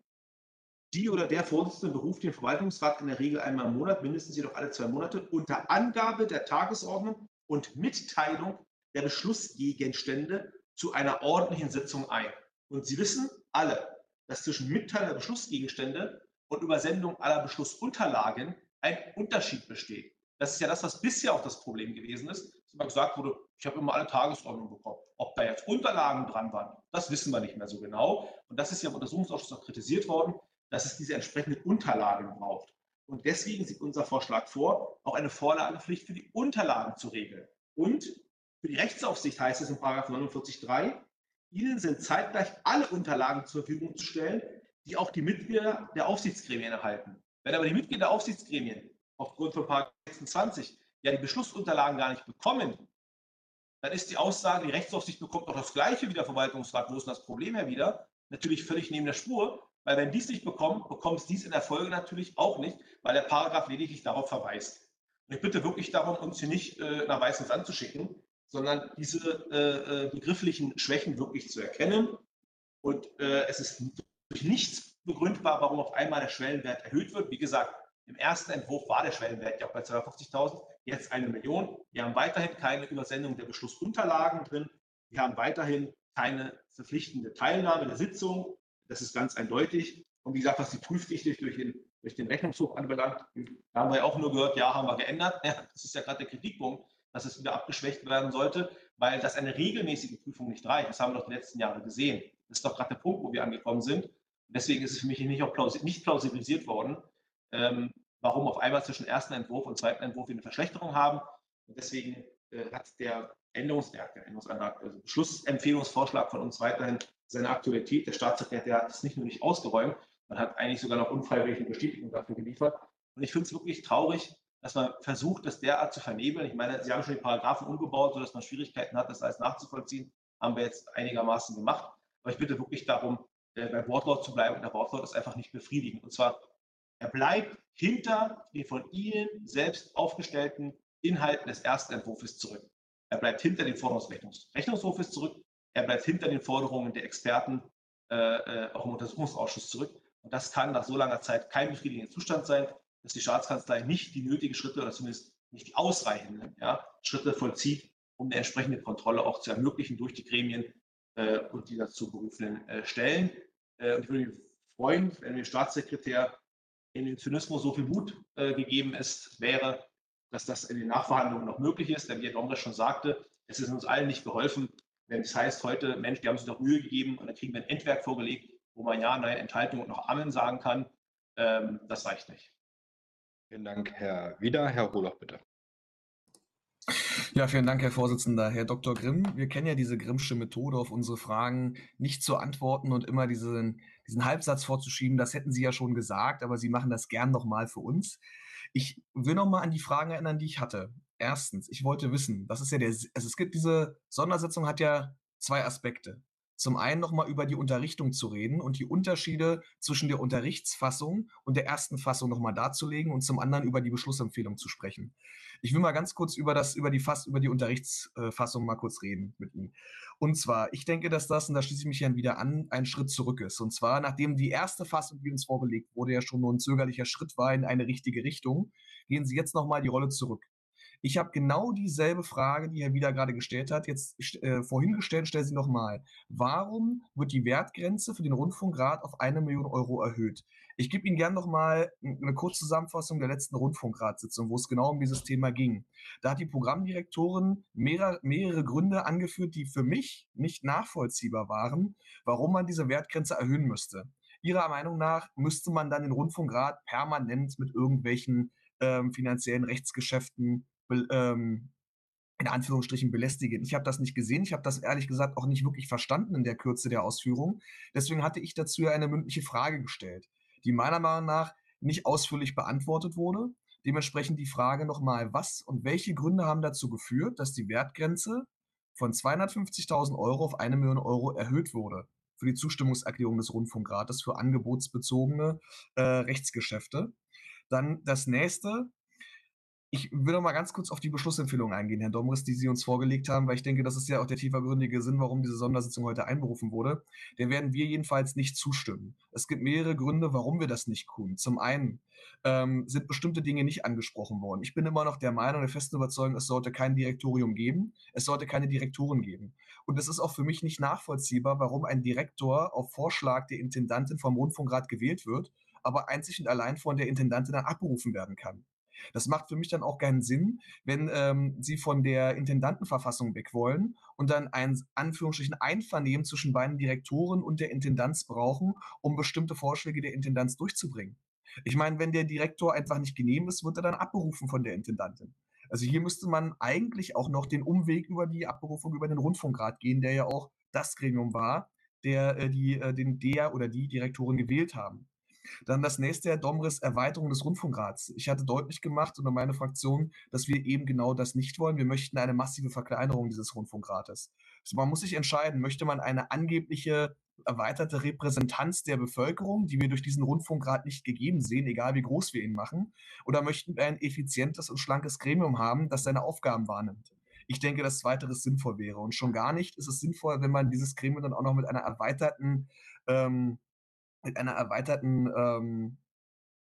Die oder der Vorsitzende beruft den Verwaltungsrat in der Regel einmal im Monat, mindestens jedoch alle zwei Monate, unter Angabe der Tagesordnung und Mitteilung der Beschlussgegenstände zu einer ordentlichen Sitzung ein. Und Sie wissen alle, dass zwischen Mitteilung der Beschlussgegenstände und Übersendung aller Beschlussunterlagen ein Unterschied besteht. Das ist ja das, was bisher auch das Problem gewesen ist, dass immer gesagt wurde, ich habe immer alle Tagesordnungen bekommen. Ob da jetzt Unterlagen dran waren, das wissen wir nicht mehr so genau. Und das ist ja im Untersuchungsausschuss auch kritisiert worden, dass es diese entsprechenden Unterlagen braucht. Und deswegen sieht unser Vorschlag vor, auch eine Vorlagepflicht für die Unterlagen zu regeln. Und für die Rechtsaufsicht heißt es in 49.3, Ihnen sind zeitgleich alle Unterlagen zur Verfügung zu stellen, die auch die Mitglieder der Aufsichtsgremien erhalten. Wenn aber die Mitglieder der Aufsichtsgremien aufgrund von 26 ja die Beschlussunterlagen gar nicht bekommen, dann ist die Aussage, die Rechtsaufsicht bekommt auch das Gleiche wie der Verwaltungsrat. Wo ist das Problem her wieder? Natürlich völlig neben der Spur, weil wenn dies nicht bekommt, bekommt es dies in der Folge natürlich auch nicht, weil der Paragraph lediglich darauf verweist. Und ich bitte wirklich darum, uns hier nicht äh, nach weißem Sand zu schicken, sondern diese äh, äh, begrifflichen Schwächen wirklich zu erkennen. Und äh, es ist durch nichts begründbar, warum auf einmal der Schwellenwert erhöht wird. Wie gesagt, im ersten Entwurf war der Schwellenwert ja auch bei 250.000, jetzt eine Million. Wir haben weiterhin keine Übersendung der Beschlussunterlagen drin. Wir haben weiterhin keine verpflichtende Teilnahme der Sitzung. Das ist ganz eindeutig. Und wie gesagt, was die Prüfdichte durch den, durch den Rechnungshof anbelangt, da haben wir ja auch nur gehört, ja, haben wir geändert. Ja, das ist ja gerade der Kritikpunkt, dass es wieder abgeschwächt werden sollte, weil das eine regelmäßige Prüfung nicht reicht. Das haben wir doch die letzten Jahre gesehen. Das ist doch gerade der Punkt, wo wir angekommen sind. Deswegen ist es für mich nicht, auch plausi nicht plausibilisiert worden, ähm, warum auf einmal zwischen ersten Entwurf und zweiten Entwurf wir eine Verschlechterung haben. Und deswegen äh, hat der Änderungs der Änderungsantrag, also Beschlussempfehlungsvorschlag von uns weiterhin seine Aktualität. Der Staatssekretär hat es nicht nur nicht ausgeräumt, man hat eigentlich sogar noch unfreiwillige Bestätigung dafür geliefert. Und ich finde es wirklich traurig, dass man versucht, das derart zu vernebeln. Ich meine, Sie haben schon die Paragraphen umgebaut, sodass man Schwierigkeiten hat, das alles nachzuvollziehen. Haben wir jetzt einigermaßen gemacht. Aber ich bitte wirklich darum, äh, beim Wortlaut zu bleiben. Und der Wortlaut ist einfach nicht befriedigend. Und zwar, er bleibt hinter den von Ihnen selbst aufgestellten Inhalten des ersten Entwurfs zurück. Er bleibt hinter den Forderungen zurück. Er bleibt hinter den Forderungen der Experten äh, äh, auch im Untersuchungsausschuss zurück. Und das kann nach so langer Zeit kein befriedigender Zustand sein, dass die Staatskanzlei nicht die nötigen Schritte oder zumindest nicht die ausreichenden ja, Schritte vollzieht, um eine entsprechende Kontrolle auch zu ermöglichen durch die Gremien äh, und die dazu berufenen äh, Stellen. Äh, und ich würde mich freuen, wenn dem Staatssekretär in den Zynismus so viel Mut äh, gegeben ist, wäre, dass das in den Nachverhandlungen noch möglich ist. Denn wie Herr Domres schon sagte, es ist uns allen nicht geholfen, wenn es heißt heute, Mensch, die haben sich doch Mühe gegeben und dann kriegen wir ein Endwerk vorgelegt, wo man ja, nein, Enthaltung und noch Amen sagen kann. Ähm, das reicht nicht. Vielen Dank, Herr Wieder. Herr Roloch, bitte. Ja, vielen Dank, Herr Vorsitzender. Herr Dr. Grimm, wir kennen ja diese Grimmsche Methode, auf unsere Fragen nicht zu antworten und immer diesen, diesen Halbsatz vorzuschieben. Das hätten Sie ja schon gesagt, aber Sie machen das gern nochmal für uns. Ich will nochmal an die Fragen erinnern, die ich hatte. Erstens, ich wollte wissen, das ist ja der, also es gibt diese Sondersitzung hat ja zwei Aspekte. Zum einen nochmal über die Unterrichtung zu reden und die Unterschiede zwischen der Unterrichtsfassung und der ersten Fassung nochmal darzulegen und zum anderen über die Beschlussempfehlung zu sprechen. Ich will mal ganz kurz über das, über die Fass, über die Unterrichtsfassung mal kurz reden mit Ihnen. Und zwar, ich denke, dass das, und da schließe ich mich dann wieder an, ein Schritt zurück ist. Und zwar, nachdem die erste Fassung, die uns vorgelegt wurde, ja schon nur ein zögerlicher Schritt war in eine richtige Richtung, gehen Sie jetzt nochmal die Rolle zurück. Ich habe genau dieselbe Frage, die Herr Wieder gerade gestellt hat, jetzt äh, vorhin gestellt, stelle sie nochmal. Warum wird die Wertgrenze für den Rundfunkrat auf eine Million Euro erhöht? Ich gebe Ihnen gerne nochmal eine Kurzzusammenfassung der letzten Rundfunkratssitzung, wo es genau um dieses Thema ging. Da hat die Programmdirektorin mehrere, mehrere Gründe angeführt, die für mich nicht nachvollziehbar waren, warum man diese Wertgrenze erhöhen müsste. Ihrer Meinung nach müsste man dann den Rundfunkrat permanent mit irgendwelchen ähm, finanziellen Rechtsgeschäften ähm, in Anführungsstrichen belästigen. Ich habe das nicht gesehen. Ich habe das ehrlich gesagt auch nicht wirklich verstanden in der Kürze der Ausführung. Deswegen hatte ich dazu ja eine mündliche Frage gestellt, die meiner Meinung nach nicht ausführlich beantwortet wurde. Dementsprechend die Frage nochmal, was und welche Gründe haben dazu geführt, dass die Wertgrenze von 250.000 Euro auf eine Million Euro erhöht wurde für die Zustimmungserklärung des Rundfunkrates für angebotsbezogene äh, Rechtsgeschäfte. Dann das nächste, ich will noch mal ganz kurz auf die Beschlussempfehlung eingehen, Herr Domris, die Sie uns vorgelegt haben, weil ich denke, das ist ja auch der tiefergründige Sinn, warum diese Sondersitzung heute einberufen wurde. Der werden wir jedenfalls nicht zustimmen. Es gibt mehrere Gründe, warum wir das nicht tun. Zum einen ähm, sind bestimmte Dinge nicht angesprochen worden. Ich bin immer noch der Meinung, der festen Überzeugung, es sollte kein Direktorium geben, es sollte keine Direktoren geben. Und es ist auch für mich nicht nachvollziehbar, warum ein Direktor auf Vorschlag der Intendantin vom Rundfunkrat gewählt wird, aber einzig und allein von der Intendantin dann abberufen werden kann. Das macht für mich dann auch keinen Sinn, wenn ähm, sie von der Intendantenverfassung weg wollen und dann ein Anführungsstrichen Einvernehmen zwischen beiden Direktoren und der Intendanz brauchen, um bestimmte Vorschläge der Intendanz durchzubringen. Ich meine, wenn der Direktor einfach nicht genehm ist, wird er dann abberufen von der Intendantin. Also hier müsste man eigentlich auch noch den Umweg über die Abberufung über den Rundfunkrat gehen, der ja auch das Gremium war, der äh, die, äh, den der oder die Direktoren gewählt haben. Dann das nächste, Herr Domres, Erweiterung des Rundfunkrats. Ich hatte deutlich gemacht unter meine Fraktion, dass wir eben genau das nicht wollen. Wir möchten eine massive Verkleinerung dieses Rundfunkrates. Also man muss sich entscheiden, möchte man eine angebliche erweiterte Repräsentanz der Bevölkerung, die wir durch diesen Rundfunkrat nicht gegeben sehen, egal wie groß wir ihn machen, oder möchten wir ein effizientes und schlankes Gremium haben, das seine Aufgaben wahrnimmt? Ich denke, dass zweiteres sinnvoll wäre. Und schon gar nicht ist es sinnvoll, wenn man dieses Gremium dann auch noch mit einer erweiterten ähm, mit einer erweiterten ähm,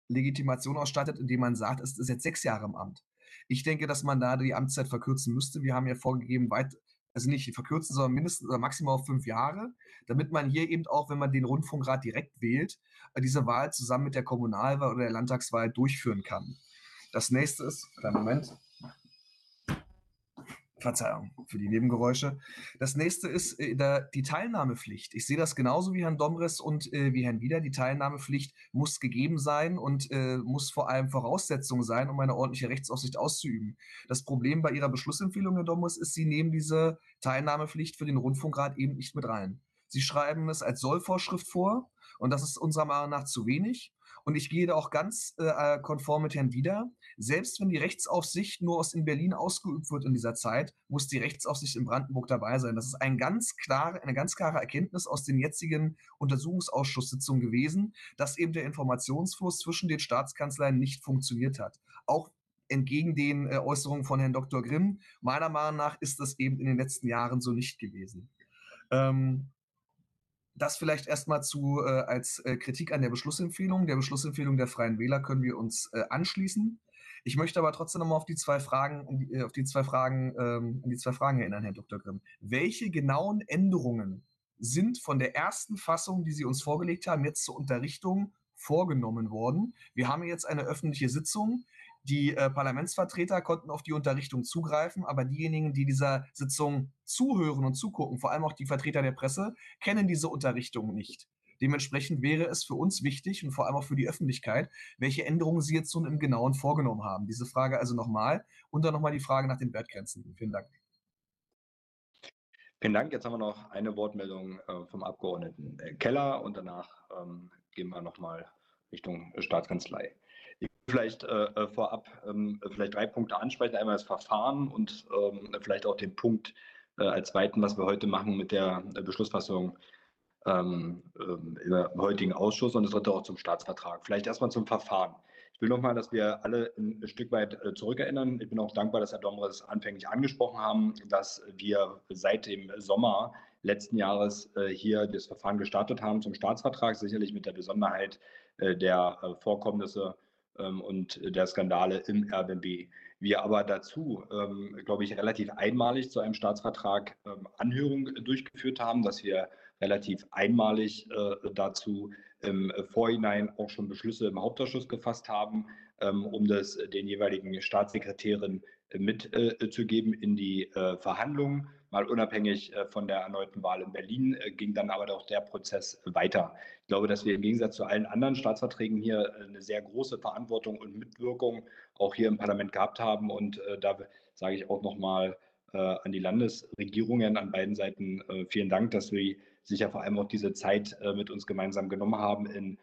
Legitimation ausstattet, indem man sagt, es ist jetzt sechs Jahre im Amt. Ich denke, dass man da die Amtszeit verkürzen müsste. Wir haben ja vorgegeben, weit, also nicht verkürzen, sondern mindestens oder maximal auf fünf Jahre, damit man hier eben auch, wenn man den Rundfunkrat direkt wählt, äh, diese Wahl zusammen mit der Kommunalwahl oder der Landtagswahl durchführen kann. Das nächste ist, Moment, Verzeihung für die Nebengeräusche. Das nächste ist äh, der, die Teilnahmepflicht. Ich sehe das genauso wie Herrn Domres und äh, wie Herrn Wieder. Die Teilnahmepflicht muss gegeben sein und äh, muss vor allem Voraussetzung sein, um eine ordentliche Rechtsaufsicht auszuüben. Das Problem bei Ihrer Beschlussempfehlung, Herr Domres, ist, Sie nehmen diese Teilnahmepflicht für den Rundfunkrat eben nicht mit rein. Sie schreiben es als Sollvorschrift vor und das ist unserer Meinung nach zu wenig. Und ich gehe da auch ganz äh, konform mit Herrn Wieder. Selbst wenn die Rechtsaufsicht nur aus in Berlin ausgeübt wird in dieser Zeit, muss die Rechtsaufsicht in Brandenburg dabei sein. Das ist ein ganz klar, eine ganz klare Erkenntnis aus den jetzigen Untersuchungsausschusssitzungen gewesen, dass eben der Informationsfluss zwischen den Staatskanzleien nicht funktioniert hat. Auch entgegen den äh, Äußerungen von Herrn Dr. Grimm. Meiner Meinung nach ist das eben in den letzten Jahren so nicht gewesen. Ähm, das vielleicht erstmal zu äh, als äh, Kritik an der Beschlussempfehlung. Der Beschlussempfehlung der Freien Wähler können wir uns äh, anschließen. Ich möchte aber trotzdem nochmal auf die zwei Fragen, äh, auf die zwei Fragen, ähm, an die zwei Fragen erinnern, Herr Dr. Grimm. Welche genauen Änderungen sind von der ersten Fassung, die Sie uns vorgelegt haben, jetzt zur Unterrichtung vorgenommen worden? Wir haben jetzt eine öffentliche Sitzung. Die äh, Parlamentsvertreter konnten auf die Unterrichtung zugreifen, aber diejenigen, die dieser Sitzung zuhören und zugucken, vor allem auch die Vertreter der Presse, kennen diese Unterrichtung nicht. Dementsprechend wäre es für uns wichtig und vor allem auch für die Öffentlichkeit, welche Änderungen Sie jetzt nun im Genauen vorgenommen haben. Diese Frage also nochmal und dann nochmal die Frage nach den Wertgrenzen. Vielen Dank. Vielen Dank. Jetzt haben wir noch eine Wortmeldung äh, vom Abgeordneten äh, Keller und danach ähm, gehen wir nochmal Richtung Staatskanzlei vielleicht äh, äh, vorab ähm, vielleicht drei Punkte ansprechen. Einmal das Verfahren und ähm, vielleicht auch den Punkt äh, als zweiten, was wir heute machen mit der äh, Beschlussfassung ähm, ähm, im heutigen Ausschuss und das dritte auch zum Staatsvertrag. Vielleicht erstmal zum Verfahren. Ich will nochmal, dass wir alle ein Stück weit äh, zurückerinnern. Ich bin auch dankbar, dass Herr Domres anfänglich angesprochen haben, dass wir seit dem Sommer letzten Jahres hier das Verfahren gestartet haben zum Staatsvertrag, sicherlich mit der Besonderheit der Vorkommnisse und der Skandale im RBB. Wir aber dazu, ähm, glaube ich, relativ einmalig zu einem Staatsvertrag ähm, Anhörung durchgeführt haben, dass wir relativ einmalig äh, dazu im Vorhinein auch schon Beschlüsse im Hauptausschuss gefasst haben, um das den jeweiligen Staatssekretären mitzugeben in die äh, Verhandlungen mal unabhängig äh, von der erneuten Wahl in Berlin, äh, ging dann aber auch der Prozess weiter. Ich glaube, dass wir im Gegensatz zu allen anderen Staatsverträgen hier äh, eine sehr große Verantwortung und Mitwirkung auch hier im Parlament gehabt haben. Und da sage ich auch nochmal an die Landesregierungen an beiden Seiten vielen Dank, dass wir sicher vor allem auch diese Zeit mit uns gemeinsam genommen haben in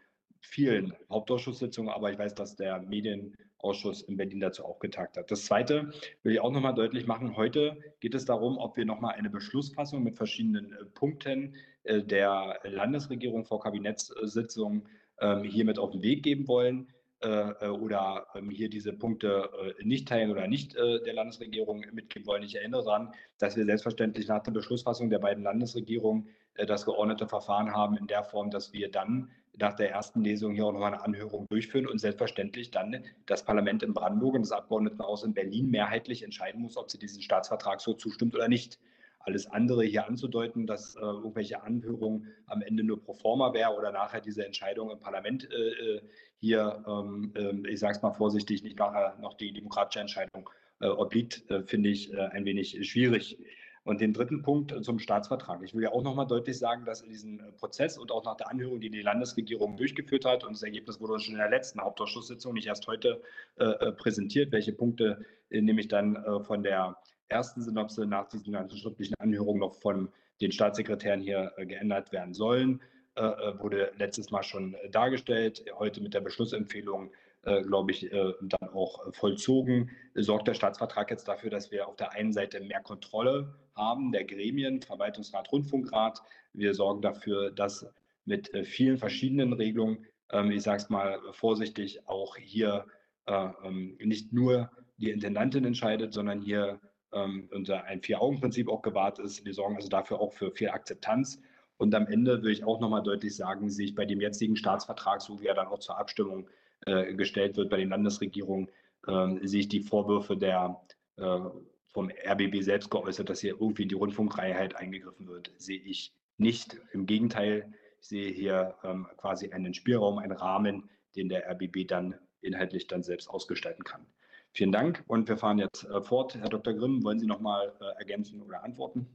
vielen Hauptausschusssitzungen, aber ich weiß, dass der Medienausschuss in Berlin dazu auch getagt hat. Das Zweite will ich auch nochmal deutlich machen. Heute geht es darum, ob wir nochmal eine Beschlussfassung mit verschiedenen äh, Punkten äh, der Landesregierung vor Kabinettssitzungen ähm, hier mit auf den Weg geben wollen äh, oder ähm, hier diese Punkte nicht teilen oder nicht der Landesregierung mitgeben wollen. Ich erinnere daran, dass wir selbstverständlich nach der Beschlussfassung der beiden Landesregierungen das geordnete Verfahren haben in der Form, dass wir dann nach der ersten Lesung hier auch nochmal eine Anhörung durchführen und selbstverständlich dann das Parlament in Brandenburg und das Abgeordnetenhaus in Berlin mehrheitlich entscheiden muss, ob sie diesem Staatsvertrag so zustimmt oder nicht. Alles andere hier anzudeuten, dass äh, irgendwelche Anhörungen am Ende nur pro forma wäre oder nachher diese Entscheidung im Parlament äh, äh hier, ähm, äh, ich sage es mal vorsichtig, nicht nachher noch die demokratische Entscheidung äh, obliegt, äh, finde ich ein wenig schwierig. Und den dritten Punkt äh, zum Staatsvertrag. Ich will ja auch noch mal deutlich sagen, dass in diesem äh, Prozess und auch nach der Anhörung, die die Landesregierung durchgeführt hat, und das Ergebnis wurde schon in der letzten Hauptausschusssitzung, nicht erst heute äh, äh präsentiert, welche Punkte äh, nämlich dann äh, von der ersten Synopse nach diesen ganzen schriftlichen Anhörungen noch von den Staatssekretären hier geändert werden sollen, wurde letztes Mal schon dargestellt. Heute mit der Beschlussempfehlung äh, glaube ich, äh, dann auch vollzogen. Sorgt der Staatsvertrag jetzt dafür, dass wir auf der einen Seite mehr Kontrolle haben der Gremien, Verwaltungsrat, Rundfunkrat. Wir sorgen dafür, dass mit äh, vielen verschiedenen Regelungen, ähm, ich sage es mal vorsichtig, auch hier ähm, nicht nur die Intendantin entscheidet, sondern hier ähm, unser ein Vier-Augen-Prinzip auch gewahrt ist. Wir sorgen also dafür auch für viel Akzeptanz. Und am Ende will ich auch nochmal deutlich sagen, sehe ich bei dem jetzigen Staatsvertrag, so wie er dann auch zur Abstimmung äh, gestellt wird bei den Landesregierungen, äh, sehe ich die Vorwürfe der äh, vom RBB selbst geäußert, dass hier irgendwie die Rundfunkfreiheit eingegriffen wird, sehe ich nicht. Im Gegenteil, ich sehe hier ähm, quasi einen Spielraum, einen Rahmen, den der RBB dann inhaltlich dann selbst ausgestalten kann. Vielen Dank und wir fahren jetzt äh, fort. Herr Dr. Grimm, wollen Sie noch mal äh, ergänzen oder antworten?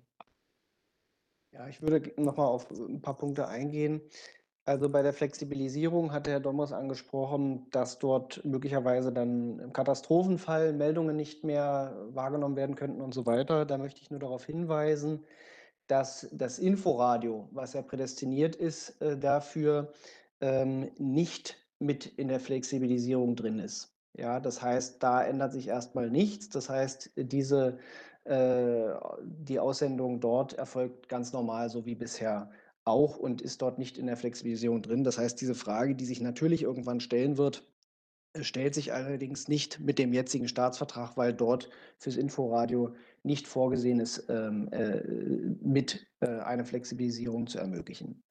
Ja, ich würde noch mal auf ein paar Punkte eingehen. Also bei der Flexibilisierung hatte Herr Dommers angesprochen, dass dort möglicherweise dann im Katastrophenfall Meldungen nicht mehr wahrgenommen werden könnten und so weiter. Da möchte ich nur darauf hinweisen, dass das Inforadio, was ja prädestiniert ist, äh, dafür ähm, nicht mit in der Flexibilisierung drin ist. Ja, das heißt, da ändert sich erstmal nichts. Das heißt, diese, äh, die Aussendung dort erfolgt ganz normal, so wie bisher auch und ist dort nicht in der Flexibilisierung drin. Das heißt, diese Frage, die sich natürlich irgendwann stellen wird, äh, stellt sich allerdings nicht mit dem jetzigen Staatsvertrag, weil dort fürs Inforadio nicht vorgesehen ist, ähm, äh, mit äh, eine Flexibilisierung zu ermöglichen.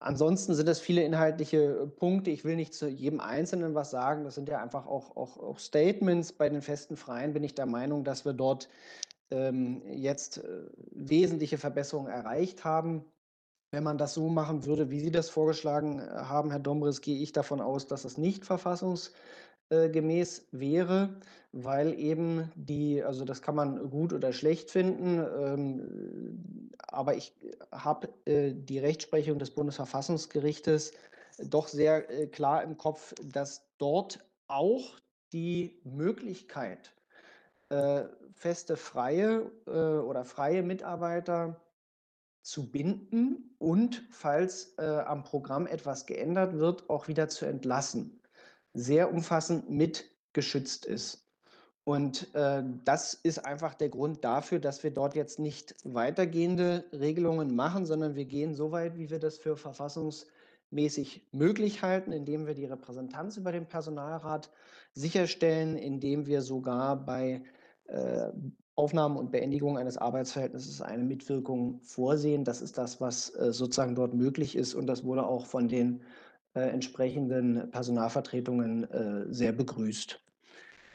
Ansonsten sind das viele inhaltliche Punkte. Ich will nicht zu jedem Einzelnen was sagen. Das sind ja einfach auch, auch, auch Statements. Bei den festen Freien bin ich der Meinung, dass wir dort ähm, jetzt äh, wesentliche Verbesserungen erreicht haben. Wenn man das so machen würde, wie Sie das vorgeschlagen äh, haben, Herr Dombres, gehe ich davon aus, dass es nicht verfassungsgemäß wäre, weil eben die, also das kann man gut oder schlecht finden, ähm, aber ich habe äh, die Rechtsprechung des Bundesverfassungsgerichtes doch sehr äh, klar im Kopf, dass dort auch die Möglichkeit, feste freie oder freie Mitarbeiter zu binden und, falls äh, am Programm etwas geändert wird, auch wieder zu entlassen, sehr umfassend mit geschützt ist. Und äh, das ist einfach der Grund dafür, dass wir dort jetzt nicht weitergehende Regelungen machen, sondern wir gehen so weit, wie wir das für verfassungsmäßig möglich halten, indem wir die Repräsentanz über den Personalrat sicherstellen, indem wir sogar bei äh, Aufnahme und Beendigung eines Arbeitsverhältnisses eine Mitwirkung vorsehen. Das ist das, was äh, sozusagen dort möglich ist und das wurde auch von den äh, entsprechenden Personalvertretungen äh, sehr begrüßt.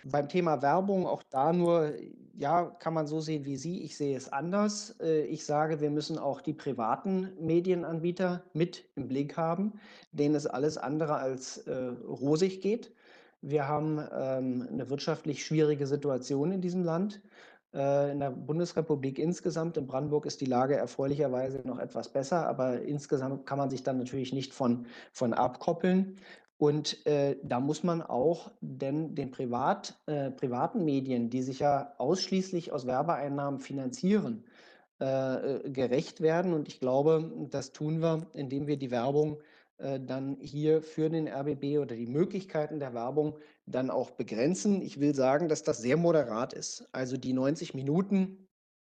Beim Thema Werbung, auch da nur, ja, kann man so sehen wie Sie. Ich sehe es anders. Ich sage, wir müssen auch die privaten Medienanbieter mit im Blick haben, denen es alles andere als rosig geht. Wir haben ähm, eine wirtschaftlich schwierige Situation in diesem Land. Äh, in der Bundesrepublik insgesamt, in Brandenburg ist die Lage erfreulicherweise noch etwas besser, aber insgesamt kann man sich dann natürlich nicht von, von abkoppeln. Und äh, da muss man auch denn den Privat, äh, privaten Medien, die sich ja ausschließlich aus Werbeeinnahmen finanzieren, äh, gerecht werden. Und ich glaube, das tun wir, indem wir die Werbung äh, dann hier für den RBB oder die Möglichkeiten der Werbung dann auch begrenzen. Ich will sagen, dass das sehr moderat ist. Also die 90 Minuten,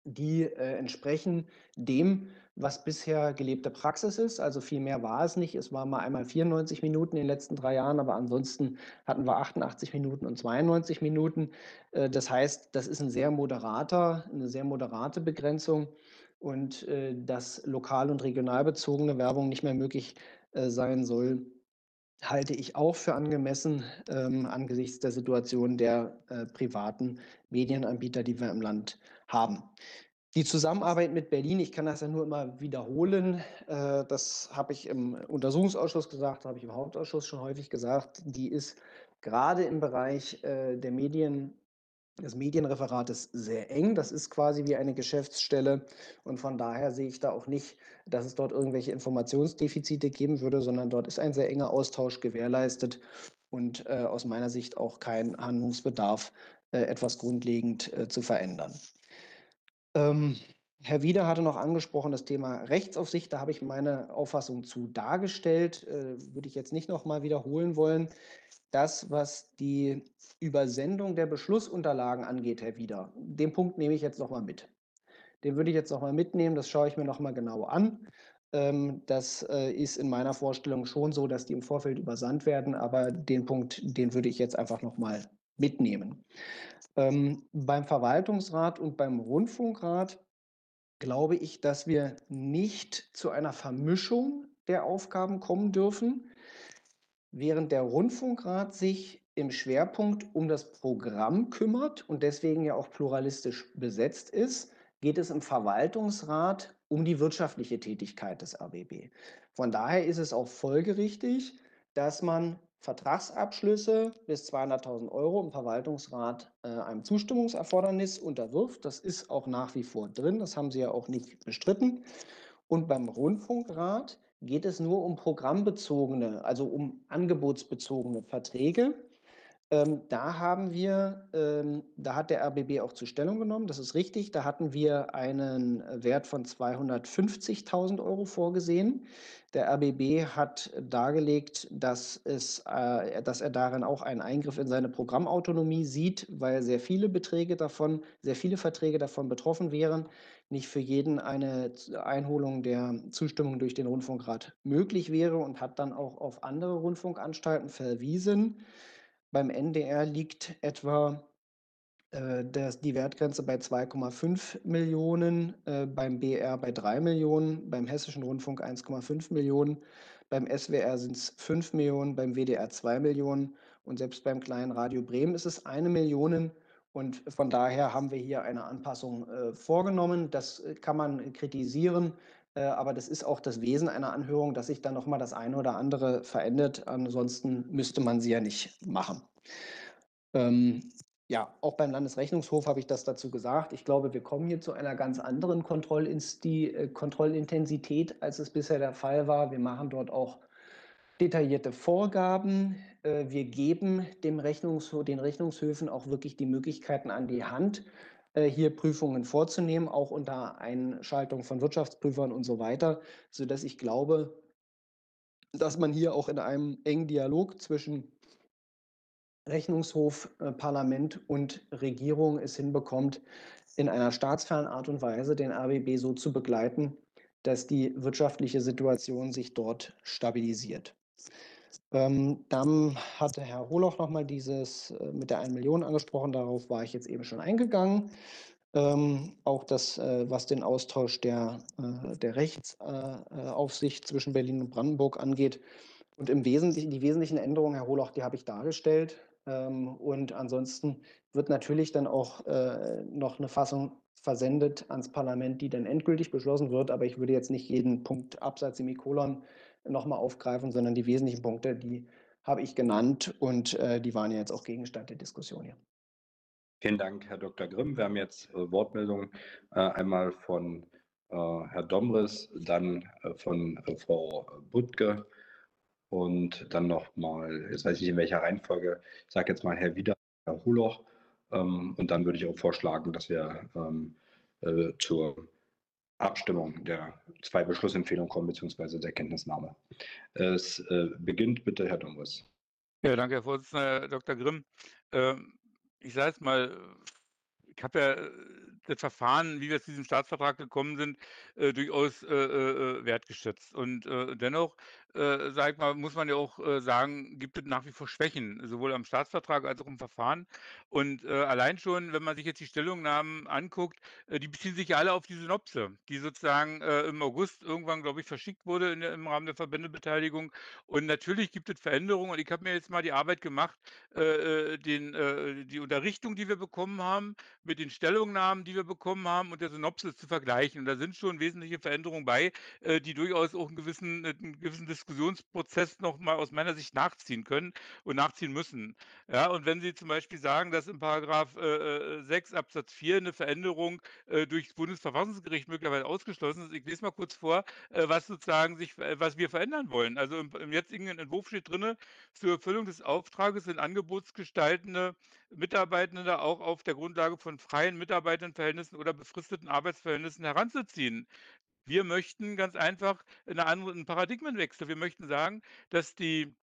die äh, entsprechen dem, was bisher gelebte Praxis ist. Also viel mehr war es nicht. Es war mal einmal 94 Minuten in den letzten drei Jahren, aber ansonsten hatten wir 88 Minuten und 92 Minuten. Äh, das heißt, das ist ein sehr moderater, eine sehr moderate Begrenzung und äh, dass lokal und regional bezogene Werbung nicht mehr möglich äh, sein soll, halte ich auch für angemessen ähm, angesichts der Situation der äh, privaten Medienanbieter, die wir im Land haben. Die Zusammenarbeit mit Berlin, ich kann das ja nur immer wiederholen, äh, das habe ich im Untersuchungsausschuss gesagt, habe ich im Hauptausschuss schon häufig gesagt, die ist gerade im Bereich äh, der Medien das Medienreferat ist sehr eng. Das ist quasi wie eine Geschäftsstelle. Und von daher sehe ich da auch nicht, dass es dort irgendwelche Informationsdefizite geben würde, sondern dort ist ein sehr enger Austausch gewährleistet und äh, aus meiner Sicht auch kein Handlungsbedarf, äh, etwas grundlegend äh, zu verändern. Ähm, Herr Wieder hatte noch angesprochen das Thema Rechtsaufsicht. Da habe ich meine Auffassung zu dargestellt. Äh, würde ich jetzt nicht noch mal wiederholen wollen das, was die Übersendung der Beschlussunterlagen angeht, Herr Wieder, den Punkt nehme ich jetzt noch mal mit. Den würde ich jetzt noch mal mitnehmen, das schaue ich mir noch mal genau an. Ähm, das äh, ist in meiner Vorstellung schon so, dass die im Vorfeld übersandt werden, aber den Punkt, den würde ich jetzt einfach noch mal mitnehmen. Ähm, beim Verwaltungsrat und beim Rundfunkrat glaube ich, dass wir nicht zu einer Vermischung der Aufgaben kommen dürfen. Während der Rundfunkrat sich im Schwerpunkt um das Programm kümmert und deswegen ja auch pluralistisch besetzt ist, geht es im Verwaltungsrat um die wirtschaftliche Tätigkeit des RBB. Von daher ist es auch folgerichtig, dass man Vertragsabschlüsse bis 200.000 Euro im Verwaltungsrat äh, einem Zustimmungserfordernis unterwirft. Das ist auch nach wie vor drin, das haben Sie ja auch nicht bestritten. Und beim Rundfunkrat geht es nur um programmbezogene, also um angebotsbezogene Verträge. Ähm, da haben wir, ähm, da hat der RBB auch zu Stellung genommen, das ist richtig. Da hatten wir einen Wert von 250.000 Euro vorgesehen. Der RBB hat dargelegt, dass, es, äh, dass er darin auch einen Eingriff in seine Programmautonomie sieht, weil sehr viele Beträge davon, sehr viele Verträge davon betroffen wären. Nicht für jeden eine Einholung der Zustimmung durch den Rundfunkrat möglich wäre und hat dann auch auf andere Rundfunkanstalten verwiesen. Beim NDR liegt etwa äh, das, die Wertgrenze bei 2,5 Millionen, äh, beim BR bei 3 Millionen, beim Hessischen Rundfunk 1,5 Millionen, beim SWR sind es 5 Millionen, beim WDR 2 Millionen und selbst beim kleinen Radio Bremen ist es eine Million. Und von daher haben wir hier eine Anpassung äh, vorgenommen. Das äh, kann man kritisieren, aber das ist auch das Wesen einer Anhörung, dass sich dann nochmal das eine oder andere verändert. Ansonsten müsste man sie ja nicht machen. Ähm, ja, auch beim Landesrechnungshof habe ich das dazu gesagt. Ich glaube, wir kommen hier zu einer ganz anderen äh, Kontrollintensität, als es bisher der Fall war. Wir machen dort auch detaillierte Vorgaben. Äh, wir geben dem Rechnungshof, den Rechnungshöfen auch wirklich die Möglichkeiten an die Hand, äh, hier Prüfungen vorzunehmen, auch unter Einschaltung von Wirtschaftsprüfern und so weiter, sodass ich glaube, dass man hier auch in einem engen Dialog zwischen Rechnungshof, äh, Parlament und Regierung es hinbekommt, in einer staatsfernen Art und Weise den RBB so zu begleiten, dass die wirtschaftliche Situation sich dort stabilisiert. Ähm, dann hatte Herr Holoch nochmal dieses äh, mit der 1 Million angesprochen, darauf war ich jetzt eben schon eingegangen. Ähm, auch das, äh, was den Austausch der, äh, der Rechtsaufsicht äh, zwischen Berlin und Brandenburg angeht. Und im Wesentlichen, die wesentlichen Änderungen, Herr Holoch, die habe ich dargestellt. Ähm, und ansonsten wird natürlich dann auch äh, noch eine Fassung versendet ans Parlament, die dann endgültig beschlossen wird. Aber ich würde jetzt nicht jeden Punkt Absatz Semikolon nochmal aufgreifen, sondern die wesentlichen Punkte, die habe ich genannt und äh, die waren ja jetzt auch Gegenstand der Diskussion hier. Vielen Dank, Herr Dr. Grimm. Wir haben jetzt äh, Wortmeldungen äh, einmal von äh, Herrn Domris, dann äh, von äh, Frau Butke und dann nochmal, jetzt weiß ich nicht in welcher Reihenfolge, ich sage jetzt mal Herr Wieder, Herr Huloch ähm, und dann würde ich auch vorschlagen, dass wir ähm, zur Abstimmung der zwei Beschlussempfehlungen kommen, beziehungsweise der Kenntnisnahme. Es äh, beginnt bitte Herr Domris. Ja, danke, Herr Vorsitzender, Dr. Grimm. Ähm, ich sage es mal, ich habe ja äh, das Verfahren, wie wir zu diesem Staatsvertrag gekommen sind, äh, durchaus äh, äh, äh wertgeschätzt. Und dennoch äh, sag ich mal, muss man ja auch äh, sagen, gibt es nach wie vor Schwächen, sowohl am Staatsvertrag als auch im Verfahren. Und äh, allein schon, wenn man sich jetzt die Stellungnahmen anguckt, äh, die beziehen sich ja alle auf die Synopse, die sozusagen äh, im August irgendwann, glaube ich, verschickt wurde in, im Rahmen der Verbändebeteiligung. Und natürlich gibt es Veränderungen. Und ich habe mir jetzt mal die Arbeit gemacht, äh, den, die Unterrichtung, die wir bekommen haben, mit den Stellungnahmen, die wir bekommen haben und der Synopsis zu vergleichen. Und da sind schon wesentliche Veränderungen bei, die durchaus auch einen gewissen, einen gewissen Diskurs Diskussionsprozess noch mal aus meiner Sicht nachziehen können und nachziehen müssen. Ja, und wenn Sie zum Beispiel sagen, dass im Paragraph äh, 6 äh, Absatz 4 eine Veränderung äh, durch das Bundesverfassungsgericht möglicherweise ausgeschlossen ist, ich lese mal kurz vor, äh, was sozusagen sich, äh, was wir verändern wollen. Also im, im jetzigen Entwurf steht drin, zur Erfüllung des Auftrages sind angebotsgestaltende Mitarbeitende auch auf der Grundlage von freien Mitarbeitendenverhältnissen oder befristeten Arbeitsverhältnissen heranzuziehen. Wir möchten ganz einfach eine andere 'n Paradigmenwechsel. Wir möchten sagen, dass die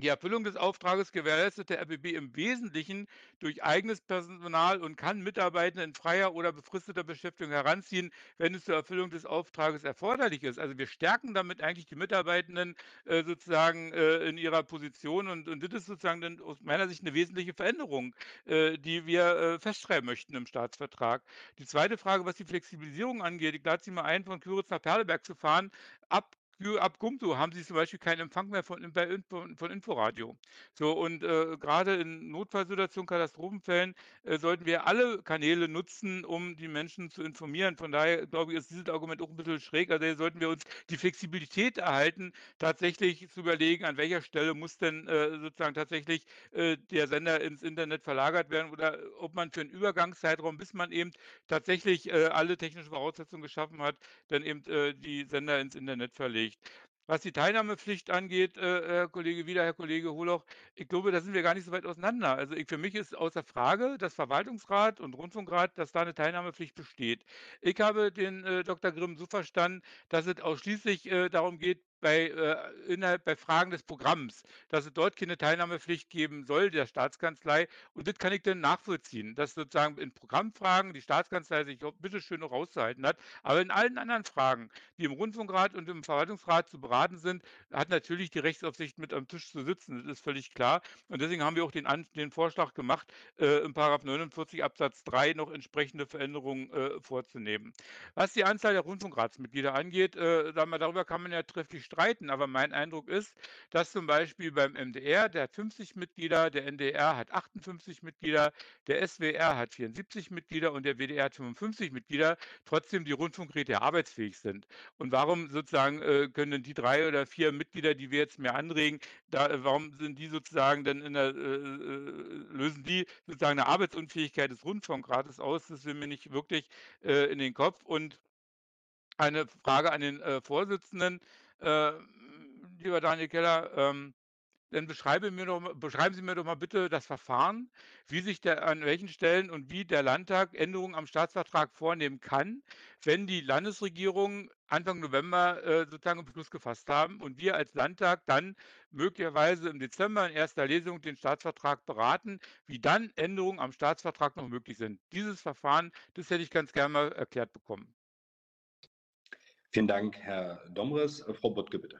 die Erfüllung des Auftrages gewährleistet der RBB im Wesentlichen durch eigenes Personal und kann Mitarbeiter in freier oder befristeter Beschäftigung heranziehen, wenn es zur Erfüllung des Auftrages erforderlich ist. Also wir stärken damit eigentlich die Mitarbeitenden äh, sozusagen äh, in ihrer Position und, und das ist sozusagen dann aus meiner Sicht eine wesentliche Veränderung, äh, die wir äh, festschreiben möchten im Staatsvertrag. Die zweite Frage, was die Flexibilisierung angeht, ich lade Sie mal ein, von Küritz nach Perleberg zu fahren. Ab ab Gumto haben sie zum Beispiel keinen Empfang mehr von, von, von Inforadio. So, und äh, gerade in Notfallsituationen, Katastrophenfällen äh, sollten wir alle Kanäle nutzen, um die Menschen zu informieren. Von daher glaube ich, ist dieses Argument auch ein bisschen schräg. Also sollten wir uns die Flexibilität erhalten, tatsächlich zu überlegen, an welcher Stelle muss denn äh, sozusagen tatsächlich äh, der Sender ins Internet verlagert werden oder ob man für einen Übergangszeitraum, bis man eben tatsächlich äh, alle technischen Voraussetzungen geschaffen hat, dann eben äh, die Sender ins Internet verlegt. Was die Teilnahmepflicht angeht, äh, Herr Kollege Wieder, Herr Kollege Holoch, ich glaube, da sind wir gar nicht so weit auseinander. Also ich, für mich ist außer Frage, dass Verwaltungsrat und Rundfunkrat, dass da eine Teilnahmepflicht besteht. Ich habe den äh, Dr. Grimm so verstanden, dass es ausschließlich äh, darum geht, bei, äh, innerhalb, bei Fragen des Programms, dass es dort keine Teilnahmepflicht geben soll, der Staatskanzlei. Und das kann ich dann nachvollziehen, dass sozusagen in Programmfragen die Staatskanzlei sich auch bitteschön noch rauszuhalten hat. Aber in allen anderen Fragen, die im Rundfunkrat und im Verwaltungsrat zu beraten sind, hat natürlich die Rechtsaufsicht mit am Tisch zu sitzen. Das ist völlig klar. Und deswegen haben wir auch den, den Vorschlag gemacht, äh, im Paragraph 49 Absatz 3 noch entsprechende Veränderungen äh, vorzunehmen. Was die Anzahl der Rundfunkratsmitglieder angeht, äh, darüber kann man ja trefflich streiten, aber mein Eindruck ist, dass zum Beispiel beim MDR, der hat 50 Mitglieder, der NDR hat 58 Mitglieder, der SWR hat 74 Mitglieder und der WDR hat 55 Mitglieder, trotzdem die Rundfunkräte arbeitsfähig sind. Und warum sozusagen äh, können die drei oder vier Mitglieder, die wir jetzt mehr anregen, da, äh, warum sind die sozusagen dann in der, äh, äh, lösen die sozusagen eine Arbeitsunfähigkeit des Rundfunkrates aus? Das will mir nicht wirklich äh, in den Kopf. Und eine Frage an den äh, Vorsitzenden. Äh, lieber Daniel Keller, ähm, dann beschreibe mir doch, beschreiben Sie mir doch mal bitte das Verfahren, wie sich der, an welchen Stellen und wie der Landtag Änderungen am Staatsvertrag vornehmen kann, wenn die Landesregierung Anfang November äh, sozusagen einen Beschluss gefasst haben und wir als Landtag dann möglicherweise im Dezember in erster Lesung den Staatsvertrag beraten, wie dann Änderungen am Staatsvertrag noch möglich sind. Dieses Verfahren, das hätte ich ganz gerne mal erklärt bekommen. Vielen Dank, Herr Domres. Äh, Frau Buttke, bitte.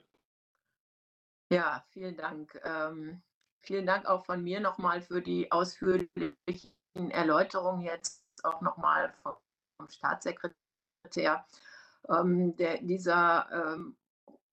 Ja, vielen Dank. Ähm, vielen Dank auch von mir nochmal für die ausführlichen Erläuterungen jetzt auch nochmal vom, vom Staatssekretär. Ähm, der, dieser ähm,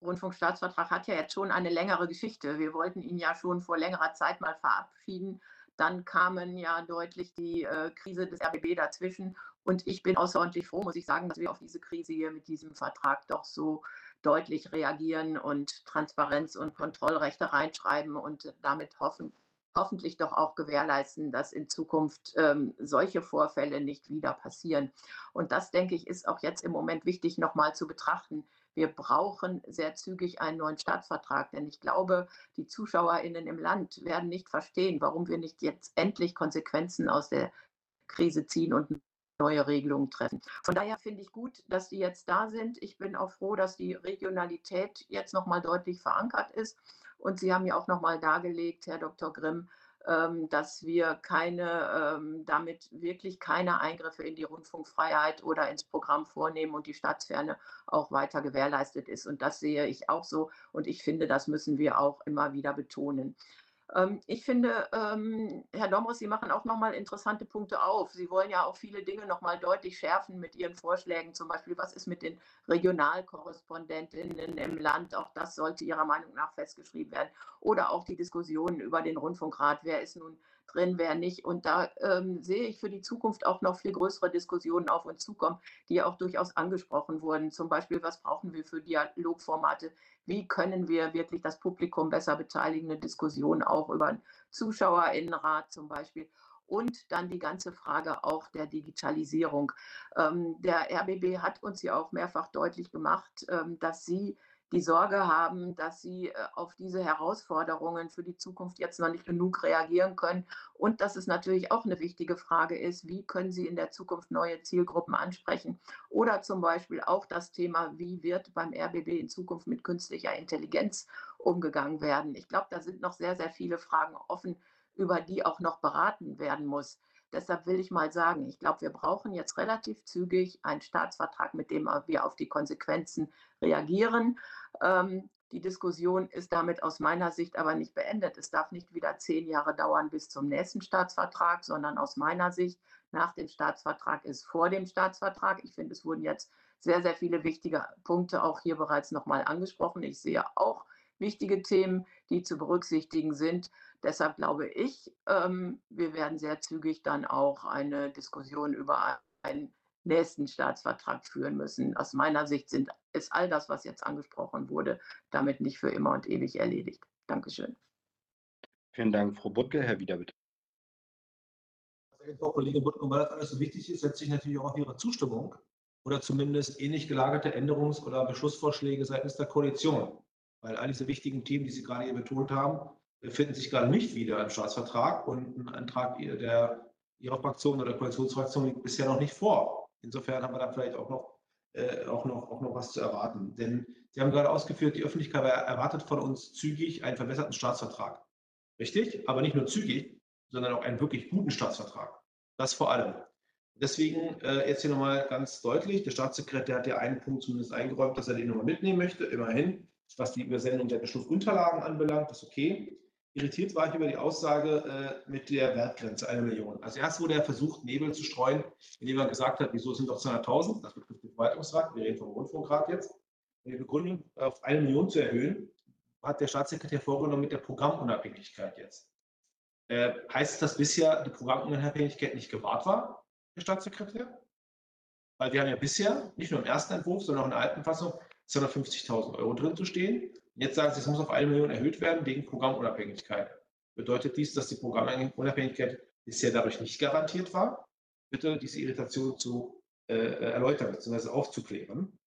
Rundfunkstaatsvertrag hat ja jetzt schon eine längere Geschichte. Wir wollten ihn ja schon vor längerer Zeit mal verabschieden. Dann kamen ja deutlich die äh, Krise des RBB dazwischen. Und ich bin außerordentlich froh, muss ich sagen, dass wir auf diese Krise hier mit diesem Vertrag doch so deutlich reagieren und Transparenz und Kontrollrechte reinschreiben und damit hoffen, hoffentlich doch auch gewährleisten, dass in Zukunft ähm, solche Vorfälle nicht wieder passieren. Und das, denke ich, ist auch jetzt im Moment wichtig, nochmal zu betrachten. Wir brauchen sehr zügig einen neuen Staatsvertrag, denn ich glaube, die ZuschauerInnen im Land werden nicht verstehen, warum wir nicht jetzt endlich Konsequenzen aus der Krise ziehen und neue Regelungen treffen. Von daher finde ich gut, dass die jetzt da sind. Ich bin auch froh, dass die Regionalität jetzt nochmal deutlich verankert ist. Und Sie haben ja auch nochmal dargelegt, Herr Dr. Grimm, ähm, dass wir keine, ähm, damit wirklich keine Eingriffe in die Rundfunkfreiheit oder ins Programm vornehmen und die Staatsferne auch weiter gewährleistet ist. Und das sehe ich auch so. Und ich finde, das müssen wir auch immer wieder betonen. Ähm, ich finde, ähm, Herr Domros, Sie machen auch nochmal interessante Punkte auf. Sie wollen ja auch viele Dinge nochmal deutlich schärfen mit Ihren Vorschlägen. Zum Beispiel, was ist mit den Regionalkorrespondentinnen im Land? Auch das sollte Ihrer Meinung nach festgeschrieben werden. Oder auch die Diskussionen über den Rundfunkrat. Wer ist nun drin, wer nicht. Und da ähm, sehe ich für die Zukunft auch noch viel größere Diskussionen auf uns zukommen, die ja auch durchaus angesprochen wurden. Zum Beispiel, was brauchen wir für Dialogformate? Wie können wir wirklich das Publikum besser beteiligen? Eine Diskussion auch über einen Zuschauerinnenrat zum Beispiel und dann die ganze Frage auch der Digitalisierung. Ähm, der RBB hat uns ja auch mehrfach deutlich gemacht, ähm, dass sie die Sorge haben, dass sie äh, auf diese Herausforderungen für die Zukunft jetzt noch nicht genug reagieren können und dass es natürlich auch eine wichtige Frage ist, wie können sie in der Zukunft neue Zielgruppen ansprechen oder zum Beispiel auch das Thema, wie wird beim RBB in Zukunft mit künstlicher Intelligenz umgegangen werden. Ich glaube, da sind noch sehr, sehr viele Fragen offen, über die auch noch beraten werden muss. Deshalb will ich mal sagen, ich glaube, wir brauchen jetzt relativ zügig einen Staatsvertrag, mit dem wir auf die Konsequenzen reagieren. Ähm, die Diskussion ist damit aus meiner Sicht aber nicht beendet. Es darf nicht wieder zehn Jahre dauern bis zum nächsten Staatsvertrag, sondern aus meiner Sicht nach dem Staatsvertrag ist vor dem Staatsvertrag. Ich finde, es wurden jetzt sehr, sehr viele wichtige Punkte auch hier bereits nochmal angesprochen. Ich sehe auch wichtige Themen, die zu berücksichtigen sind. Deshalb glaube ich, ähm, wir werden sehr zügig dann auch eine Diskussion über einen nächsten Staatsvertrag führen müssen. Aus meiner Sicht sind, ist all das, was jetzt angesprochen wurde, damit nicht für immer und ewig erledigt. Dankeschön. Vielen Dank, Frau Buttke. Herr Wieder, bitte. Frau Kollegin Buttke, weil das alles so wichtig ist, setze ich natürlich auch auf Ihre Zustimmung oder zumindest ähnlich gelagerte Änderungs- oder Beschlussvorschläge seitens der Koalition. Weil all diese wichtigen Themen, die Sie gerade hier betont haben, finden sich gerade nicht wieder im Staatsvertrag und ein Antrag der Ihrer Fraktion oder der Koalitionsfraktion liegt bisher noch nicht vor. Insofern haben wir da vielleicht auch noch, äh, auch noch, auch noch was zu erwarten. Denn Sie haben gerade ausgeführt, die Öffentlichkeit erwartet von uns zügig einen verbesserten Staatsvertrag. Richtig, aber nicht nur zügig, sondern auch einen wirklich guten Staatsvertrag. Das vor allem. Deswegen äh, jetzt hier nochmal ganz deutlich, der Staatssekretär hat ja einen Punkt zumindest eingeräumt, dass er den nochmal mitnehmen möchte, immerhin, was die Übersendung der Beschlussunterlagen anbelangt, ist okay. Irritiert war ich über die Aussage äh, mit der Wertgrenze einer Million. Also erst wurde er versucht, Nebel zu streuen, indem er gesagt hat, wieso sind doch 200.000, das betrifft den Verwaltungsrat, wir reden vom Rundfunkrat jetzt, die Begründung auf eine Million zu erhöhen, hat der Staatssekretär vorgenommen mit der Programmunabhängigkeit jetzt. Äh, heißt das, dass bisher die Programmunabhängigkeit nicht gewahrt war? Herr Staatssekretär? Weil wir haben ja bisher, nicht nur im ersten Entwurf, sondern auch in der alten Fassung, 250.000 Euro drin zu stehen. Jetzt sagen Sie, es muss auf eine Million erhöht werden wegen Programmunabhängigkeit. Bedeutet dies, dass die Programmunabhängigkeit bisher dadurch nicht garantiert war? Bitte diese Irritation zu äh, erläutern bzw. aufzuklären.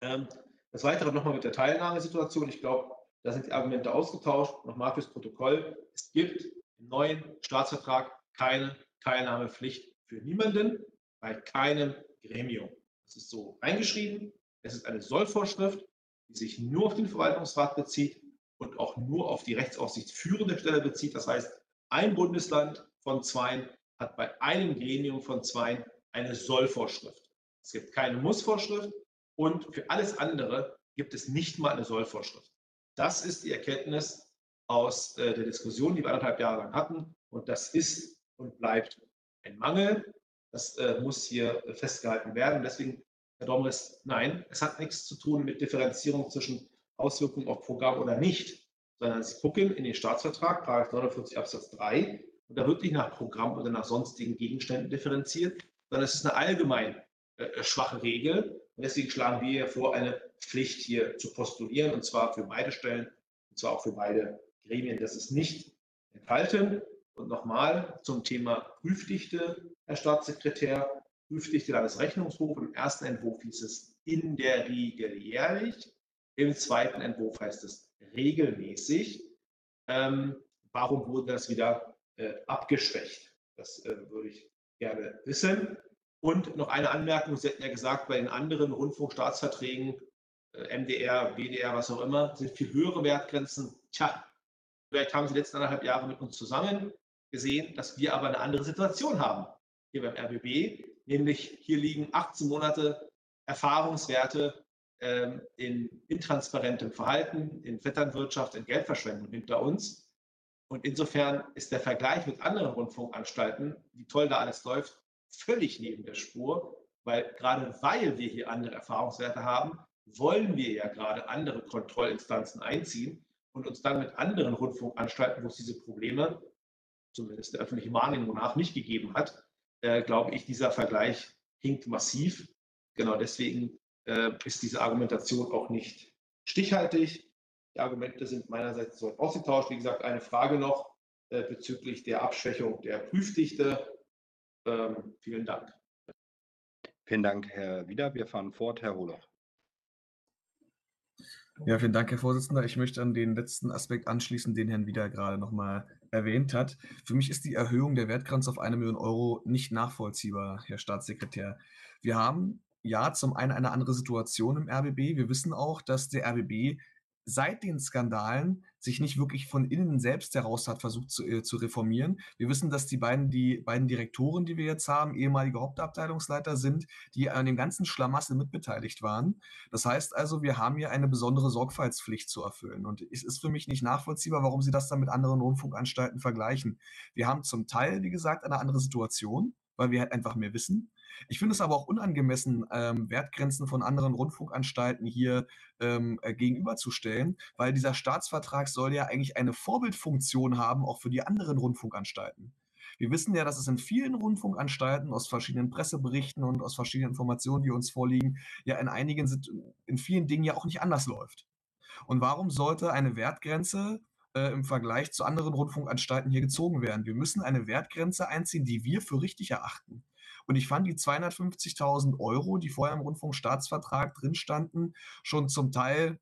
Ähm, das Weitere nochmal mit der Teilnahmesituation. Ich glaube, da sind die Argumente ausgetauscht. Nochmal fürs Protokoll. Es gibt im neuen Staatsvertrag keine Teilnahmepflicht für niemanden bei keinem Gremium. Das ist so eingeschrieben. Es ist eine Sollvorschrift, die sich nur auf den Verwaltungsrat bezieht und auch nur auf die rechtsaufsichtsführende Stelle bezieht. Das heißt, ein Bundesland von zwei hat bei einem Gremium von zwei eine Sollvorschrift. Es gibt keine Mussvorschrift und für alles andere gibt es nicht mal eine Sollvorschrift. Das ist die Erkenntnis aus äh, der Diskussion, die wir anderthalb Jahre lang hatten. Und das ist und bleibt ein Mangel. Das äh, muss hier festgehalten werden. Deswegen, Herr Domres, nein, es hat nichts zu tun mit Differenzierung zwischen Auswirkungen auf Programm oder nicht, sondern Sie gucken in den Staatsvertrag, 49 Absatz 3, und da wird nicht nach Programm oder nach sonstigen Gegenständen differenziert, sondern es ist eine allgemein äh, schwache Regel. Und deswegen schlagen wir vor, eine Pflicht hier zu postulieren, und zwar für beide Stellen, und zwar auch für beide Gremien. Das ist nicht enthalten. Und nochmal zum Thema Prüfdichte, Herr Staatssekretär. Prüfdichte Landesrechnungshof. Im ersten Entwurf hieß es in der Regel jährlich. Im zweiten Entwurf heißt es regelmäßig. Ähm, warum wurde das wieder äh, abgeschwächt? Das äh, würde ich gerne wissen. Und noch eine Anmerkung, Sie hatten ja gesagt, bei den anderen Rundfunkstaatsverträgen, äh, MDR, BDR, was auch immer, sind viel höhere Wertgrenzen. Tja, vielleicht haben Sie die letzten anderthalb Jahre mit uns zusammen gesehen, dass wir aber eine andere Situation haben hier beim RBB, nämlich hier liegen 18 Monate Erfahrungswerte ähm, in intransparentem Verhalten, in Vetternwirtschaft, in Geldverschwendung hinter uns. Und insofern ist der Vergleich mit anderen Rundfunkanstalten, wie toll da alles läuft, völlig neben der Spur, weil gerade weil wir hier andere Erfahrungswerte haben, wollen wir ja gerade andere Kontrollinstanzen einziehen und uns dann mit anderen Rundfunkanstalten, wo es diese Probleme zumindest der öffentlichen Wahrnehmung nach nicht gegeben hat, äh, glaube ich, dieser Vergleich hinkt massiv. Genau deswegen äh, ist diese Argumentation auch nicht stichhaltig. Die Argumente sind meinerseits so ausgetauscht. Wie gesagt, eine Frage noch äh, bezüglich der Abschwächung der Prüfdichte. Ähm, vielen Dank. Vielen Dank, Herr Wieder. Wir fahren fort, Herr Holoch. Ja, vielen Dank, Herr Vorsitzender. Ich möchte an den letzten Aspekt anschließen, den Herrn Wieder gerade nochmal erwähnt hat. Für mich ist die Erhöhung der Wertgrenze auf eine Million Euro nicht nachvollziehbar, Herr Staatssekretär. Wir haben ja zum einen eine andere Situation im RBB. Wir wissen auch, dass der RBB seit den Skandalen sich nicht wirklich von innen selbst heraus hat versucht zu, äh, zu reformieren. Wir wissen, dass die beiden, die beiden Direktoren, die wir jetzt haben, ehemalige Hauptabteilungsleiter sind, die an dem ganzen Schlamassel mitbeteiligt waren. Das heißt also, wir haben hier eine besondere Sorgfaltspflicht zu erfüllen. Und es ist für mich nicht nachvollziehbar, warum Sie das dann mit anderen Rundfunkanstalten vergleichen. Wir haben zum Teil, wie gesagt, eine andere Situation, weil wir halt einfach mehr wissen. Ich finde es aber auch unangemessen, ähm, Wertgrenzen von anderen Rundfunkanstalten hier ähm, äh, gegenüberzustellen, weil dieser Staatsvertrag soll ja eigentlich eine Vorbildfunktion haben, auch für die anderen Rundfunkanstalten. Wir wissen ja, dass es in vielen Rundfunkanstalten aus verschiedenen Presseberichten und aus verschiedenen Informationen, die uns vorliegen, ja in einigen, in vielen Dingen ja auch nicht anders läuft. Und warum sollte eine Wertgrenze äh, im Vergleich zu anderen Rundfunkanstalten hier gezogen werden? Wir müssen eine Wertgrenze einziehen, die wir für richtig erachten. Und ich fand die 250.000 Euro, die vorher im Rundfunkstaatsvertrag drin standen, schon zum Teil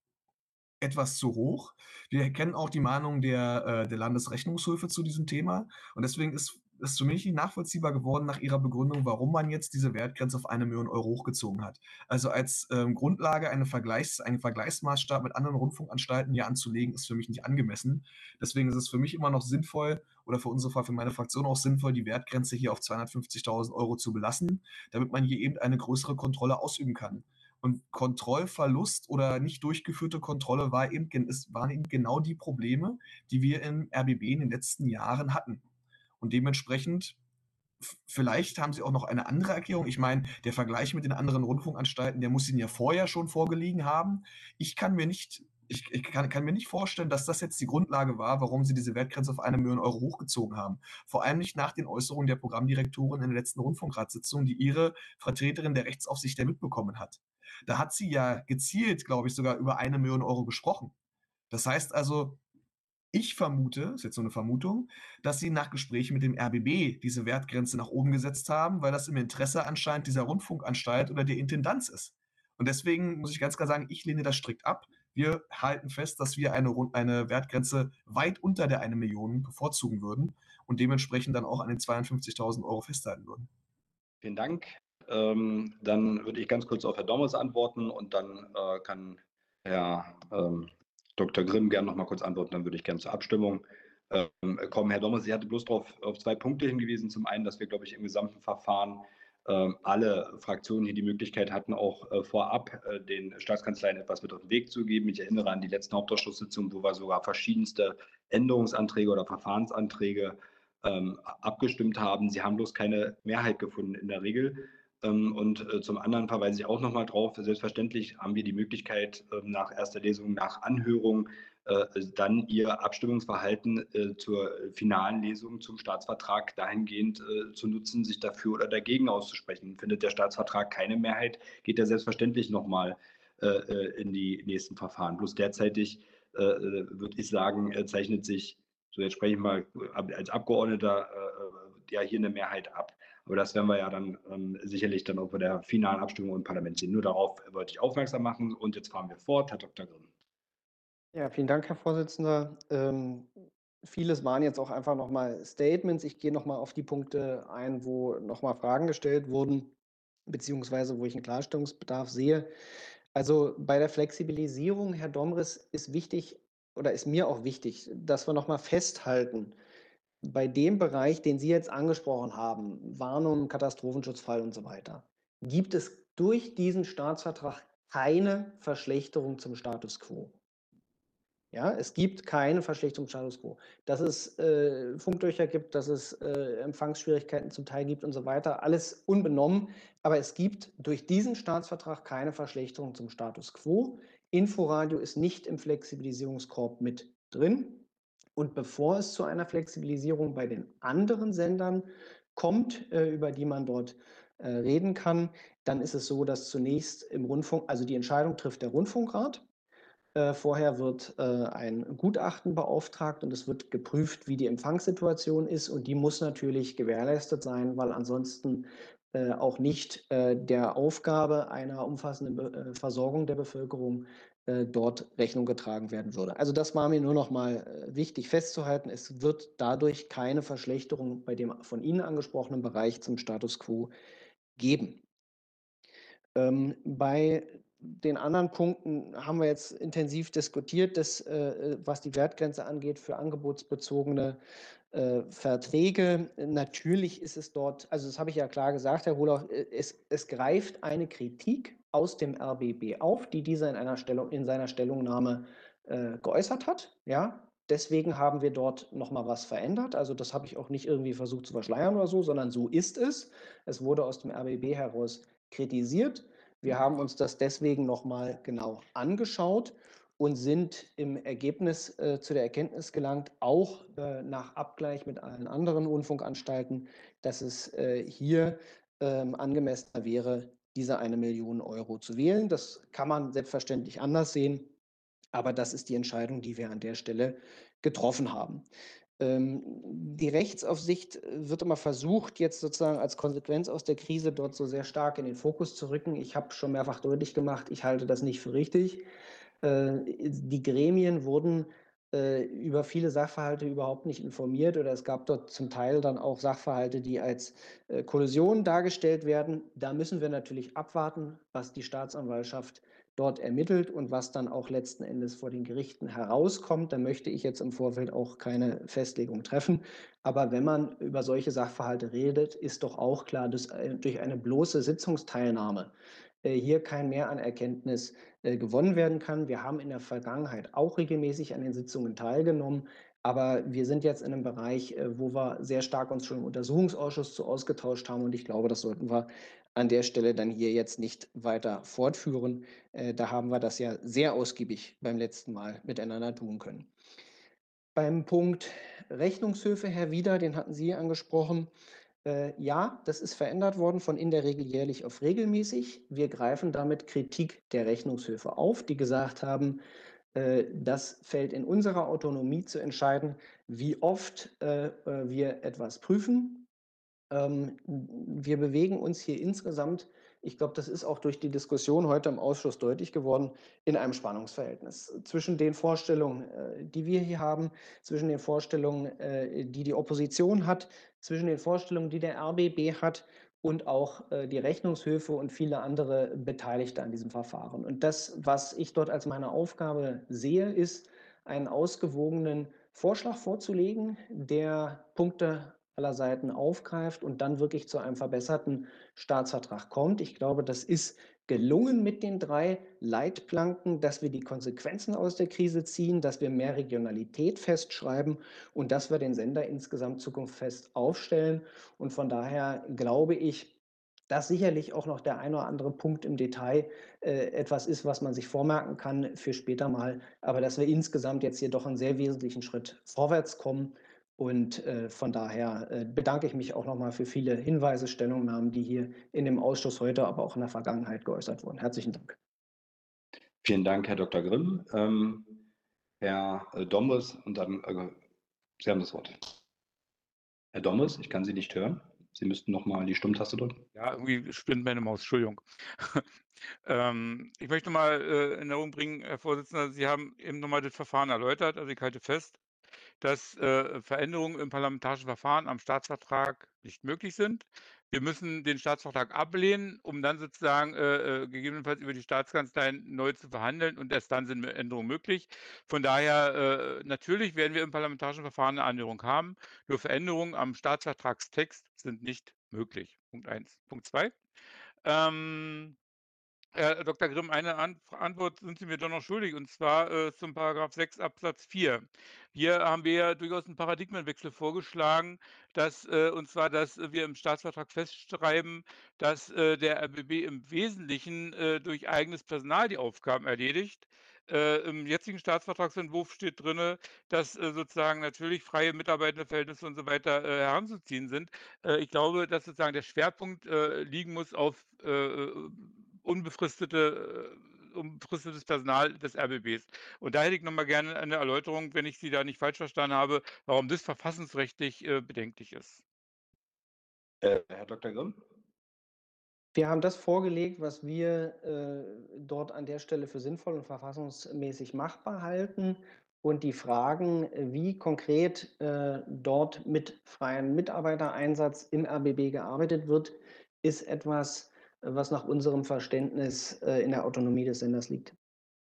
etwas zu hoch. Wir kennen auch die Meinung der, äh, der Landesrechnungshöfe zu diesem Thema. Und deswegen ist ist für mich nicht nachvollziehbar geworden nach Ihrer Begründung, warum man jetzt diese Wertgrenze auf eine Million Euro hochgezogen hat. Also als ähm, Grundlage eine Vergleichs-, einen Vergleichsmaßstab mit anderen Rundfunkanstalten hier anzulegen, ist für mich nicht angemessen. Deswegen ist es für mich immer noch sinnvoll oder für unsere für meine Fraktion auch sinnvoll, die Wertgrenze hier auf 250.000 Euro zu belassen, damit man hier eben eine größere Kontrolle ausüben kann. Und Kontrollverlust oder nicht durchgeführte Kontrolle war eben, waren eben genau die Probleme, die wir im RBB in den letzten Jahren hatten. Und dementsprechend, vielleicht haben Sie auch noch eine andere Erklärung. Ich meine, der Vergleich mit den anderen Rundfunkanstalten, der muss Ihnen ja vorher schon vorgelegen haben. Ich kann mir nicht ich, ich kann, kann, mir nicht vorstellen, dass das jetzt die Grundlage war, warum sie diese Wertgrenze auf eine Million Euro hochgezogen haben. Vor allem nicht nach den Äußerungen der Programmdirektorin in der letzten Rundfunkratssitzung, die ihre Vertreterin der Rechtsaufsicht ja mitbekommen hat. Da hat sie ja gezielt, glaube ich, sogar über eine Million Euro gesprochen. Das heißt also, ich vermute, ist jetzt so eine Vermutung, dass sie nach Gesprächen mit dem RBB diese Wertgrenze nach oben gesetzt haben, weil das im Interesse anscheinend dieser Rundfunkanstalt oder der Intendanz ist. Und deswegen muss ich ganz klar sagen, ich lehne das strikt ab. Wir halten fest, dass wir eine, eine Wertgrenze weit unter der 1 Million bevorzugen würden und dementsprechend dann auch an den 52.000 Euro festhalten würden. Vielen Dank. Ähm, dann würde ich ganz kurz auf Herr Dommers antworten und dann äh, kann Herr ähm, Dr. Grimm gerne noch mal kurz antworten, dann würde ich gerne zur Abstimmung ähm, kommen. Herr Dommers, Sie hatte bloß darauf auf zwei Punkte hingewiesen. Zum einen, dass wir, glaube ich, im gesamten Verfahren äh, alle Fraktionen hier die Möglichkeit hatten, auch äh, vorab äh, den Staatskanzleien etwas mit auf den Weg zu geben. Ich erinnere an die letzten Hauptausschusssitzungen, wo wir sogar verschiedenste Änderungsanträge oder Verfahrensanträge ähm, abgestimmt haben. Sie haben bloß keine Mehrheit gefunden in der Regel. Ähm, und äh, zum anderen verweise ich auch nochmal drauf, selbstverständlich haben wir die Möglichkeit, ähm, nach erster Lesung, nach Anhörung, äh, dann Ihr Abstimmungsverhalten äh, zur finalen Lesung zum Staatsvertrag dahingehend zu nutzen, sich dafür oder dagegen auszusprechen. Findet der Staatsvertrag keine Mehrheit, geht er selbstverständlich nochmal in die nächsten Verfahren. Bloß derzeitig würde ich sagen, zeichnet sich, so jetzt spreche ich mal als Abgeordneter, ja hier eine Mehrheit ab. Aber das werden wir ja dann ähm, sicherlich dann auch bei der finalen Abstimmung im Parlament sehen. Nur darauf wollte ich aufmerksam machen. Und jetzt fahren wir fort, Herr Dr. Grimm. Ja, vielen Dank, Herr Vorsitzender. Ähm, vieles waren jetzt auch einfach nochmal Statements. Ich gehe nochmal auf die Punkte ein, wo nochmal Fragen gestellt wurden, beziehungsweise wo ich einen Klarstellungsbedarf sehe. Also bei der Flexibilisierung, Herr Domris, ist wichtig oder ist mir auch wichtig, dass wir nochmal festhalten, bei dem Bereich, den Sie jetzt angesprochen haben, Warnung, Katastrophenschutzfall und so weiter, gibt es durch diesen Staatsvertrag keine Verschlechterung zum Status quo. Ja, es gibt keine Verschlechterung zum Status quo. Dass es äh, Funklöcher gibt, dass es äh, Empfangsschwierigkeiten zum Teil gibt und so weiter, alles unbenommen. Aber es gibt durch diesen Staatsvertrag keine Verschlechterung zum Status quo. Inforadio ist nicht im Flexibilisierungskorb mit drin. Und bevor es zu einer Flexibilisierung bei den anderen Sendern kommt, äh, über die man dort äh, reden kann, dann ist es so, dass zunächst im Rundfunk, also die Entscheidung trifft der Rundfunkrat. Äh, vorher wird äh, ein Gutachten beauftragt und es wird geprüft, wie die Empfangssituation ist. Und die muss natürlich gewährleistet sein, weil ansonsten äh, auch nicht äh, der Aufgabe einer umfassenden Be Versorgung der Bevölkerung dort Rechnung getragen werden würde. Also das war mir nur noch mal äh, wichtig festzuhalten. Es wird dadurch keine Verschlechterung bei dem von Ihnen angesprochenen Bereich zum Status quo geben. Ähm, bei den anderen Punkten haben wir jetzt intensiv diskutiert, dass, äh, was die Wertgrenze angeht für angebotsbezogene äh, Verträge. Natürlich ist es dort, also das habe ich ja klar gesagt, Herr Hohler, es, es greift eine Kritik aus dem RBB auf, die dieser in, einer Stellung, in seiner Stellungnahme äh, geäußert hat. Ja, deswegen haben wir dort nochmal was verändert. Also das habe ich auch nicht irgendwie versucht zu verschleiern oder so, sondern so ist es. Es wurde aus dem RBB heraus kritisiert. Wir haben uns das deswegen nochmal genau angeschaut und sind im Ergebnis äh, zu der Erkenntnis gelangt, auch äh, nach Abgleich mit allen anderen Rundfunkanstalten, dass es äh, hier ähm, angemessener wäre, diese eine Million Euro zu wählen. Das kann man selbstverständlich anders sehen, aber das ist die Entscheidung, die wir an der Stelle getroffen haben. Ähm, die Rechtsaufsicht wird immer versucht, jetzt sozusagen als Konsequenz aus der Krise dort so sehr stark in den Fokus zu rücken. Ich habe schon mehrfach deutlich gemacht, ich halte das nicht für richtig. Äh, die Gremien wurden äh, über viele Sachverhalte überhaupt nicht informiert oder es gab dort zum Teil dann auch Sachverhalte, die als äh, Kollision dargestellt werden. Da müssen wir natürlich abwarten, was die Staatsanwaltschaft dort ermittelt und was dann auch letzten Endes vor den Gerichten herauskommt. Da möchte ich jetzt im Vorfeld auch keine Festlegung treffen. Aber wenn man über solche Sachverhalte redet, ist doch auch klar, dass durch eine bloße Sitzungsteilnahme äh, hier kein Mehr an Erkenntnis äh, gewonnen werden kann. Wir haben in der Vergangenheit auch regelmäßig an den Sitzungen teilgenommen, aber wir sind jetzt in einem Bereich, äh, wo wir sehr stark uns schon im Untersuchungsausschuss zu ausgetauscht haben und ich glaube, das sollten wir an der Stelle dann hier jetzt nicht weiter fortführen. Da haben wir das ja sehr ausgiebig beim letzten Mal miteinander tun können. Beim Punkt Rechnungshöfe, Herr Wieder, den hatten Sie angesprochen. Äh, ja, das ist verändert worden von in der Regel jährlich auf regelmäßig. Wir greifen damit Kritik der Rechnungshöfe auf, die gesagt haben, äh, das fällt in unserer Autonomie zu entscheiden, wie oft äh, äh wir etwas prüfen. Ähm, wir bewegen uns hier insgesamt ich glaube, das ist auch durch die Diskussion heute im Ausschuss deutlich geworden, in einem Spannungsverhältnis zwischen den Vorstellungen, äh, die wir hier haben, zwischen den Vorstellungen, die die Opposition hat, zwischen den Vorstellungen, die der RBB hat und auch äh, die Rechnungshöfe und viele andere Beteiligte an diesem Verfahren. Und das, was ich dort als meine Aufgabe sehe, ist, einen ausgewogenen Vorschlag vorzulegen, der Punkte aller Seiten aufgreift und dann wirklich zu einem verbesserten Staatsvertrag kommt. Ich glaube, das ist gelungen mit den drei Leitplanken, dass wir die Konsequenzen aus der Krise ziehen, dass wir mehr Regionalität festschreiben und dass wir den Sender insgesamt zukunftsfest aufstellen. Und von daher glaube ich, dass sicherlich auch noch der ein oder andere Punkt im Detail äh, etwas ist, was man sich vormerken kann für später mal, aber dass wir insgesamt jetzt hier doch einen sehr wesentlichen Schritt vorwärts kommen und äh, von daher äh, bedanke ich mich auch nochmal für viele Hinweise, Stellungnahmen, die hier in dem Ausschuss heute, aber auch in der Vergangenheit geäußert wurden. Herzlichen Dank. Vielen Dank, Herr Dr. Grimm. Ähm, Herr äh, Dombes und dann, äh, Sie haben das Wort. Herr Dombes, ich kann Sie nicht hören. Sie müssten nochmal die Stummtaste drücken. Ja, irgendwie spinnt meine Maus, Entschuldigung. ähm, ich möchte mal äh, in Erinnerung bringen, Herr Vorsitzender, Sie haben eben nochmal das Verfahren erläutert. Also ich halte fest, dass äh, Veränderungen im parlamentarischen Verfahren am Staatsvertrag nicht möglich sind. Wir müssen den Staatsvertrag ablehnen, um dann sozusagen äh, äh, gegebenenfalls über die Staatskanzlei neu zu verhandeln und erst dann sind Änderungen möglich. Von daher, äh, natürlich werden wir im parlamentarischen Verfahren eine Annäherung haben, nur Veränderungen am Staatsvertragstext sind nicht möglich. Punkt 1. Punkt 2. Ähm, Herr Dr. Grimm, eine Antwort sind Sie mir doch noch schuldig, und zwar äh, zum Paragraph 6 Absatz 4. Hier haben wir ja durchaus einen Paradigmenwechsel vorgeschlagen, dass, äh, und zwar, dass wir im Staatsvertrag festschreiben, dass äh, der RBB im Wesentlichen äh, durch eigenes Personal die Aufgaben erledigt. Äh, Im jetzigen Staatsvertragsentwurf steht drin, dass äh, sozusagen natürlich freie Mitarbeiterverhältnisse und so weiter äh, heranzuziehen sind. Äh, ich glaube, dass sozusagen der Schwerpunkt äh, liegen muss auf äh, unbefristete äh, unbefristetes Personal des RBBs. Und da hätte ich nochmal gerne eine Erläuterung, wenn ich Sie da nicht falsch verstanden habe, warum das verfassungsrechtlich äh, bedenklich ist. Äh, Herr Dr. Grimm? Wir haben das vorgelegt, was wir äh, dort an der Stelle für sinnvoll und verfassungsmäßig machbar halten. Und die Fragen, wie konkret äh, dort mit freiem Mitarbeitereinsatz im RBB gearbeitet wird, ist etwas, was nach unserem Verständnis äh, in der Autonomie des Senders liegt.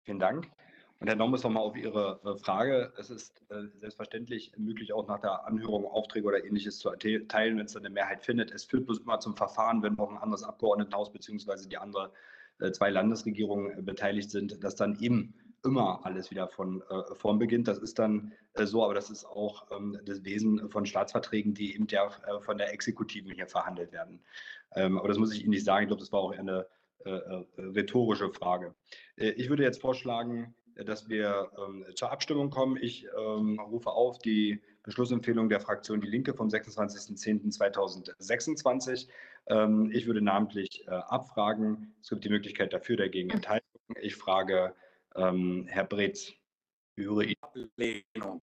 Vielen Dank. Und Herr Nommes, nochmal auf Ihre äh, Frage. Es ist äh, selbstverständlich möglich, auch nach der Anhörung Aufträge oder ähnliches zu teilen, wenn es dann eine Mehrheit findet. Es führt bloß immer zum Verfahren, wenn noch ein anderes Abgeordnetenhaus bzw. die andere zwei Landesregierungen beteiligt sind, dass dann eben immer alles wieder von äh, vorn beginnt. Das ist dann äh, so, aber das ist auch ähm, das Wesen von Staatsverträgen, die eben der, äh, von der Exekutiven hier verhandelt werden. Ähm, aber das muss ich Ihnen nicht sagen. Ich glaube, das war auch eine äh, äh, rhetorische Frage. Äh, ich würde jetzt vorschlagen, dass wir ähm, zur Abstimmung kommen. Ich ähm, rufe auf die Beschlussempfehlung der Fraktion Die Linke vom 26.10.2026. Ähm, ich würde namentlich äh, abfragen. Es gibt die Möglichkeit dafür, dagegen Enthaltung. Ich frage ähm, Herr Bretz, höre ich. Ablehnung.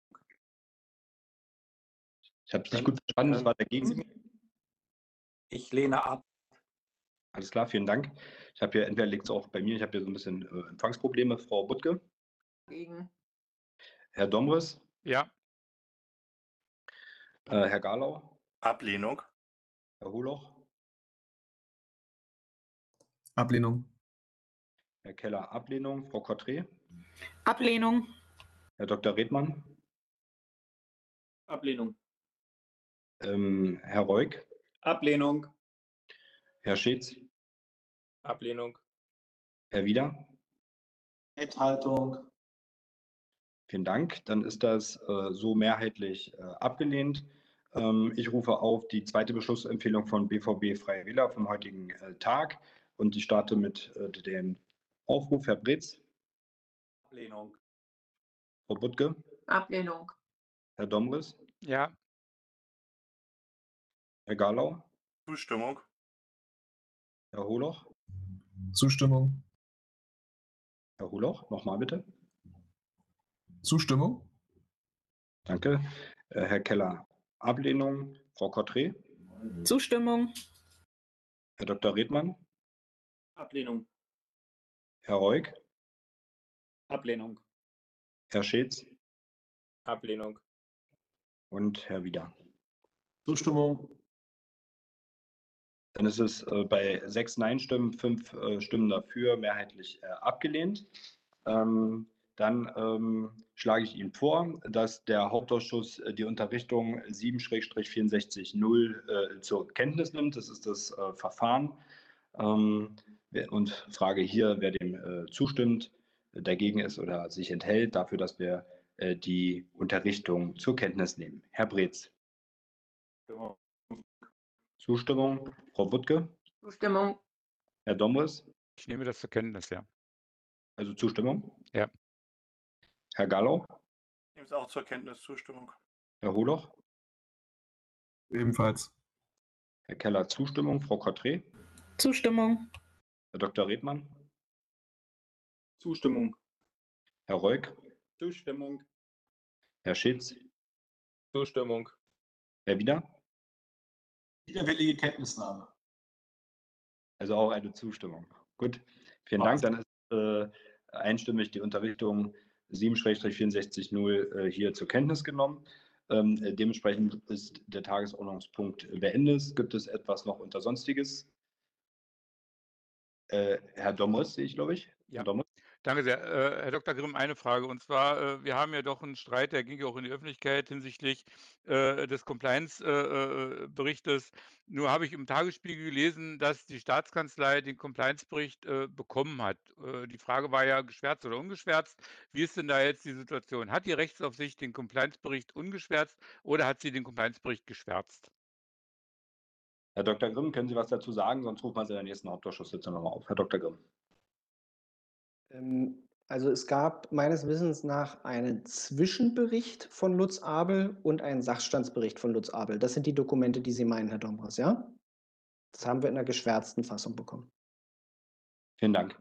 Ich habe es nicht gut verstanden, das war dagegen. Ich lehne ab. Alles klar, vielen Dank. Ich habe hier, entweder liegt es auch bei mir, ich habe hier so ein bisschen äh, Empfangsprobleme. Frau Buttke? Gegen. Herr Domres? Ja. Äh, Herr Garlau? Ablehnung. Herr Holoch? Ablehnung. Herr Keller, Ablehnung. Frau Cottré? Ablehnung. Herr Dr. Redmann? Ablehnung. Ähm, Herr Reuk? Ablehnung. Herr Schätz? Ablehnung. Herr Wieder? Enthaltung. Vielen Dank. Dann ist das äh, so mehrheitlich äh, abgelehnt. Ähm, ich rufe auf die zweite Beschlussempfehlung von BVB Freie Wähler vom heutigen äh, Tag und ich starte mit äh, dem Aufruf. Herr Bretz? Ablehnung. Frau Buttke? Ablehnung. Herr Domres? Ja. Herr Garlau? Zustimmung. Herr Holoch? Zustimmung. Herr Holoch, nochmal bitte. Zustimmung. Danke. Äh, Herr Keller, Ablehnung. Frau Cottré? Zustimmung. Herr Dr. Redmann? Ablehnung. Herr Reuk? Ablehnung. Herr Schätz? Ablehnung. Und Herr Wieder. Zustimmung. Dann ist es äh, bei sechs Nein-Stimmen, fünf äh, Stimmen dafür, mehrheitlich äh, abgelehnt. Ähm, dann ähm, schlage ich Ihnen vor, dass der Hauptausschuss äh, die Unterrichtung 7-64-0 äh, zur Kenntnis nimmt. Das ist das äh, Verfahren. Ähm, und frage hier, wer dem äh, zustimmt, dagegen ist oder sich enthält, dafür, dass wir äh, die Unterrichtung zur Kenntnis nehmen. Herr Breetz. Zustimmung. Frau Wuttke? Zustimmung. Herr Domres? Ich nehme das zur Kenntnis, ja. Also Zustimmung? Ja. Herr Gallo? Ich nehme es auch zur Kenntnis. Zustimmung. Herr Holoch? Ebenfalls. Herr Keller, Zustimmung. Frau Cottré? Zustimmung. Herr Dr. Redmann? Zustimmung. Herr Reuk? Zustimmung. Herr Schitz? Zustimmung. Herr Wieder? Widerwillige Kenntnisnahme. Also auch eine Zustimmung. Gut, vielen Dank. Dann ist äh, einstimmig die Unterrichtung 7-64-0 äh, hier zur Kenntnis genommen. Ähm, äh, dementsprechend ist der Tagesordnungspunkt beendet. Gibt es etwas noch unter Sonstiges? Äh, Herr Dommers sehe ich, glaube ich. Ja. Danke sehr. Äh, Herr Dr. Grimm, eine Frage. Und zwar, äh, wir haben ja doch einen Streit, der ging ja auch in die Öffentlichkeit hinsichtlich äh, des Compliance-Berichtes. Nur habe ich im Tagesspiegel gelesen, dass die Staatskanzlei den Compliance-Bericht äh, bekommen hat. Äh, die Frage war ja geschwärzt oder ungeschwärzt. Wie ist denn da jetzt die Situation? Hat die Rechtsaufsicht den Compliance-Bericht ungeschwärzt oder hat sie den Compliance-Bericht geschwärzt? Herr Dr. Grimm, können Sie was dazu sagen? Sonst rufen wir Sie in der nächsten Hauptausschusssitzung nochmal auf. Herr Dr. Grimm. Ähm, also es gab meines Wissens nach einen Zwischenbericht von Lutz Abel und einen Sachstandsbericht von Lutz Abel. Das sind die Dokumente, die Sie meinen, Herr Dombras, ja? Das haben wir in einer geschwärzten Fassung bekommen. Vielen Dank.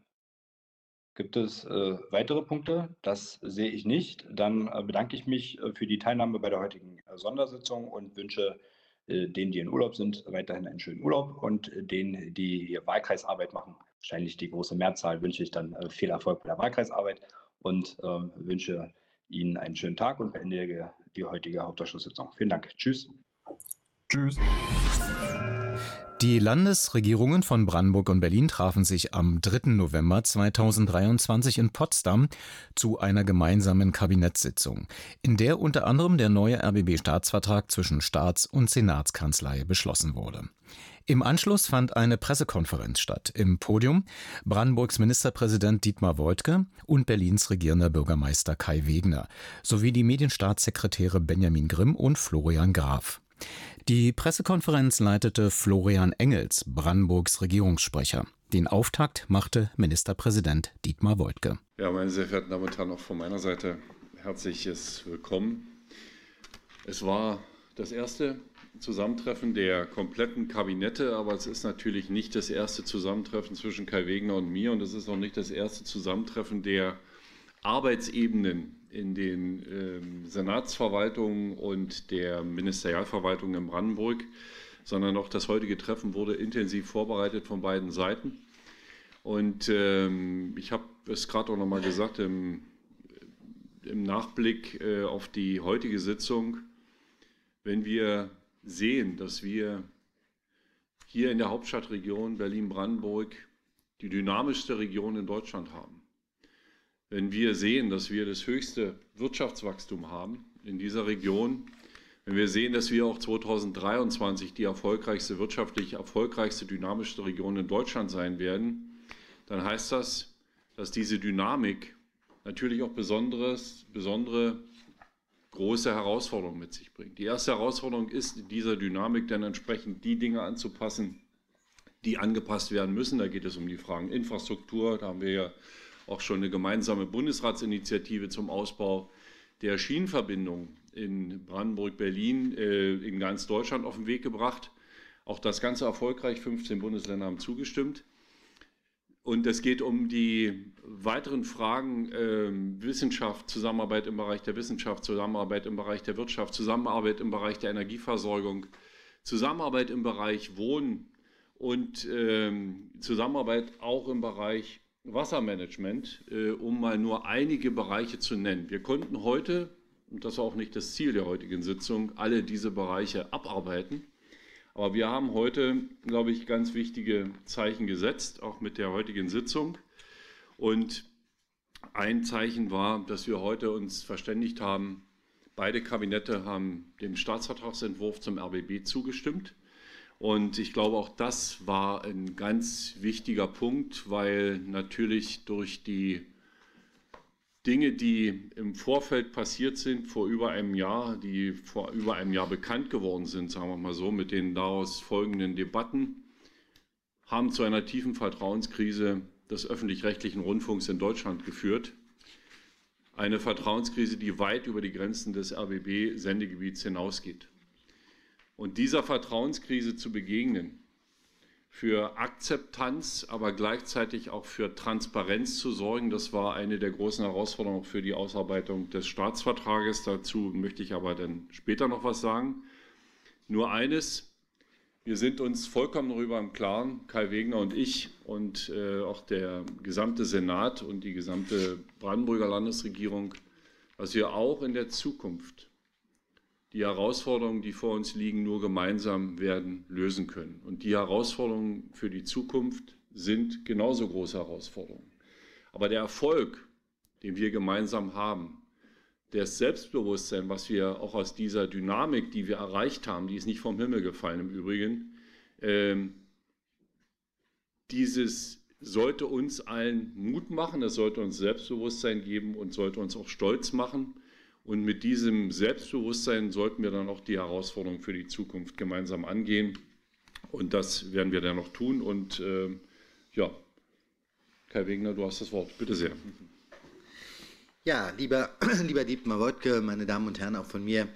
Gibt es äh, weitere Punkte? Das sehe ich nicht. Dann äh, bedanke ich mich äh, für die Teilnahme bei der heutigen äh, Sondersitzung und wünsche denen, die in Urlaub sind, weiterhin einen schönen Urlaub und äh, denen, die hier Wahlkreisarbeit machen, wahrscheinlich die große Mehrzahl, wünsche ich dann viel Erfolg bei der Wahlkreisarbeit und ähm, wünsche Ihnen einen schönen Tag und beende die heutige Hauptausschusssitzung. Vielen Dank. Tschüss. Tschüss. Die Landesregierungen von Brandenburg und Berlin trafen sich am 3. November 2023 in Potsdam zu einer gemeinsamen Kabinettssitzung, in der unter anderem der neue RBB-Staatsvertrag zwischen Staats- und Senatskanzlei beschlossen wurde. Im Anschluss fand eine Pressekonferenz statt. Im Podium Brandenburgs Ministerpräsident Dietmar Woidke und Berlins regierender Bürgermeister Kai Wegner sowie die Medienstaatssekretäre Benjamin Grimm und Florian Graf. Die Pressekonferenz leitete Florian Engels, Brandenburgs Regierungssprecher. Den Auftakt machte Ministerpräsident Dietmar Woidke. Ja, meine sehr verehrten Damen und Herren, auch von meiner Seite herzliches Willkommen. Es war das erste Zusammentreffen der kompletten Kabinette, aber es ist natürlich nicht das erste Zusammentreffen zwischen Kai Wegner und mir und es ist auch nicht das erste Zusammentreffen der Arbeitsebenen in den ähm, Senatsverwaltungen und der Ministerialverwaltung in Brandenburg, sondern auch das heutige Treffen wurde intensiv vorbereitet von beiden Seiten. Und ähm, ich habe es gerade auch nochmal gesagt im, im Nachblick äh, auf die heutige Sitzung, wenn wir sehen, dass wir hier in der Hauptstadtregion Berlin-Brandenburg die dynamischste Region in Deutschland haben, wenn wir sehen, dass wir das höchste Wirtschaftswachstum haben in dieser Region, wenn wir sehen, dass wir auch 2023 die erfolgreichste, wirtschaftlich erfolgreichste, dynamischste Region in Deutschland sein werden, dann heißt das, dass diese Dynamik natürlich auch besonderes, besondere große Herausforderungen mit sich bringt. Die erste Herausforderung ist, dieser Dynamik dann entsprechend die Dinge anzupassen, die angepasst werden müssen. Da geht es um die Fragen Infrastruktur. Da haben wir ja auch schon eine gemeinsame Bundesratsinitiative zum Ausbau der Schienenverbindung in Brandenburg-Berlin äh, in ganz Deutschland auf den Weg gebracht. Auch das Ganze erfolgreich. 15 Bundesländer haben zugestimmt. Und es geht um die weiteren Fragen äh, Wissenschaft, Zusammenarbeit im Bereich der Wissenschaft, Zusammenarbeit im Bereich der Wirtschaft, Zusammenarbeit im Bereich der Energieversorgung, Zusammenarbeit im Bereich Wohnen und äh, Zusammenarbeit auch im Bereich Wassermanagement, äh, um mal nur einige Bereiche zu nennen. Wir konnten heute, und das war auch nicht das Ziel der heutigen Sitzung, alle diese Bereiche abarbeiten. Aber wir haben heute, glaube ich, ganz wichtige Zeichen gesetzt, auch mit der heutigen Sitzung. Und ein Zeichen war, dass wir heute uns verständigt haben, beide Kabinette haben dem Staatsvertragsentwurf zum RBB zugestimmt. Und ich glaube, auch das war ein ganz wichtiger Punkt, weil natürlich durch die Dinge, die im Vorfeld passiert sind, vor über einem Jahr, die vor über einem Jahr bekannt geworden sind, sagen wir mal so, mit den daraus folgenden Debatten, haben zu einer tiefen Vertrauenskrise des öffentlich-rechtlichen Rundfunks in Deutschland geführt. Eine Vertrauenskrise, die weit über die Grenzen des RBB-Sendegebiets hinausgeht. Und dieser Vertrauenskrise zu begegnen, für Akzeptanz, aber gleichzeitig auch für Transparenz zu sorgen. Das war eine der großen Herausforderungen für die Ausarbeitung des Staatsvertrages. Dazu möchte ich aber dann später noch was sagen. Nur eines, wir sind uns vollkommen darüber im Klaren, Kai Wegner und ich und äh, auch der gesamte Senat und die gesamte Brandenburger Landesregierung, dass wir auch in der Zukunft die Herausforderungen, die vor uns liegen, nur gemeinsam werden lösen können. Und die Herausforderungen für die Zukunft sind genauso große Herausforderungen. Aber der Erfolg, den wir gemeinsam haben, das Selbstbewusstsein, was wir auch aus dieser Dynamik, die wir erreicht haben, die ist nicht vom Himmel gefallen im Übrigen, ähm, dieses sollte uns allen Mut machen, es sollte uns Selbstbewusstsein geben und sollte uns auch stolz machen und mit diesem Selbstbewusstsein sollten wir dann auch die Herausforderungen für die Zukunft gemeinsam angehen. Und das werden wir dann noch tun. Und äh, ja, Kai Wegner, du hast das Wort. Bitte sehr. Ja, lieber, lieber Dietmar Wodke, meine Damen und Herren, auch von mir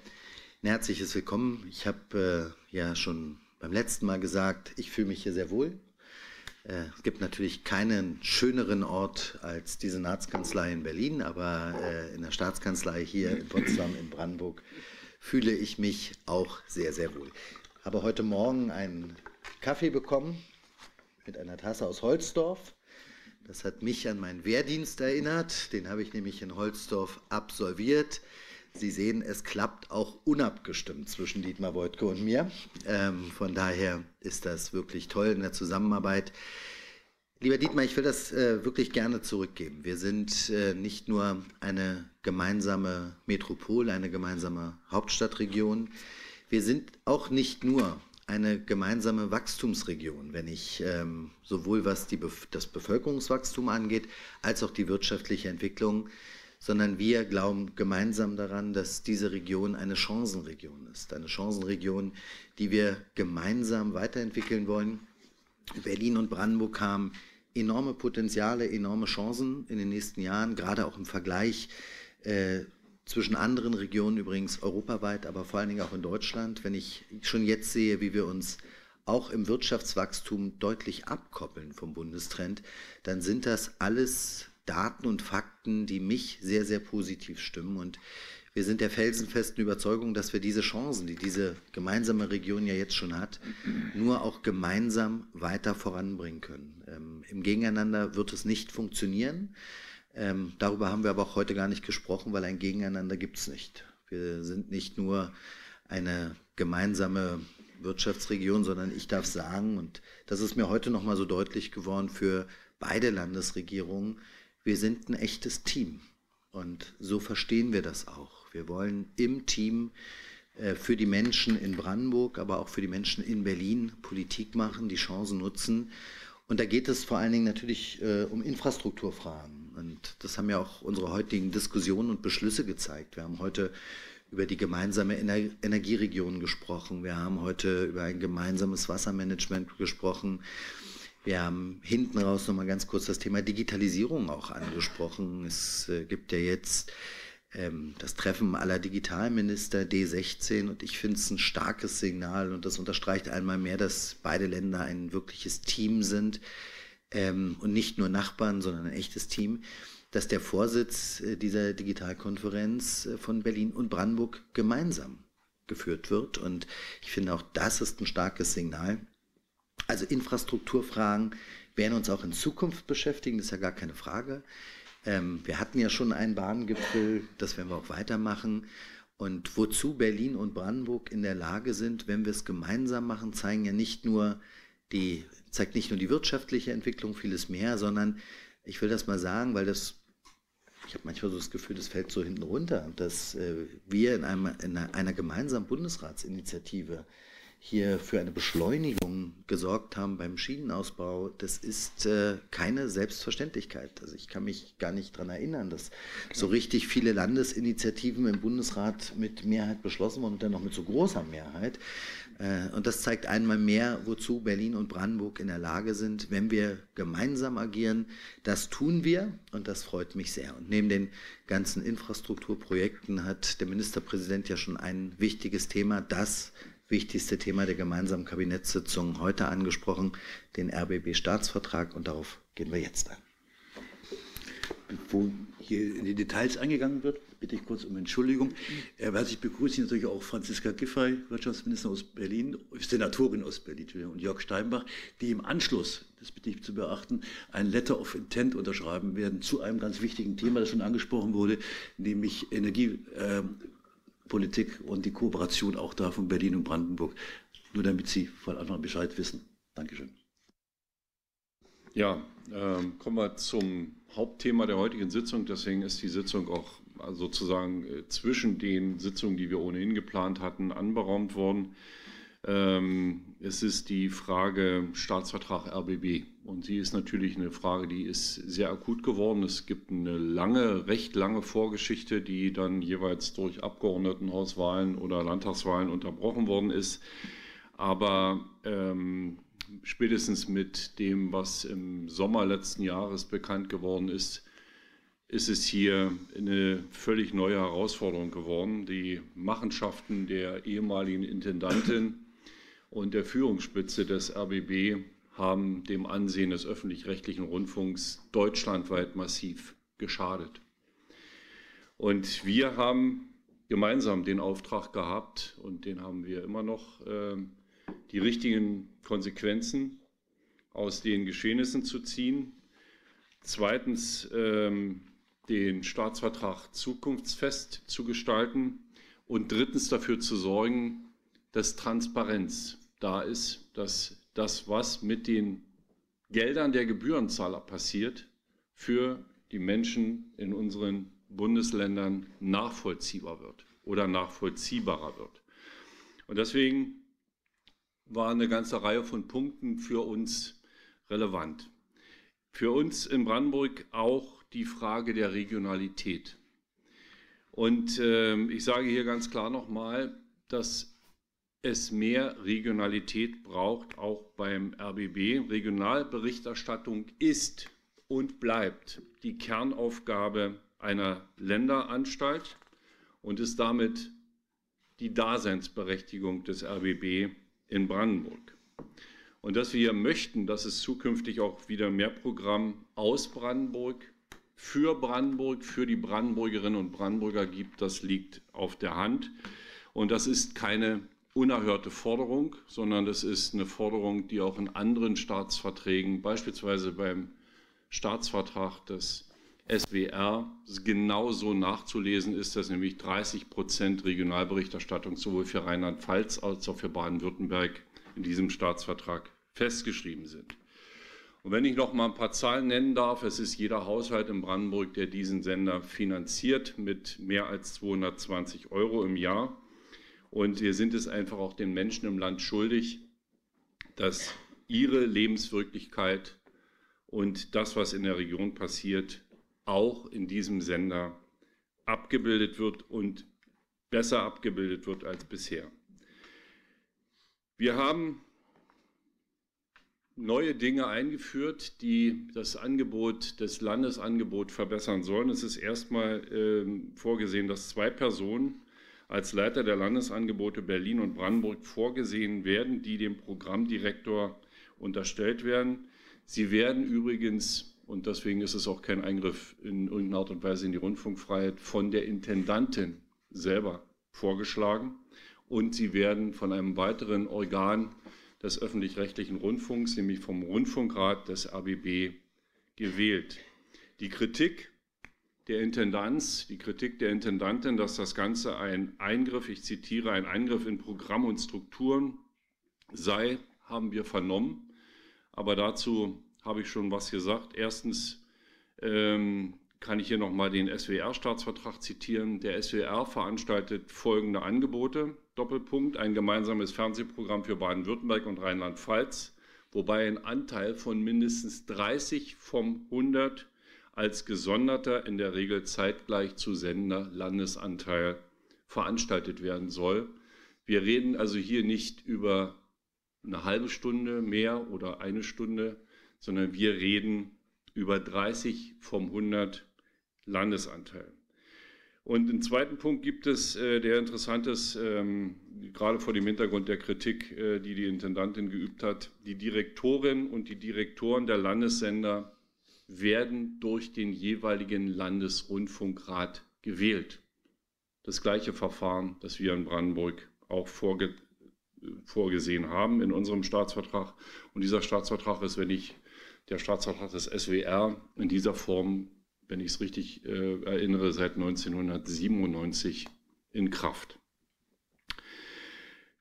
ein herzliches Willkommen. Ich habe äh, ja schon beim letzten Mal gesagt, ich fühle mich hier sehr wohl. Äh, es gibt natürlich keinen schöneren Ort als die Senatskanzlei in Berlin, aber äh, in der Staatskanzlei hier in Potsdam, in Brandenburg, fühle ich mich auch sehr, sehr wohl. Habe heute Morgen einen Kaffee bekommen mit einer Tasse aus Holzdorf. Das hat mich an meinen Wehrdienst erinnert. Den habe ich nämlich in Holzdorf absolviert. Sie sehen, es klappt auch unabgestimmt zwischen Dietmar Woidke und mir. Ähm, von daher ist das wirklich toll in der Zusammenarbeit. Lieber Dietmar, ich will das äh, wirklich gerne zurückgeben. Wir sind äh, nicht nur eine gemeinsame Metropole, eine gemeinsame Hauptstadtregion. Wir sind auch nicht nur eine gemeinsame Wachstumsregion, wenn ich ähm, sowohl was die, das Bevölkerungswachstum angeht, als auch die wirtschaftliche Entwicklung sondern wir glauben gemeinsam daran, dass diese Region eine Chancenregion ist. Eine Chancenregion, die wir gemeinsam weiterentwickeln wollen. Berlin und Brandenburg haben enorme Potenziale, enorme Chancen in den nächsten Jahren, gerade auch im Vergleich äh, zwischen anderen Regionen übrigens europaweit, aber vor allen Dingen auch in Deutschland. Wenn ich schon jetzt sehe, wie wir uns auch im Wirtschaftswachstum deutlich abkoppeln vom Bundestrend, dann sind das alles Daten und Fakten, die mich sehr, sehr positiv stimmen. Und Wir sind der felsenfesten Überzeugung, dass wir diese Chancen, die diese gemeinsame Region ja jetzt schon hat, nur auch gemeinsam weiter voranbringen können. Ähm, Im Gegeneinander wird es nicht funktionieren. Ähm, darüber haben wir aber auch heute gar nicht gesprochen, weil ein Gegeneinander gibt es nicht. Wir sind nicht nur eine gemeinsame Wirtschaftsregion, sondern ich darf sagen, und das ist mir heute nochmal so deutlich geworden für beide Landesregierungen, wir sind ein echtes Team. Und so verstehen wir das auch. Wir wollen im Team äh, für die Menschen in Brandenburg, aber auch für die Menschen in Berlin Politik machen, die Chancen nutzen. Und da geht es vor allen Dingen natürlich äh, um Infrastrukturfragen. Und das haben ja auch unsere heutigen Diskussionen und Beschlüsse gezeigt. Wir haben heute über die gemeinsame Ener Energieregion gesprochen. Wir haben heute über ein gemeinsames Wassermanagement gesprochen. Wir haben hinten raus nochmal ganz kurz das Thema Digitalisierung auch angesprochen. Es äh, gibt ja jetzt ähm, das Treffen aller Digitalminister D16 und ich finde es ein starkes Signal und das unterstreicht einmal mehr, dass beide Länder ein wirkliches Team sind ähm, und nicht nur Nachbarn, sondern ein echtes Team, dass der Vorsitz äh, dieser Digitalkonferenz äh, von Berlin und Brandenburg gemeinsam geführt wird und ich finde auch das ist ein starkes Signal. Also Infrastrukturfragen werden uns auch in Zukunft beschäftigen, das ist ja gar keine Frage. Ähm, wir hatten ja schon einen Bahngipfel, das werden wir auch weitermachen. Und wozu Berlin und Brandenburg in der Lage sind, wenn wir es gemeinsam machen, zeigen ja nicht nur die, zeigt nicht nur die wirtschaftliche Entwicklung vieles mehr, sondern ich will das mal sagen, weil das, ich habe manchmal so das Gefühl, das fällt so hinten runter, dass äh, wir in, einem, in einer, einer gemeinsamen Bundesratsinitiative hier für eine Beschleunigung gesorgt haben beim Schienenausbau, das ist äh, keine Selbstverständlichkeit. Also ich kann mich gar nicht daran erinnern, dass so richtig viele Landesinitiativen im Bundesrat mit Mehrheit beschlossen wurden und dann noch mit so großer Mehrheit. Äh, und das zeigt einmal mehr, wozu Berlin und Brandenburg in der Lage sind, wenn wir gemeinsam agieren. Das tun wir und das freut mich sehr. Und neben den ganzen Infrastrukturprojekten hat der Ministerpräsident ja schon ein wichtiges Thema, das wichtigste Thema der gemeinsamen Kabinettssitzung heute angesprochen, den RBB-Staatsvertrag und darauf gehen wir jetzt ein. Bevor hier in die Details eingegangen wird, bitte ich kurz um Entschuldigung. Herzlich begrüße ich natürlich auch Franziska Giffey, Wirtschaftsministerin aus Berlin, Senatorin aus Berlin und Jörg Steinbach, die im Anschluss, das bitte ich zu beachten, ein Letter of Intent unterschreiben werden zu einem ganz wichtigen Thema, das schon angesprochen wurde, nämlich Energie. Äh, Politik und die Kooperation auch da von Berlin und Brandenburg. Nur damit Sie von Anfang an Bescheid wissen. Dankeschön. Ja, äh, kommen wir zum Hauptthema der heutigen Sitzung. Deswegen ist die Sitzung auch sozusagen äh, zwischen den Sitzungen, die wir ohnehin geplant hatten, anberaumt worden. Ähm, es ist die Frage Staatsvertrag RBB. Und sie ist natürlich eine Frage, die ist sehr akut geworden. Es gibt eine lange, recht lange Vorgeschichte, die dann jeweils durch Abgeordnetenhauswahlen oder Landtagswahlen unterbrochen worden ist. Aber ähm, spätestens mit dem, was im Sommer letzten Jahres bekannt geworden ist, ist es hier eine völlig neue Herausforderung geworden. Die Machenschaften der ehemaligen Intendantin und der Führungsspitze des RBB haben dem Ansehen des öffentlich-rechtlichen Rundfunks deutschlandweit massiv geschadet. Und wir haben gemeinsam den Auftrag gehabt, und den haben wir immer noch, äh, die richtigen Konsequenzen aus den Geschehnissen zu ziehen. Zweitens, ähm, den Staatsvertrag zukunftsfest zu gestalten. Und drittens dafür zu sorgen, dass Transparenz da ist, dass das, was mit den Geldern der Gebührenzahler passiert, für die Menschen in unseren Bundesländern nachvollziehbar wird oder nachvollziehbarer wird. Und deswegen war eine ganze Reihe von Punkten für uns relevant. Für uns in Brandenburg auch die Frage der Regionalität. Und äh, ich sage hier ganz klar nochmal, dass es mehr Regionalität braucht, auch beim RBB. Regionalberichterstattung ist und bleibt die Kernaufgabe einer Länderanstalt und ist damit die Daseinsberechtigung des RBB in Brandenburg. Und dass wir möchten, dass es zukünftig auch wieder mehr Programm aus Brandenburg für Brandenburg, für die Brandenburgerinnen und Brandenburger gibt, das liegt auf der Hand. Und das ist keine unerhörte Forderung, sondern das ist eine Forderung, die auch in anderen Staatsverträgen, beispielsweise beim Staatsvertrag des SWR, genauso nachzulesen ist, dass nämlich 30 Prozent Regionalberichterstattung sowohl für Rheinland-Pfalz als auch für Baden-Württemberg in diesem Staatsvertrag festgeschrieben sind. Und wenn ich noch mal ein paar Zahlen nennen darf, es ist jeder Haushalt in Brandenburg, der diesen Sender finanziert mit mehr als 220 Euro im Jahr. Und wir sind es einfach auch den Menschen im Land schuldig, dass ihre Lebenswirklichkeit und das, was in der Region passiert, auch in diesem Sender abgebildet wird und besser abgebildet wird als bisher. Wir haben neue Dinge eingeführt, die das Angebot, das Landesangebot verbessern sollen. Es ist erstmal äh, vorgesehen, dass zwei Personen als Leiter der Landesangebote Berlin und Brandenburg vorgesehen werden, die dem Programmdirektor unterstellt werden. Sie werden übrigens, und deswegen ist es auch kein Eingriff in irgendeiner Art und Weise in die Rundfunkfreiheit, von der Intendantin selber vorgeschlagen und sie werden von einem weiteren Organ des öffentlich-rechtlichen Rundfunks, nämlich vom Rundfunkrat des RBB, gewählt. Die Kritik der Intendanz, die Kritik der Intendantin, dass das Ganze ein Eingriff, ich zitiere, ein Eingriff in Programm und Strukturen sei, haben wir vernommen. Aber dazu habe ich schon was gesagt. Erstens ähm, kann ich hier nochmal den SWR-Staatsvertrag zitieren. Der SWR veranstaltet folgende Angebote. Doppelpunkt, ein gemeinsames Fernsehprogramm für Baden-Württemberg und Rheinland-Pfalz, wobei ein Anteil von mindestens 30 vom 100 als gesonderter, in der Regel zeitgleich zu sendender Landesanteil veranstaltet werden soll. Wir reden also hier nicht über eine halbe Stunde mehr oder eine Stunde, sondern wir reden über 30 vom 100 Landesanteil. Und einen zweiten Punkt gibt es, äh, der interessant ist, ähm, gerade vor dem Hintergrund der Kritik, äh, die die Intendantin geübt hat. Die Direktorin und die Direktoren der Landessender werden durch den jeweiligen Landesrundfunkrat gewählt. Das gleiche Verfahren, das wir in Brandenburg auch vorge vorgesehen haben in unserem Staatsvertrag. Und dieser Staatsvertrag ist, wenn ich der Staatsvertrag des SWR in dieser Form wenn ich es richtig äh, erinnere, seit 1997 in Kraft.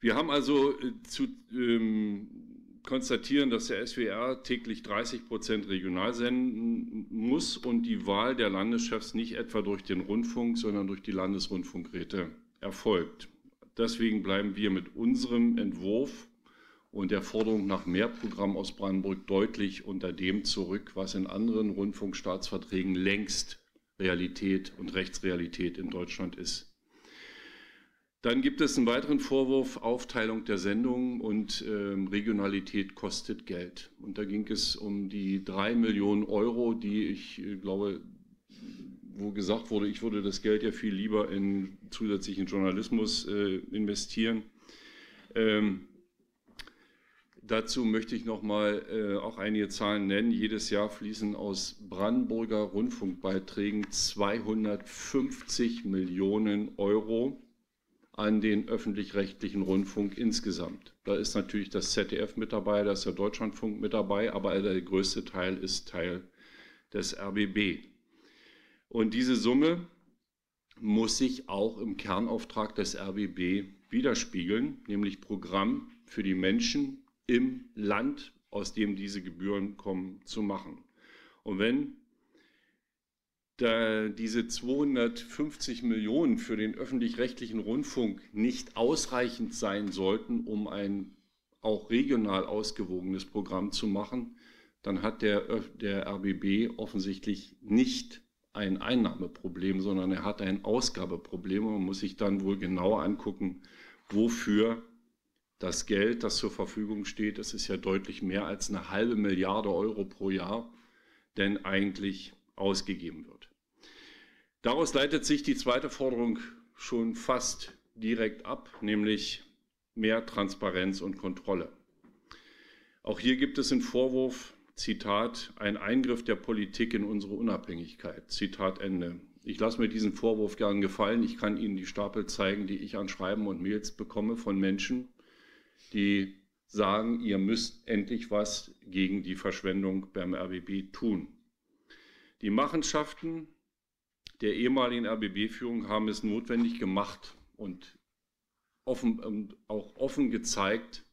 Wir haben also äh, zu ähm, konstatieren, dass der SWR täglich 30 Prozent regional senden muss und die Wahl der Landeschefs nicht etwa durch den Rundfunk, sondern durch die Landesrundfunkräte erfolgt. Deswegen bleiben wir mit unserem Entwurf und der Forderung nach mehr Programm aus Brandenburg deutlich unter dem zurück, was in anderen Rundfunkstaatsverträgen längst Realität und Rechtsrealität in Deutschland ist. Dann gibt es einen weiteren Vorwurf, Aufteilung der Sendungen und äh, Regionalität kostet Geld. Und da ging es um die drei Millionen Euro, die ich äh, glaube, wo gesagt wurde, ich würde das Geld ja viel lieber in zusätzlichen Journalismus äh, investieren. Ähm, Dazu möchte ich noch mal äh, auch einige Zahlen nennen. Jedes Jahr fließen aus Brandenburger Rundfunkbeiträgen 250 Millionen Euro an den öffentlich-rechtlichen Rundfunk insgesamt. Da ist natürlich das ZDF mit dabei, da ist der Deutschlandfunk mit dabei, aber der größte Teil ist Teil des RBB. Und diese Summe muss sich auch im Kernauftrag des RBB widerspiegeln, nämlich Programm für die Menschen im Land, aus dem diese Gebühren kommen, zu machen. Und wenn da diese 250 Millionen für den öffentlich-rechtlichen Rundfunk nicht ausreichend sein sollten, um ein auch regional ausgewogenes Programm zu machen, dann hat der, der RBB offensichtlich nicht ein Einnahmeproblem, sondern er hat ein Ausgabeproblem. Man muss sich dann wohl genauer angucken, wofür das Geld, das zur Verfügung steht, das ist ja deutlich mehr als eine halbe Milliarde Euro pro Jahr, denn eigentlich ausgegeben wird. Daraus leitet sich die zweite Forderung schon fast direkt ab, nämlich mehr Transparenz und Kontrolle. Auch hier gibt es einen Vorwurf, Zitat, ein Eingriff der Politik in unsere Unabhängigkeit. Zitat Ende. Ich lasse mir diesen Vorwurf gern gefallen. Ich kann Ihnen die Stapel zeigen, die ich an Schreiben und Mails bekomme von Menschen, die sagen, ihr müsst endlich was gegen die Verschwendung beim RBB tun. Die Machenschaften der ehemaligen RBB-Führung haben es notwendig gemacht und offen, auch offen gezeigt,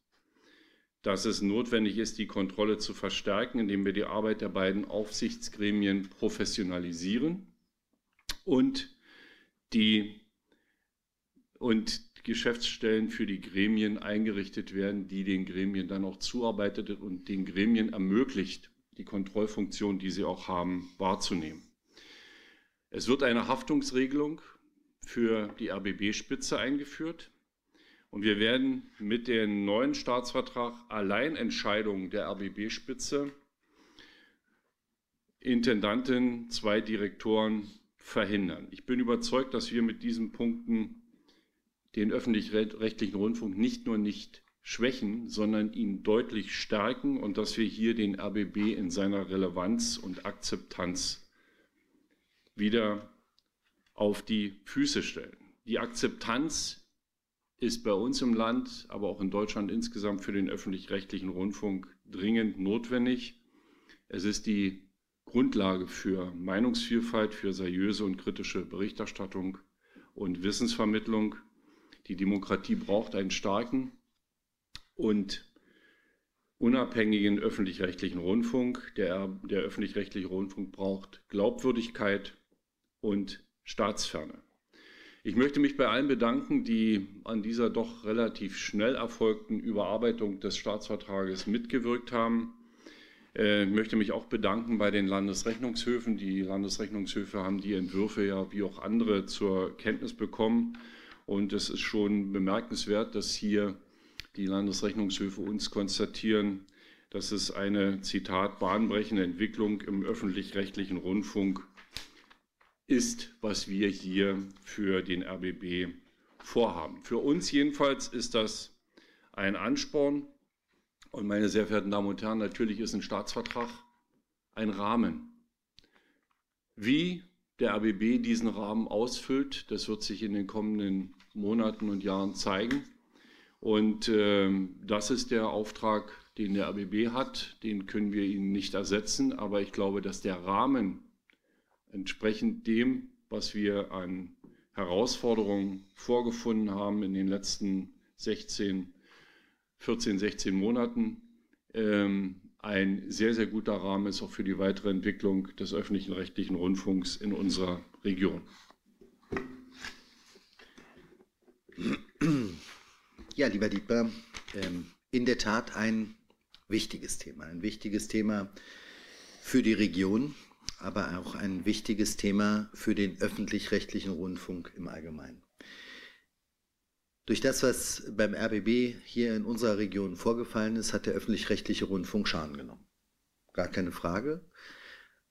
dass es notwendig ist, die Kontrolle zu verstärken, indem wir die Arbeit der beiden Aufsichtsgremien professionalisieren und die und Geschäftsstellen für die Gremien eingerichtet werden, die den Gremien dann auch zuarbeitet und den Gremien ermöglicht, die Kontrollfunktion, die sie auch haben, wahrzunehmen. Es wird eine Haftungsregelung für die RBB-Spitze eingeführt. Und wir werden mit dem neuen Staatsvertrag Alleinentscheidungen der RBB-Spitze, Intendanten, zwei Direktoren verhindern. Ich bin überzeugt, dass wir mit diesen Punkten den öffentlich-rechtlichen Rundfunk nicht nur nicht schwächen, sondern ihn deutlich stärken und dass wir hier den RBB in seiner Relevanz und Akzeptanz wieder auf die Füße stellen. Die Akzeptanz ist bei uns im Land, aber auch in Deutschland insgesamt für den öffentlich-rechtlichen Rundfunk dringend notwendig. Es ist die Grundlage für Meinungsvielfalt, für seriöse und kritische Berichterstattung und Wissensvermittlung. Die Demokratie braucht einen starken und unabhängigen öffentlich-rechtlichen Rundfunk. Der, der öffentlich-rechtliche Rundfunk braucht Glaubwürdigkeit und Staatsferne. Ich möchte mich bei allen bedanken, die an dieser doch relativ schnell erfolgten Überarbeitung des Staatsvertrages mitgewirkt haben. Äh, ich möchte mich auch bedanken bei den Landesrechnungshöfen. Die Landesrechnungshöfe haben die Entwürfe ja wie auch andere zur Kenntnis bekommen. Und es ist schon bemerkenswert, dass hier die Landesrechnungshöfe uns konstatieren, dass es eine, Zitat, bahnbrechende Entwicklung im öffentlich-rechtlichen Rundfunk ist, was wir hier für den RBB vorhaben. Für uns jedenfalls ist das ein Ansporn. Und meine sehr verehrten Damen und Herren, natürlich ist ein Staatsvertrag ein Rahmen. Wie der RBB diesen Rahmen ausfüllt, das wird sich in den kommenden Monaten und Jahren zeigen. Und äh, das ist der Auftrag, den der RBB hat. Den können wir Ihnen nicht ersetzen. Aber ich glaube, dass der Rahmen, entsprechend dem, was wir an Herausforderungen vorgefunden haben in den letzten 16, 14, 16 Monaten, ähm, ein sehr, sehr guter Rahmen ist auch für die weitere Entwicklung des öffentlichen rechtlichen Rundfunks in unserer Region. Ja, lieber Dietmar, ähm, in der Tat ein wichtiges Thema, ein wichtiges Thema für die Region, aber auch ein wichtiges Thema für den öffentlich-rechtlichen Rundfunk im Allgemeinen. Durch das, was beim RBB hier in unserer Region vorgefallen ist, hat der öffentlich-rechtliche Rundfunk Schaden genommen. Gar keine Frage.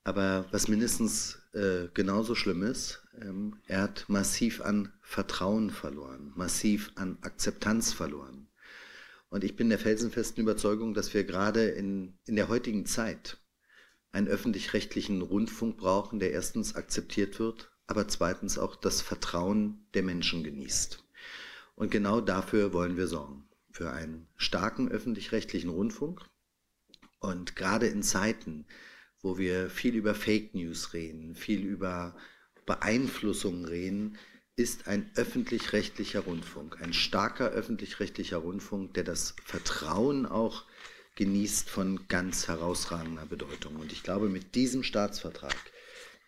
Aber was mindestens äh, genauso schlimm ist, ähm, er hat massiv an Vertrauen verloren, massiv an Akzeptanz verloren. Und ich bin der felsenfesten Überzeugung, dass wir gerade in, in der heutigen Zeit einen öffentlich-rechtlichen Rundfunk brauchen, der erstens akzeptiert wird, aber zweitens auch das Vertrauen der Menschen genießt. Und genau dafür wollen wir sorgen. Für einen starken öffentlich-rechtlichen Rundfunk. Und gerade in Zeiten, wo wir viel über Fake News reden, viel über Beeinflussungen reden, ist ein öffentlich-rechtlicher Rundfunk, ein starker öffentlich-rechtlicher Rundfunk, der das Vertrauen auch genießt von ganz herausragender Bedeutung. Und ich glaube, mit diesem Staatsvertrag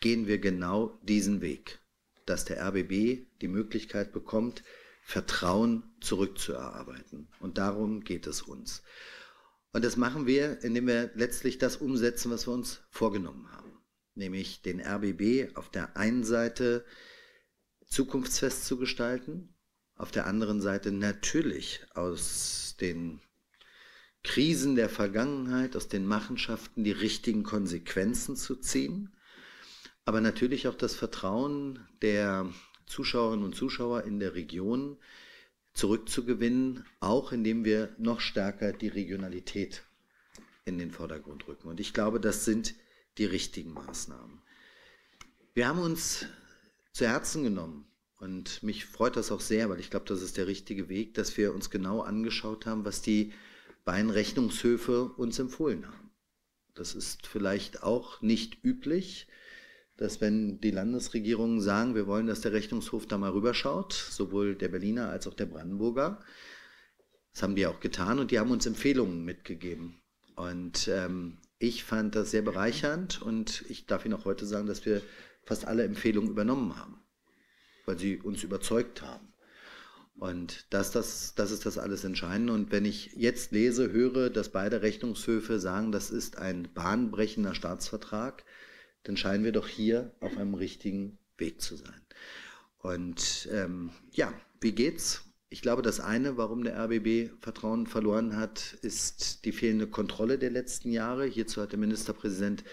gehen wir genau diesen Weg, dass der RBB die Möglichkeit bekommt, Vertrauen zurückzuerarbeiten. Und darum geht es uns. Und das machen wir, indem wir letztlich das umsetzen, was wir uns vorgenommen haben. Nämlich den RBB auf der einen Seite zukunftsfest zu gestalten, auf der anderen Seite natürlich aus den Krisen der Vergangenheit, aus den Machenschaften die richtigen Konsequenzen zu ziehen, aber natürlich auch das Vertrauen der Zuschauerinnen und Zuschauer in der Region zurückzugewinnen, auch indem wir noch stärker die Regionalität in den Vordergrund rücken. Und ich glaube, das sind die richtigen Maßnahmen. Wir haben uns zu Herzen genommen, und mich freut das auch sehr, weil ich glaube, das ist der richtige Weg, dass wir uns genau angeschaut haben, was die beiden Rechnungshöfe uns empfohlen haben. Das ist vielleicht auch nicht üblich, dass wenn die Landesregierungen sagen, wir wollen, dass der Rechnungshof da mal rüberschaut, sowohl der Berliner als auch der Brandenburger, das haben die auch getan und die haben uns Empfehlungen mitgegeben. Und ähm, ich fand das sehr bereichernd und ich darf Ihnen auch heute sagen, dass wir fast alle Empfehlungen übernommen haben, weil sie uns überzeugt haben. Und das, das, das ist das alles Entscheidende. Und wenn ich jetzt lese, höre, dass beide Rechnungshöfe sagen, das ist ein bahnbrechender Staatsvertrag, dann scheinen wir doch hier auf einem richtigen Weg zu sein. Und ähm, ja, wie geht's? Ich glaube, das eine, warum der RBB Vertrauen verloren hat, ist die fehlende Kontrolle der letzten Jahre. Hierzu hat der Ministerpräsident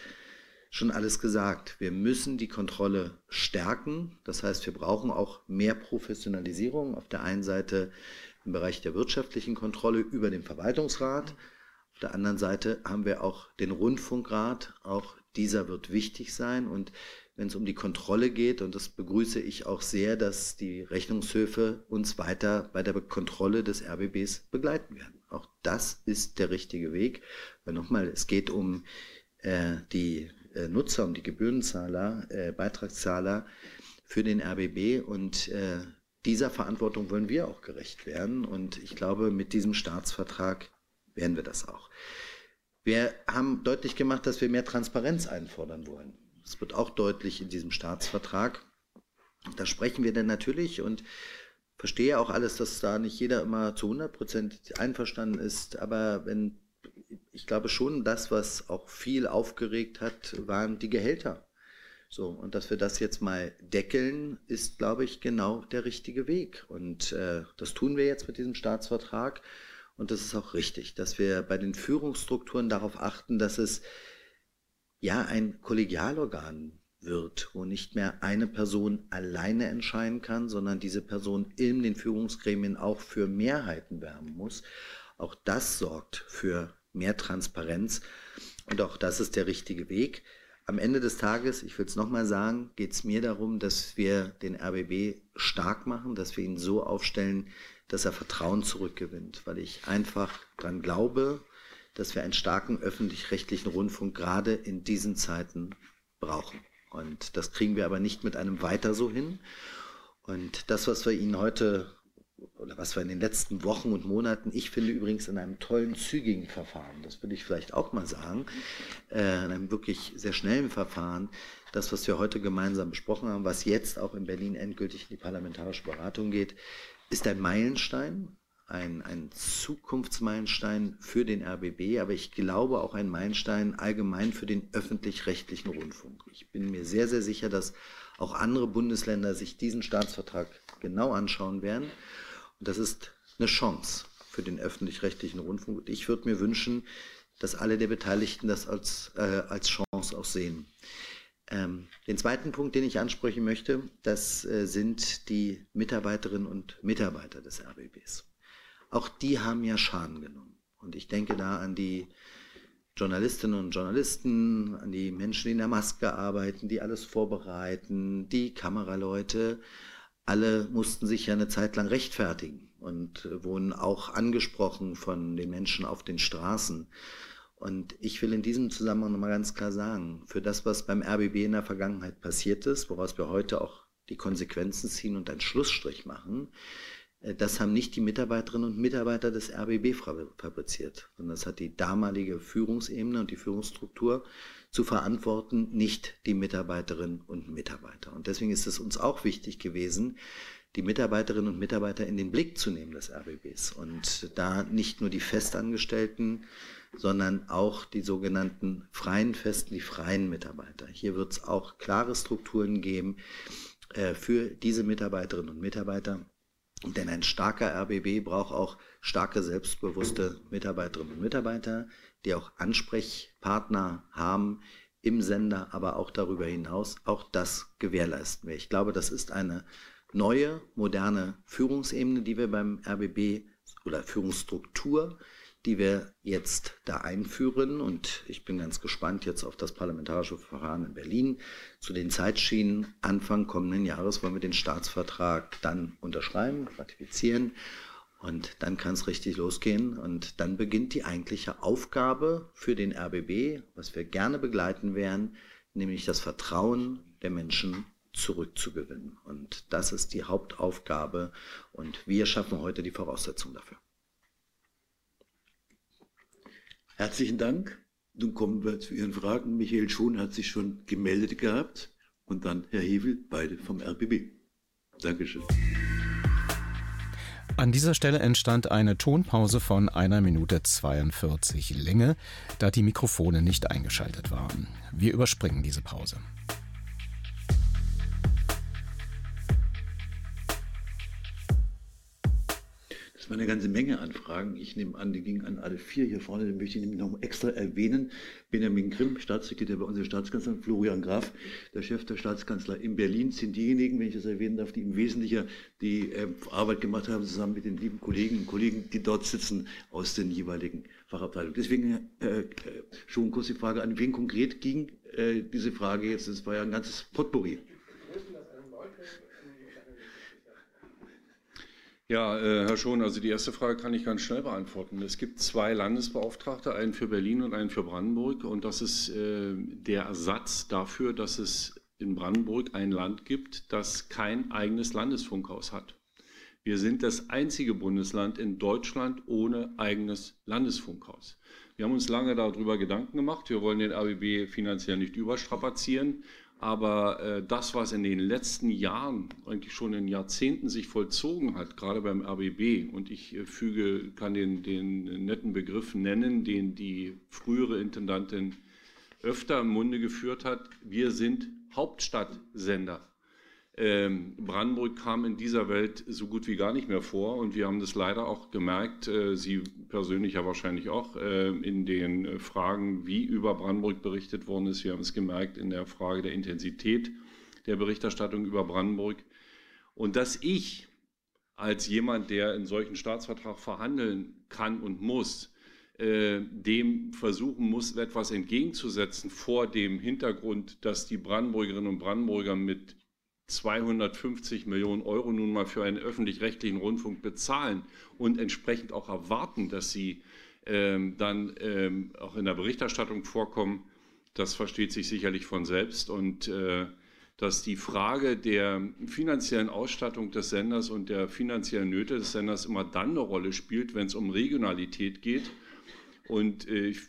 schon alles gesagt. Wir müssen die Kontrolle stärken. Das heißt, wir brauchen auch mehr Professionalisierung. Auf der einen Seite im Bereich der wirtschaftlichen Kontrolle über den Verwaltungsrat. Auf der anderen Seite haben wir auch den Rundfunkrat. Auch dieser wird wichtig sein. Und wenn es um die Kontrolle geht, und das begrüße ich auch sehr, dass die Rechnungshöfe uns weiter bei der Kontrolle des RBBs begleiten werden. Auch das ist der richtige Weg. Weil nochmal, es geht um äh, die Nutzer, um die Gebührenzahler, äh, Beitragszahler für den RBB und äh, dieser Verantwortung wollen wir auch gerecht werden. Und ich glaube, mit diesem Staatsvertrag werden wir das auch. Wir haben deutlich gemacht, dass wir mehr Transparenz einfordern wollen. Das wird auch deutlich in diesem Staatsvertrag. Da sprechen wir dann natürlich und verstehe auch alles, dass da nicht jeder immer zu 100 Prozent einverstanden ist. Aber wenn, ich glaube schon, das, was auch viel aufgeregt hat, waren die Gehälter. So, und dass wir das jetzt mal deckeln, ist, glaube ich, genau der richtige Weg. Und äh, das tun wir jetzt mit diesem Staatsvertrag. Und das ist auch richtig, dass wir bei den Führungsstrukturen darauf achten, dass es ja ein Kollegialorgan wird, wo nicht mehr eine Person alleine entscheiden kann, sondern diese Person in den Führungsgremien auch für Mehrheiten werben muss. Auch das sorgt für mehr Transparenz und auch das ist der richtige Weg. Am Ende des Tages, ich will es nochmal sagen, geht es mir darum, dass wir den RBB stark machen, dass wir ihn so aufstellen, dass er Vertrauen zurückgewinnt, weil ich einfach daran glaube, dass wir einen starken öffentlich-rechtlichen Rundfunk gerade in diesen Zeiten brauchen. Und das kriegen wir aber nicht mit einem Weiter so hin. Und das, was wir Ihnen heute oder was wir in den letzten Wochen und Monaten, ich finde übrigens in einem tollen zügigen Verfahren, das will ich vielleicht auch mal sagen, äh, in einem wirklich sehr schnellen Verfahren, das, was wir heute gemeinsam besprochen haben, was jetzt auch in Berlin endgültig in die parlamentarische Beratung geht, ist ein Meilenstein ein, ein Zukunftsmeilenstein für den RBB, aber ich glaube auch ein Meilenstein allgemein für den öffentlich-rechtlichen Rundfunk. Ich bin mir sehr, sehr sicher, dass auch andere Bundesländer sich diesen Staatsvertrag genau anschauen werden. Das ist eine Chance für den öffentlich-rechtlichen Rundfunk. Und ich würde mir wünschen, dass alle der Beteiligten das als, äh, als Chance auch sehen. Ähm, den zweiten Punkt, den ich ansprechen möchte, das äh, sind die Mitarbeiterinnen und Mitarbeiter des RBBs auch die haben ja Schaden genommen. Und ich denke da an die Journalistinnen und Journalisten, an die Menschen, die in der Maske arbeiten, die alles vorbereiten, die Kameraleute. Alle mussten sich ja eine Zeit lang rechtfertigen und wurden auch angesprochen von den Menschen auf den Straßen. Und ich will in diesem Zusammenhang nochmal ganz klar sagen, für das, was beim RBB in der Vergangenheit passiert ist, woraus wir heute auch die Konsequenzen ziehen und einen Schlussstrich machen, äh, das haben nicht die Mitarbeiterinnen und Mitarbeiter des RBB fabriziert, sondern das hat die damalige Führungsebene und die Führungsstruktur zu verantworten, nicht die Mitarbeiterinnen und Mitarbeiter. Und deswegen ist es uns auch wichtig gewesen, die Mitarbeiterinnen und Mitarbeiter in den Blick zu nehmen des RBBs und da nicht nur die Festangestellten, sondern auch die sogenannten freien Festen, die freien Mitarbeiter. Hier wird es auch klare Strukturen geben äh, für diese Mitarbeiterinnen und Mitarbeiter denn ein starker RBB braucht auch starke, selbstbewusste Mitarbeiterinnen und Mitarbeiter, die auch Ansprechpartner haben im Sender, aber auch darüber hinaus. Auch das gewährleisten wir. Ich glaube, das ist eine neue, moderne Führungsebene, die wir beim RBB oder Führungsstruktur, die wir jetzt da einführen. Und ich bin ganz gespannt jetzt auf das parlamentarische Verfahren in Berlin. Zu den Zeitschienen Anfang kommenden Jahres wollen wir den Staatsvertrag dann unterschreiben, ratifizieren. Und dann kann es richtig losgehen. Und dann beginnt die eigentliche Aufgabe für den RBB, was wir gerne begleiten werden, nämlich das Vertrauen der Menschen zurückzugewinnen. Und das ist die Hauptaufgabe. Und wir schaffen heute die Voraussetzungen dafür. Herzlichen Dank. Nun kommen wir zu Ihren Fragen. Michael Schon hat sich schon gemeldet gehabt und dann Herr Hevel, beide vom RBB. Dankeschön. An dieser Stelle entstand eine Tonpause von einer Minute 42 Länge, da die Mikrofone nicht eingeschaltet waren. Wir überspringen diese Pause. Das war eine ganze Menge an Fragen. Ich nehme an, die gingen an alle vier hier vorne. Den möchte ich nämlich noch extra erwähnen. Benjamin Grimm, Staatssekretär bei unserer Staatskanzlerin, Florian Graf, der Chef der Staatskanzler in Berlin, sind diejenigen, wenn ich das erwähnen darf, die im Wesentlichen die äh, Arbeit gemacht haben, zusammen mit den lieben Kollegen und Kollegen, die dort sitzen, aus den jeweiligen Fachabteilungen. Deswegen äh, äh schon kurz die Frage, an wen konkret ging äh, diese Frage jetzt? Das war ja ein ganzes Potpourri. Ja, äh, Herr Schon, also die erste Frage kann ich ganz schnell beantworten. Es gibt zwei Landesbeauftragte, einen für Berlin und einen für Brandenburg. Und das ist äh, der Ersatz dafür, dass es in Brandenburg ein Land gibt, das kein eigenes Landesfunkhaus hat. Wir sind das einzige Bundesland in Deutschland ohne eigenes Landesfunkhaus. Wir haben uns lange darüber Gedanken gemacht. Wir wollen den RBB finanziell nicht überstrapazieren. Aber äh, das, was in den letzten Jahren, eigentlich schon in Jahrzehnten sich vollzogen hat, gerade beim RBB, und ich äh, füge, kann den, den netten Begriff nennen, den die frühere Intendantin öfter im Munde geführt hat, wir sind Hauptstadtsender. Ähm, Brandenburg kam in dieser Welt so gut wie gar nicht mehr vor und wir haben das leider auch gemerkt, äh, Sie persönlich ja wahrscheinlich auch, äh, in den Fragen, wie über Brandenburg berichtet worden ist. Wir haben es gemerkt in der Frage der Intensität der Berichterstattung über Brandenburg. Und dass ich als jemand, der in solchen Staatsvertrag verhandeln kann und muss, äh, dem versuchen muss, etwas entgegenzusetzen vor dem Hintergrund, dass die Brandenburgerinnen und Brandenburger mit 250 Millionen Euro nun mal für einen öffentlich-rechtlichen Rundfunk bezahlen und entsprechend auch erwarten, dass sie ähm, dann ähm, auch in der Berichterstattung vorkommen, das versteht sich sicherlich von selbst. Und äh, dass die Frage der finanziellen Ausstattung des Senders und der finanziellen Nöte des Senders immer dann eine Rolle spielt, wenn es um Regionalität geht. Und äh, ich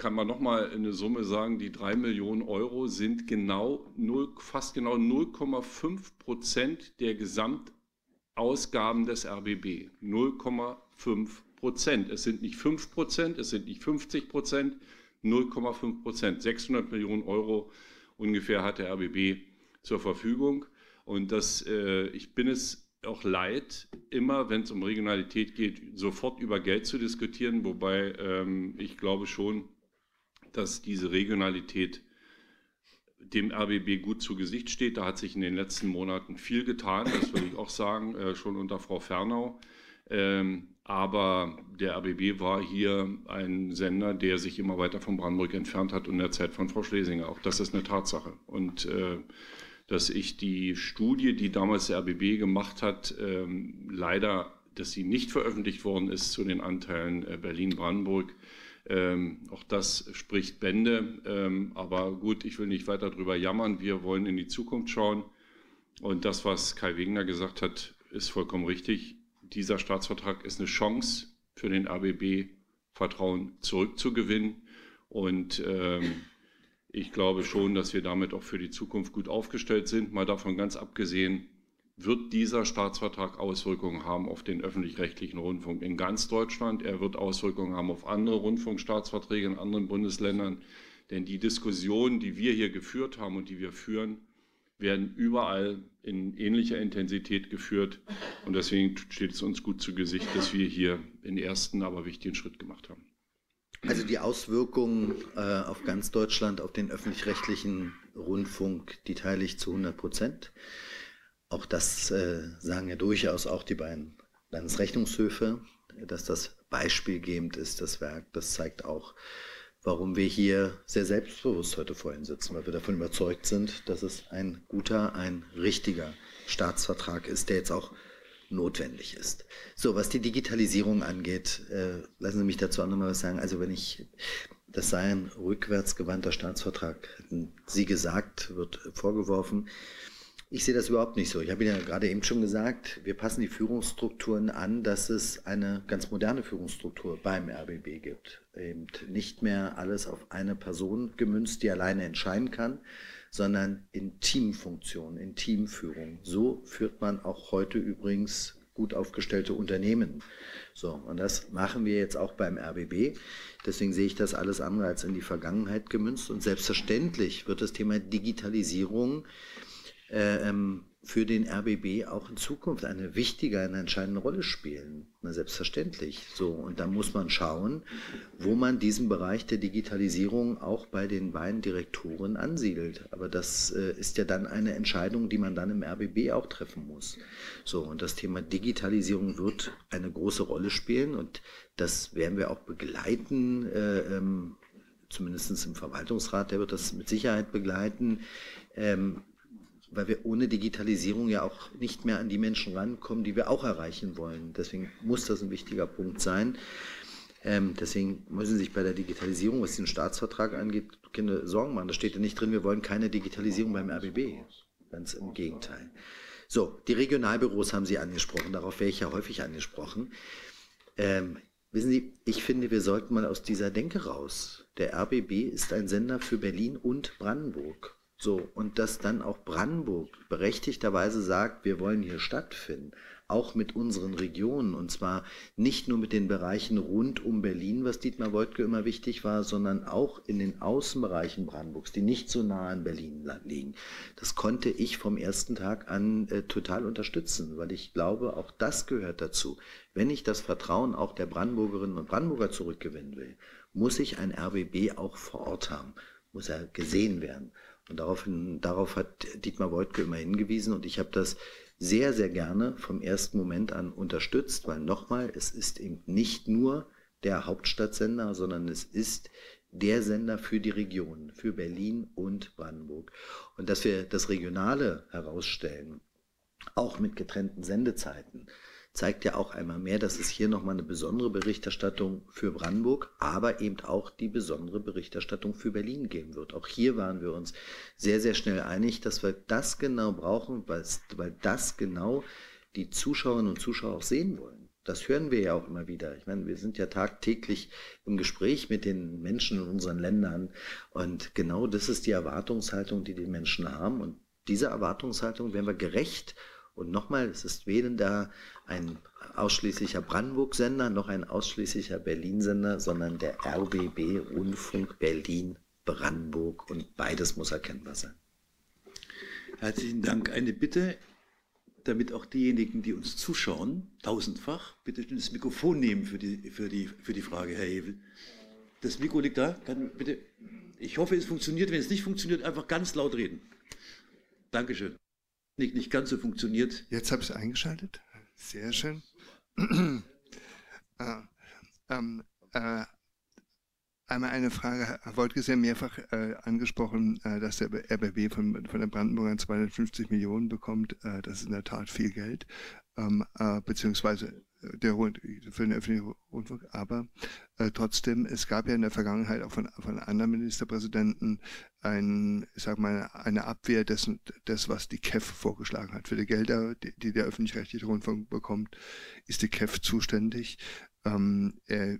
kann man nochmal eine Summe sagen, die drei Millionen Euro sind genau 0, fast genau 0,5 Prozent der Gesamtausgaben des RBB. 0,5 Prozent. Es sind nicht 5 Prozent, es sind nicht 50 Prozent, 0,5 Prozent. 600 Millionen Euro ungefähr hat der RBB zur Verfügung. Und das, äh, ich bin es auch leid, immer wenn es um Regionalität geht, sofort über Geld zu diskutieren, wobei ähm, ich glaube schon, dass diese Regionalität dem RBB gut zu Gesicht steht. Da hat sich in den letzten Monaten viel getan, das würde ich auch sagen, äh, schon unter Frau Fernau. Ähm, aber der RBB war hier ein Sender, der sich immer weiter von Brandenburg entfernt hat und in der Zeit von Frau Schlesinger. Auch das ist eine Tatsache. Und äh, dass ich die Studie, die damals der RBB gemacht hat, ähm, leider, dass sie nicht veröffentlicht worden ist zu den Anteilen äh, Berlin-Brandenburg, ähm, auch das spricht Bände. Ähm, aber gut, ich will nicht weiter darüber jammern. Wir wollen in die Zukunft schauen. Und das, was Kai Wegener gesagt hat, ist vollkommen richtig. Dieser Staatsvertrag ist eine Chance für den ABB, Vertrauen zurückzugewinnen. Und ähm, ich glaube schon, dass wir damit auch für die Zukunft gut aufgestellt sind. Mal davon ganz abgesehen, wird dieser Staatsvertrag Auswirkungen haben auf den öffentlich-rechtlichen Rundfunk in ganz Deutschland. Er wird Auswirkungen haben auf andere Rundfunkstaatsverträge in anderen Bundesländern. Denn die Diskussionen, die wir hier geführt haben und die wir führen, werden überall in ähnlicher Intensität geführt. Und deswegen steht es uns gut zu Gesicht, dass wir hier den ersten, aber wichtigen Schritt gemacht haben. Also die Auswirkungen äh, auf ganz Deutschland, auf den öffentlich-rechtlichen Rundfunk, die teile ich zu 100 Prozent. Auch das äh, sagen ja durchaus auch die beiden Landesrechnungshöfe, dass das beispielgebend ist, das Werk. Das zeigt auch, warum wir hier sehr selbstbewusst heute vorhin sitzen, weil wir davon überzeugt sind, dass es ein guter, ein richtiger Staatsvertrag ist, der jetzt auch notwendig ist. So, was die Digitalisierung angeht, äh, lassen Sie mich dazu auch nochmal was sagen. Also wenn ich, das sei ein rückwärtsgewandter Staatsvertrag, hätten Sie gesagt, wird vorgeworfen. Ich sehe das überhaupt nicht so. Ich habe Ihnen ja gerade eben schon gesagt, wir passen die Führungsstrukturen an, dass es eine ganz moderne Führungsstruktur beim RBB gibt. Eben nicht mehr alles auf eine Person gemünzt, die alleine entscheiden kann, sondern in Teamfunktion, in Teamführung. So führt man auch heute übrigens gut aufgestellte Unternehmen. So, und das machen wir jetzt auch beim RBB. Deswegen sehe ich das alles andere als in die Vergangenheit gemünzt. Und selbstverständlich wird das Thema Digitalisierung für den RBB auch in Zukunft eine wichtige, eine entscheidende Rolle spielen. Na, selbstverständlich. So, und da muss man schauen, wo man diesen Bereich der Digitalisierung auch bei den beiden Direktoren ansiedelt. Aber das äh, ist ja dann eine Entscheidung, die man dann im RBB auch treffen muss. So, und das Thema Digitalisierung wird eine große Rolle spielen und das werden wir auch begleiten. Äh, ähm, zumindest im Verwaltungsrat, der wird das mit Sicherheit begleiten. Ähm, weil wir ohne Digitalisierung ja auch nicht mehr an die Menschen rankommen, die wir auch erreichen wollen. Deswegen muss das ein wichtiger Punkt sein. Ähm, deswegen müssen Sie sich bei der Digitalisierung, was den Staatsvertrag angeht, keine Sorgen machen. Da steht ja nicht drin, wir wollen keine Digitalisierung beim RBB. Ganz im Gegenteil. So, die Regionalbüros haben Sie angesprochen, darauf wäre ich ja häufig angesprochen. Ähm, wissen Sie, ich finde, wir sollten mal aus dieser Denke raus. Der RBB ist ein Sender für Berlin und Brandenburg. So, und dass dann auch Brandenburg berechtigterweise sagt, wir wollen hier stattfinden, auch mit unseren Regionen, und zwar nicht nur mit den Bereichen rund um Berlin, was Dietmar Woidke immer wichtig war, sondern auch in den Außenbereichen Brandenburgs, die nicht so nah an Berlin liegen. Das konnte ich vom ersten Tag an äh, total unterstützen, weil ich glaube, auch das gehört dazu. Wenn ich das Vertrauen auch der Brandenburgerinnen und Brandenburger zurückgewinnen will, muss ich ein RBB auch vor Ort haben, muss er gesehen werden. Und daraufhin, darauf hat Dietmar Woidke immer hingewiesen und ich habe das sehr, sehr gerne vom ersten Moment an unterstützt, weil nochmal, es ist eben nicht nur der Hauptstadtsender, sondern es ist der Sender für die Region, für Berlin und Brandenburg. Und dass wir das Regionale herausstellen, auch mit getrennten Sendezeiten, zeigt ja auch einmal mehr, dass es hier nochmal eine besondere Berichterstattung für Brandenburg, aber eben auch die besondere Berichterstattung für Berlin geben wird. Auch hier waren wir uns sehr, sehr schnell einig, dass wir das genau brauchen, weil das genau die Zuschauerinnen und Zuschauer auch sehen wollen. Das hören wir ja auch immer wieder. Ich meine, wir sind ja tagtäglich im Gespräch mit den Menschen in unseren Ländern. Und genau das ist die Erwartungshaltung, die die Menschen haben. Und dieser Erwartungshaltung werden wir gerecht und nochmal, es ist weder ein ausschließlicher Brandenburg-Sender noch ein ausschließlicher Berlin-Sender, sondern der RBB Rundfunk Berlin Brandenburg und beides muss erkennbar sein. Herzlichen Dank. Eine Bitte, damit auch diejenigen, die uns zuschauen, tausendfach, bitte das Mikrofon nehmen für die, für die, für die Frage, Herr Hevel. Das Mikro liegt da. Kann bitte. Ich hoffe, es funktioniert. Wenn es nicht funktioniert, einfach ganz laut reden. Dankeschön nicht, nicht ganz so funktioniert. Jetzt habe ich es eingeschaltet. Sehr schön. äh, ähm, äh, einmal eine Frage. Herr Woltke ist ja mehrfach äh, angesprochen, äh, dass der RBB von, von der Brandenburger 250 Millionen bekommt. Äh, das ist in der Tat viel Geld. Ähm, äh, beziehungsweise der für den öffentlichen Rundfunk. Aber äh, trotzdem, es gab ja in der Vergangenheit auch von, von anderen Ministerpräsidenten ein, ich sag mal, eine Abwehr dessen, des, was die KEF vorgeschlagen hat. Für die Gelder, die, die der öffentlich-rechtliche Rundfunk bekommt, ist die KEF zuständig. Ähm, äh,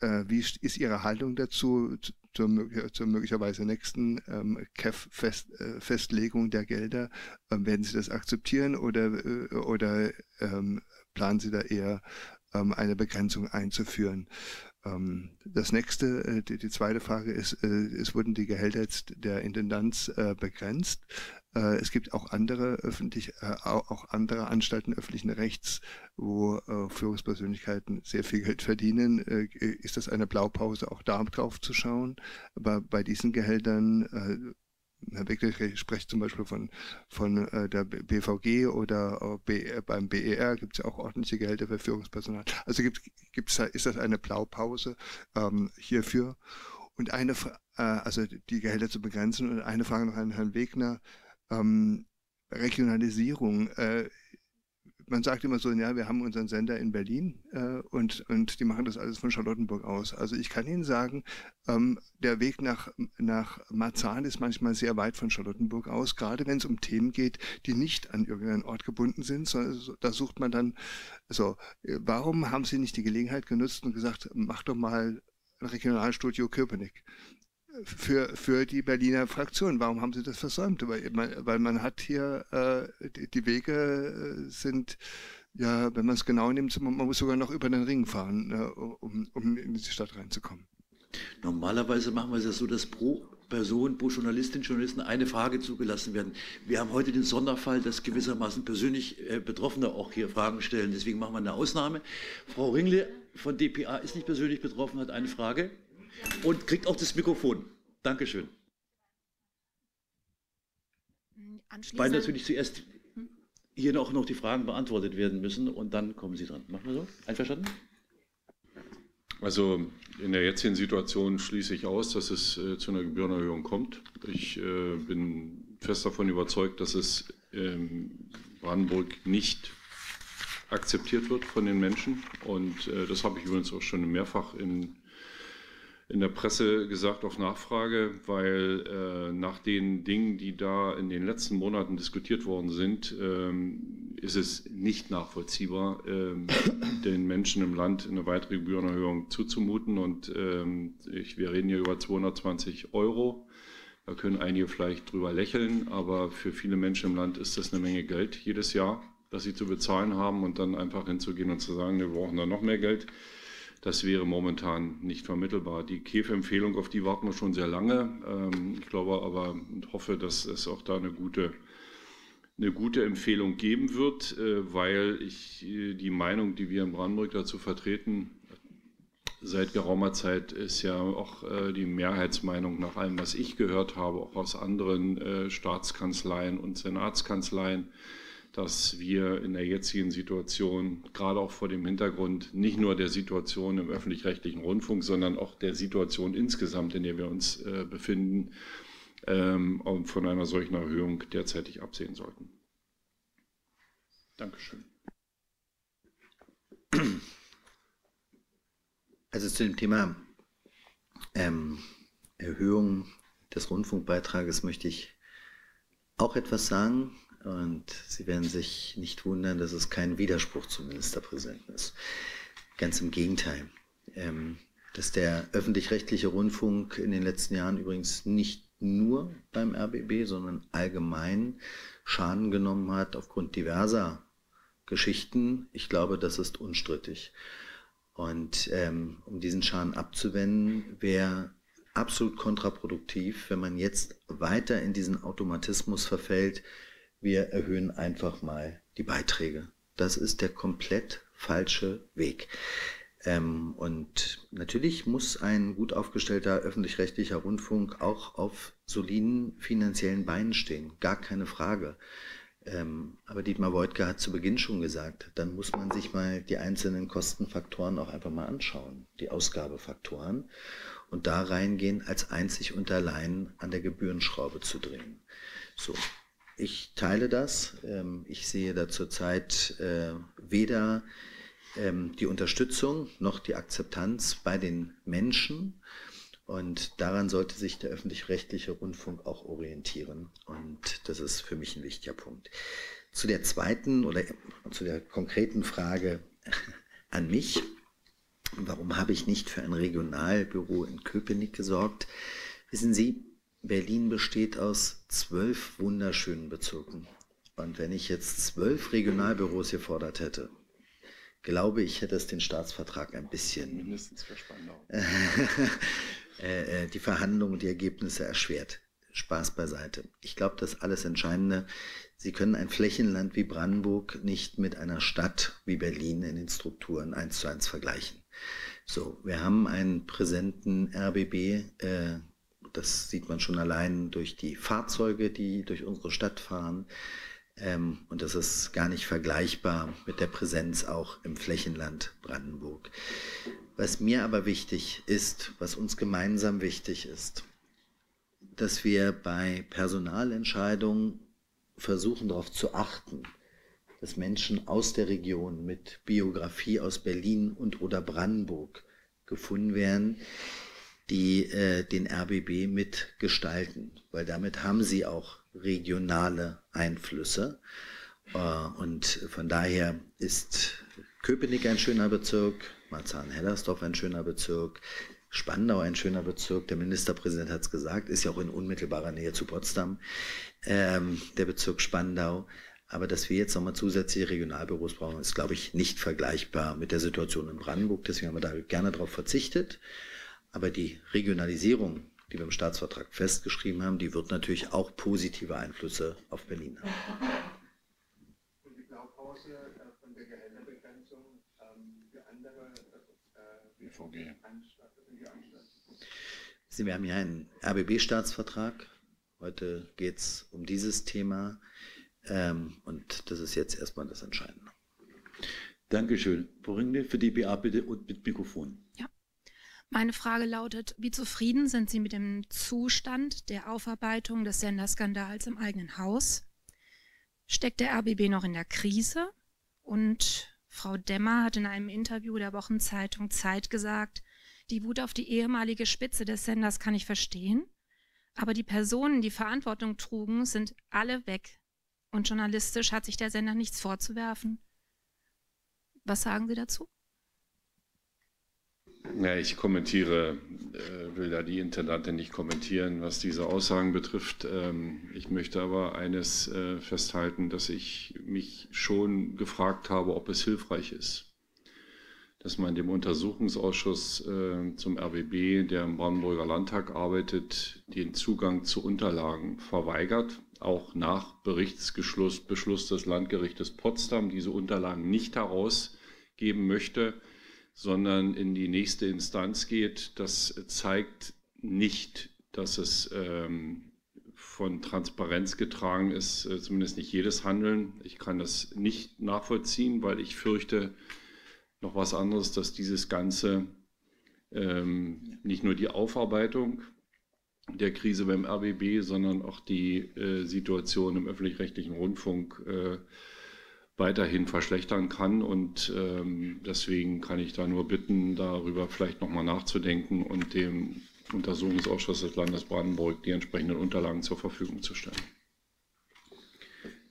äh, wie ist Ihre Haltung dazu, zur, zur möglicherweise nächsten ähm, CAF-Festlegung äh, der Gelder. Ähm, werden Sie das akzeptieren oder, äh, oder ähm, planen Sie da eher ähm, eine Begrenzung einzuführen? Ähm, das nächste, äh, die, die, zweite Frage ist, äh, es wurden die Gehälter jetzt der Intendanz äh, begrenzt. Äh, es gibt auch andere öffentlich, äh, auch andere Anstalten öffentlichen Rechts, wo äh, Führungspersönlichkeiten sehr viel Geld verdienen. Ist das eine Blaupause, auch da drauf zu schauen? Aber bei diesen Gehältern Herr Wegner spricht zum Beispiel von, von äh, der BVG oder B, beim BER gibt es ja auch ordentliche Gehälter für Führungspersonal. Also gibt, gibt's da, ist das eine Blaupause ähm, hierfür? Und eine, also die Gehälter zu begrenzen. Und eine Frage noch an Herrn Wegner. Ähm, Regionalisierung. Äh, man sagt immer so, ja, wir haben unseren Sender in Berlin äh, und, und die machen das alles von Charlottenburg aus. Also ich kann Ihnen sagen, ähm, der Weg nach, nach Marzahn ist manchmal sehr weit von Charlottenburg aus, gerade wenn es um Themen geht, die nicht an irgendeinen Ort gebunden sind, sondern da sucht man dann, also warum haben Sie nicht die Gelegenheit genutzt und gesagt, mach doch mal ein Regionalstudio Köpenick? Für, für die Berliner Fraktion. Warum haben sie das versäumt? Weil, weil man hat hier, äh, die, die, Wege äh, sind, ja, wenn man es genau nimmt, man, muss sogar noch über den Ring fahren, äh, um, um in die Stadt reinzukommen. Normalerweise machen wir es ja so, dass pro Person, pro Journalistin, Journalisten eine Frage zugelassen werden. Wir haben heute den Sonderfall, dass gewissermaßen persönlich äh, Betroffene auch hier Fragen stellen. Deswegen machen wir eine Ausnahme. Frau Ringle von DPA ist nicht persönlich betroffen, hat eine Frage und kriegt auch das Mikrofon. Dankeschön. Weil natürlich zuerst hier auch noch die Fragen beantwortet werden müssen und dann kommen Sie dran. Machen wir so? Einverstanden? Also in der jetzigen Situation schließe ich aus, dass es äh, zu einer Gebührenerhöhung kommt. Ich äh, bin fest davon überzeugt, dass es in Brandenburg nicht akzeptiert wird von den Menschen. Und äh, das habe ich übrigens auch schon mehrfach in in der Presse gesagt auf Nachfrage, weil äh, nach den Dingen, die da in den letzten Monaten diskutiert worden sind, ähm, ist es nicht nachvollziehbar, ähm, den Menschen im Land eine weitere Gebührenerhöhung zuzumuten. Und ähm, ich, wir reden hier über 220 Euro. Da können einige vielleicht drüber lächeln, aber für viele Menschen im Land ist das eine Menge Geld jedes Jahr, das sie zu bezahlen haben und dann einfach hinzugehen und zu sagen, wir brauchen da noch mehr Geld das wäre momentan nicht vermittelbar. Die KEF-Empfehlung, auf die warten wir schon sehr lange. Ähm, ich glaube aber und hoffe, dass es auch da eine gute, eine gute Empfehlung geben wird, äh, weil ich äh, die Meinung, die wir in Brandenburg dazu vertreten, seit geraumer Zeit ist ja auch äh, die Mehrheitsmeinung nach allem, was ich gehört habe, auch aus anderen Staatskanzleien und Senatskanzleien, dass wir in der jetzigen Situation, gerade auch vor dem Hintergrund nicht nur der Situation im öffentlich-rechtlichen Rundfunk, sondern auch der Situation insgesamt, in der wir uns äh, befinden, ähm, von einer solchen Erhöhung derzeitig absehen sollten. Dankeschön. Also zu dem Thema ähm, Erhöhung des Rundfunkbeitrages möchte ich auch etwas sagen. Und Sie werden sich nicht wundern, dass es kein Widerspruch zum Ministerpräsidenten ist. Ganz im Gegenteil. Ähm, dass der öffentlich-rechtliche Rundfunk in den letzten Jahren übrigens nicht nur beim RBB, sondern allgemein Schaden genommen hat aufgrund diverser Geschichten. Ich glaube, das ist unstrittig. Und ähm, um diesen Schaden abzuwenden, wäre absolut kontraproduktiv, wenn man jetzt weiter in diesen Automatismus verfällt, wir erhöhen einfach mal die Beiträge. Das ist der komplett falsche Weg. Ähm, und natürlich muss ein gut aufgestellter öffentlich-rechtlicher Rundfunk auch auf soliden finanziellen Beinen stehen. Gar keine Frage. Ähm, aber Dietmar Woidke hat zu Beginn schon gesagt, dann muss man sich mal die einzelnen Kostenfaktoren auch einfach mal anschauen, die Ausgabefaktoren, und da reingehen, als einzig und allein an der Gebührenschraube zu drehen. So, ich teile das. Ähm, ich sehe da zurzeit äh, weder ähm, die Unterstützung noch die Akzeptanz bei den Menschen. Und daran sollte sich der öffentlich-rechtliche Rundfunk auch orientieren. Und das ist für mich ein wichtiger Punkt. Zu der zweiten oder zu der konkreten Frage an mich. Warum habe ich nicht für ein Regionalbüro in Köpenick gesorgt? Wissen Sie, Berlin besteht aus zwölf wunderschönen Bezirken. Und wenn ich jetzt zwölf Regionalbüros gefordert hätte, glaube ich, hätte es den Staatsvertrag ein bisschen mindestens für Spandau äh, äh, die Verhandlungen und die Ergebnisse erschwert. Spaß beiseite. Ich glaube, das alles Entscheidende. Sie können ein Flächenland wie Brandenburg nicht mit einer Stadt wie Berlin in den Strukturen eins zu eins vergleichen. So, wir haben einen präsenten RBB, äh, Das sieht man schon allein durch die Fahrzeuge, die durch unsere Stadt fahren. Ähm, und das ist gar nicht vergleichbar mit der Präsenz auch im Flächenland Brandenburg. Was mir aber wichtig ist, was uns gemeinsam wichtig ist, dass wir bei Personalentscheidungen versuchen darauf zu achten, dass Menschen aus der Region mit Biografie aus Berlin und oder Brandenburg gefunden werden, die äh, den RBB mitgestalten, weil damit haben sie auch regionale Einflüsse. Äh, und von daher ist Köpenick ein schöner Bezirk, Marzahn-Hellersdorf ein schöner Bezirk, Spandau ein schöner Bezirk, der Ministerpräsident hat es gesagt, ist ja auch in unmittelbarer Nähe zu Potsdam, ähm, der Bezirk Spandau. Aber dass wir jetzt nochmal zusätzliche Regionalbüros brauchen, ist, glaube ich, nicht vergleichbar mit der Situation in Brandenburg. Deswegen haben wir da gerne darauf verzichtet. Aber die Regionalisierung, die wir im Staatsvertrag festgeschrieben haben, die wird natürlich auch positive Einflüsse auf Berlin haben. Und die Blaupause äh, von der Gehälterbegrenzung ähm, für andere äh, BVG. Wir haben ja einen RBB-Staatsvertrag. Heute geht es um dieses Thema. Ähm, und das ist jetzt erstmal das Entscheidende. Dankeschön. Frau Ringle, für die BA bitte und mit Mikrofon. Meine Frage lautet, wie zufrieden sind Sie mit dem Zustand der Aufarbeitung des Senderskandals im eigenen Haus? Steckt der RBB noch in der Krise? Und Frau Demmer hat in einem Interview der Wochenzeitung Zeit gesagt, die Wut auf die ehemalige Spitze des Senders kann ich verstehen, aber die Personen, die Verantwortung trugen, sind alle weg und journalistisch hat sich der Sender nichts vorzuwerfen. Was sagen Sie dazu? Ja, ich kommentiere, äh, will da die Intendantin nicht kommentieren, was diese Aussagen betrifft. Ähm, ich möchte aber eines äh, festhalten, dass ich mich schon gefragt habe, ob es hilfreich ist, dass man dem Untersuchungsausschuss äh, zum RBB, der im Brandenburger Landtag arbeitet, den Zugang zu Unterlagen verweigert auch nach Berichtsbeschluss Beschluss des Landgerichtes Potsdam diese Unterlagen nicht herausgeben möchte, sondern in die nächste Instanz geht. Das zeigt nicht, dass es ähm, von Transparenz getragen ist, äh, zumindest nicht jedes Handeln. Ich kann das nicht nachvollziehen, weil ich fürchte noch was anderes, dass dieses Ganze ähm, nicht nur die Aufarbeitung der Krise beim RBB, sondern auch die äh, Situation im öffentlich-rechtlichen Rundfunk äh, weiterhin verschlechtern kann. Und ähm, deswegen kann ich da nur bitten, darüber vielleicht nochmal nachzudenken und dem Untersuchungsausschuss des Landes Brandenburg die entsprechenden Unterlagen zur Verfügung zu stellen.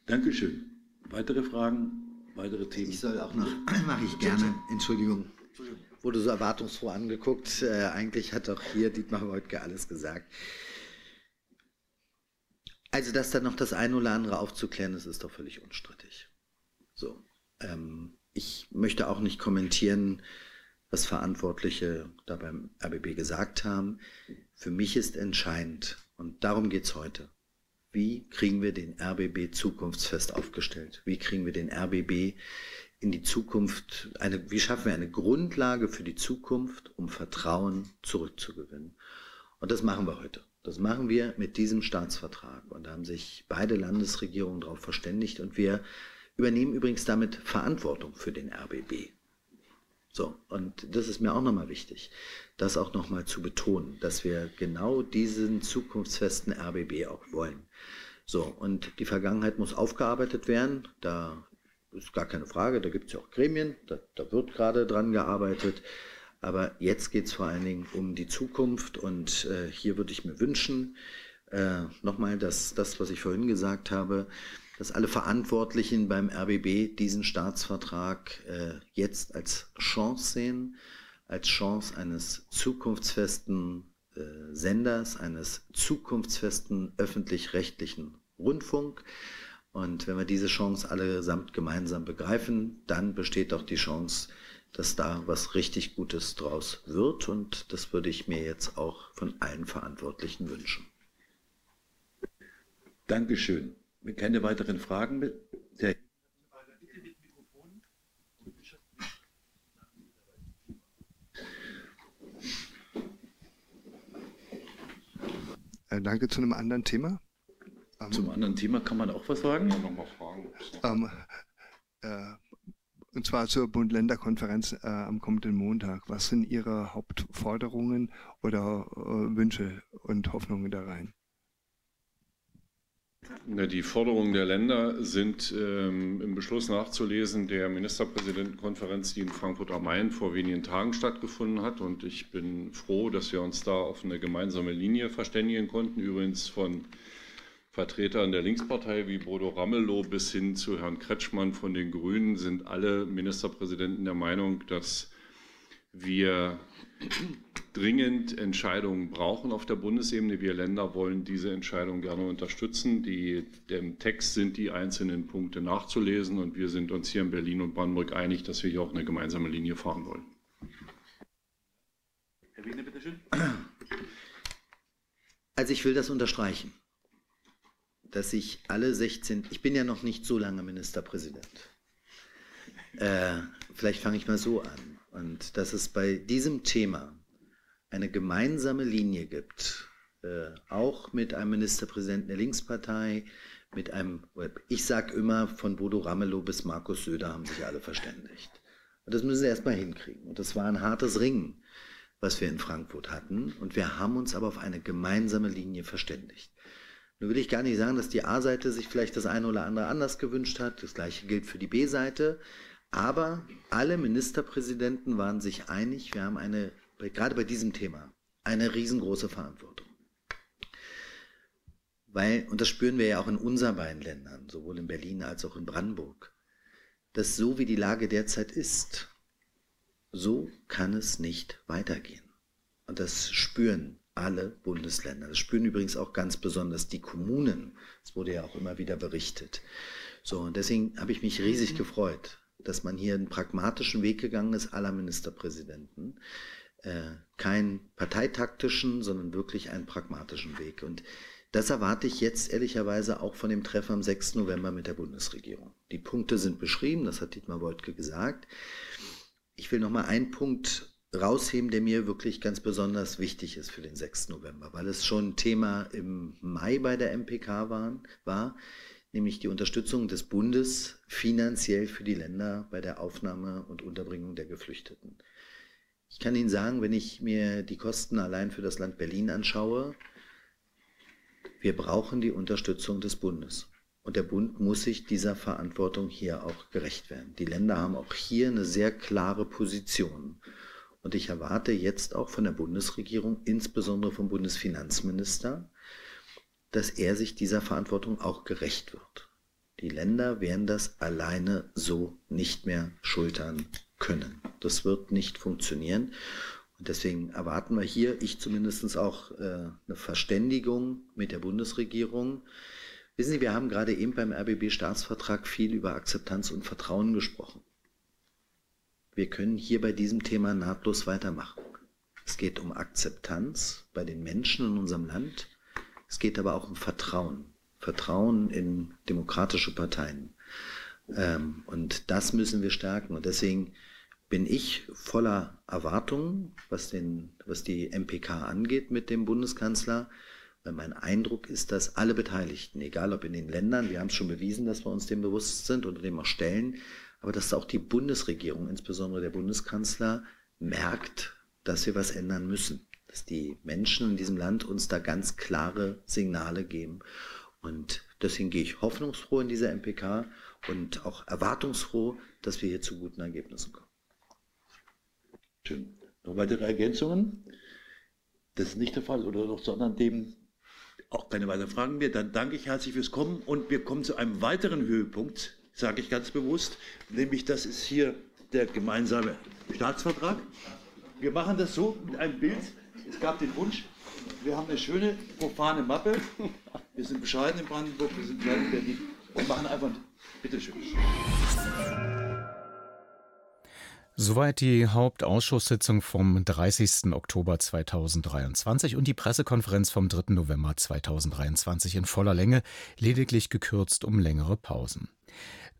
Dankeschön. Weitere Fragen, weitere Themen? Ich soll auch noch, mache ich gerne, Entschuldigung. Entschuldigung wurde so erwartungsfroh angeguckt. Äh, eigentlich hat auch hier Dietmar Woidke alles gesagt. Also, dass da noch das eine oder andere aufzuklären ist, ist doch völlig unstrittig. Ähm, ich möchte auch nicht kommentieren, was Verantwortliche da beim RBB gesagt haben. Für mich ist entscheidend, und darum geht es heute, wie kriegen wir den RBB zukunftsfest aufgestellt? Wie kriegen wir den RBB in die Zukunft, eine, wie schaffen wir eine Grundlage für die Zukunft, um Vertrauen zurückzugewinnen. Und das machen wir heute. Das machen wir mit diesem Staatsvertrag. Und da haben sich beide Landesregierungen darauf verständigt. Und wir übernehmen übrigens damit Verantwortung für den RBB. So, und das ist mir auch nochmal wichtig, das auch nochmal zu betonen, dass wir genau diesen zukunftsfesten RBB auch wollen. So, und die Vergangenheit muss aufgearbeitet werden. Da ist gar keine Frage, da gibt es ja auch Gremien, da, da wird gerade dran gearbeitet. Aber jetzt geht es vor allen Dingen um die Zukunft und äh, hier würde ich mir wünschen, äh, nochmal, dass das, was ich vorhin gesagt habe, dass alle Verantwortlichen beim RBB diesen Staatsvertrag äh, jetzt als Chance sehen, als Chance eines zukunftsfesten äh, Senders, eines zukunftsfesten öffentlich-rechtlichen Rundfunk. Und wenn wir diese Chance allesamt gemeinsam begreifen, dann besteht auch die Chance, dass da was richtig Gutes draus wird. Und das würde ich mir jetzt auch von allen Verantwortlichen wünschen. Dankeschön. Keine weiteren Fragen, der Äh, danke zu einem anderen Thema. Ähm, Zum anderen Thema kann man auch was sagen? Ja, nochmal fragen. Ähm, äh, und zwar zur Bund-Länder-Konferenz äh, am kommenden Montag. Was sind Ihre Hauptforderungen oder äh, Wünsche und Hoffnungen da rein? Die Forderungen der Länder sind ähm, im Beschluss nachzulesen der Ministerpräsidentenkonferenz, die in Frankfurt am Main vor wenigen Tagen stattgefunden hat. Und ich bin froh, dass wir uns da auf eine gemeinsame Linie verständigen konnten. Übrigens von Vertretern der Linkspartei wie Bodo Ramelow bis hin zu Herrn Kretschmann von den Grünen sind alle Ministerpräsidenten der Meinung, dass wir dringend Entscheidungen brauchen auf der Bundesebene. Wir Länder wollen diese Entscheidung gerne unterstützen. Die, Im Text sind die einzelnen Punkte nachzulesen und wir sind uns hier in Berlin und Brandenburg einig, dass wir hier auch eine gemeinsame Linie fahren wollen. Herr Wiener, bitteschön. Also ich will das unterstreichen dass ich alle 16, ich bin ja noch nicht so lange Ministerpräsident. Äh, vielleicht fange ich mal so an. Und dass es bei diesem Thema eine gemeinsame Linie gibt, äh, auch mit einem Ministerpräsidenten der Linkspartei, mit einem, ich sage immer, von Bodo Ramelow bis Markus Söder haben sich alle verständigt. Und das müssen sie erstmal hinkriegen. Und das war ein hartes Ringen, was wir in Frankfurt hatten. Und wir haben uns aber auf eine gemeinsame Linie verständigt. Nun will ich gar nicht sagen, dass die A-Seite sich vielleicht das eine oder andere anders gewünscht hat. Das gleiche gilt für die B-Seite. Aber alle Ministerpräsidenten waren sich einig, wir haben eine, gerade bei diesem Thema, eine riesengroße Verantwortung. Weil, und das spüren wir ja auch in unseren beiden Ländern, sowohl in Berlin als auch in Brandenburg, dass so wie die Lage derzeit ist, so kann es nicht weitergehen. Und das spüren alle Bundesländer. Das spüren übrigens auch ganz besonders die Kommunen. Das wurde ja auch immer wieder berichtet. So, und deswegen habe ich mich riesig gefreut, dass man hier einen pragmatischen Weg gegangen ist, aller Ministerpräsidenten. Äh, keinen parteitaktischen, sondern wirklich einen pragmatischen Weg. Und das erwarte ich jetzt ehrlicherweise auch von dem Treffen am 6. November mit der Bundesregierung. Die Punkte sind beschrieben, das hat Dietmar Woidke gesagt. Ich will noch mal einen Punkt rausheben, der mir wirklich ganz besonders wichtig ist für den 6. November, weil es schon Thema im Mai bei der MPK war, war nämlich die Unterstützung des Bundes finanziell für die Länder bei der Aufnahme und Unterbringung der Geflüchteten. Ich kann Ihnen sagen, wenn ich mir die Kosten allein für das Land Berlin anschaue, wir brauchen die Unterstützung des Bundes. Und der Bund muss sich dieser Verantwortung hier auch gerecht werden. Die Länder haben auch hier eine sehr klare Position. Und ich erwarte jetzt auch von der Bundesregierung, insbesondere vom Bundesfinanzminister, dass er sich dieser Verantwortung auch gerecht wird. Die Länder werden das alleine so nicht mehr schultern können. Das wird nicht funktionieren. Und deswegen erwarten wir hier, ich zumindest auch, äh, eine Verständigung mit der Bundesregierung. Wissen Sie, wir haben gerade eben beim RBB-Staatsvertrag viel über Akzeptanz und Vertrauen gesprochen. Wir können hier bei diesem Thema nahtlos weitermachen. Es geht um Akzeptanz bei den Menschen in unserem Land. Es geht aber auch um Vertrauen. Vertrauen in demokratische Parteien. Ähm, und das müssen wir stärken. Und deswegen bin ich voller Erwartungen, was, den, was die MPK angeht mit dem Bundeskanzler. Weil mein Eindruck ist, dass alle Beteiligten, egal ob in den Ländern, wir haben es schon bewiesen, dass wir uns dem bewusst sind oder dem auch stellen, aber dass auch die Bundesregierung, insbesondere der Bundeskanzler, merkt, dass wir was ändern müssen. Dass die Menschen in diesem Land uns da ganz klare Signale geben. Und deswegen gehe ich hoffnungsfroh in dieser MPK und auch erwartungsfroh, dass wir hier zu guten Ergebnissen kommen. Schön. Noch weitere Ergänzungen? Das ist nicht der Fall oder noch zu anderen Themen auch keine weiteren Fragen mehr. Dann danke ich herzlich fürs Kommen und wir kommen zu einem weiteren Höhepunkt sage ich ganz bewusst, nämlich das ist hier der gemeinsame Staatsvertrag. Wir machen das so mit einem Bild. Es gab den Wunsch, wir haben eine schöne profane Mappe. Wir sind bescheiden in Brandenburg, wir sind klein in Berlin und machen einfach, bitteschön. Soweit die Hauptausschusssitzung vom 30. Oktober 2023 und die Pressekonferenz vom 3. November 2023 in voller Länge, lediglich gekürzt um längere Pausen.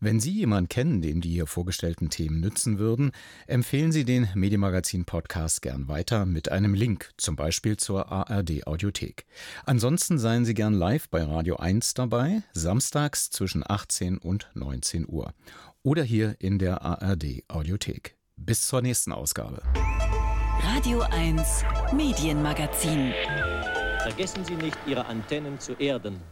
Wenn Sie jemanden kennen, dem die hier vorgestellten Themen nützen würden, empfehlen Sie den Medienmagazin Podcast gern weiter mit einem Link, zum Beispiel zur ARD Audiothek. Ansonsten seien Sie gern live bei Radio 1 dabei, samstags zwischen 18 und 19 Uhr. Oder hier in der ARD Audiothek. Bis zur nächsten Ausgabe. Radio 1 Medienmagazin. Vergessen Sie nicht, Ihre Antennen zu erden.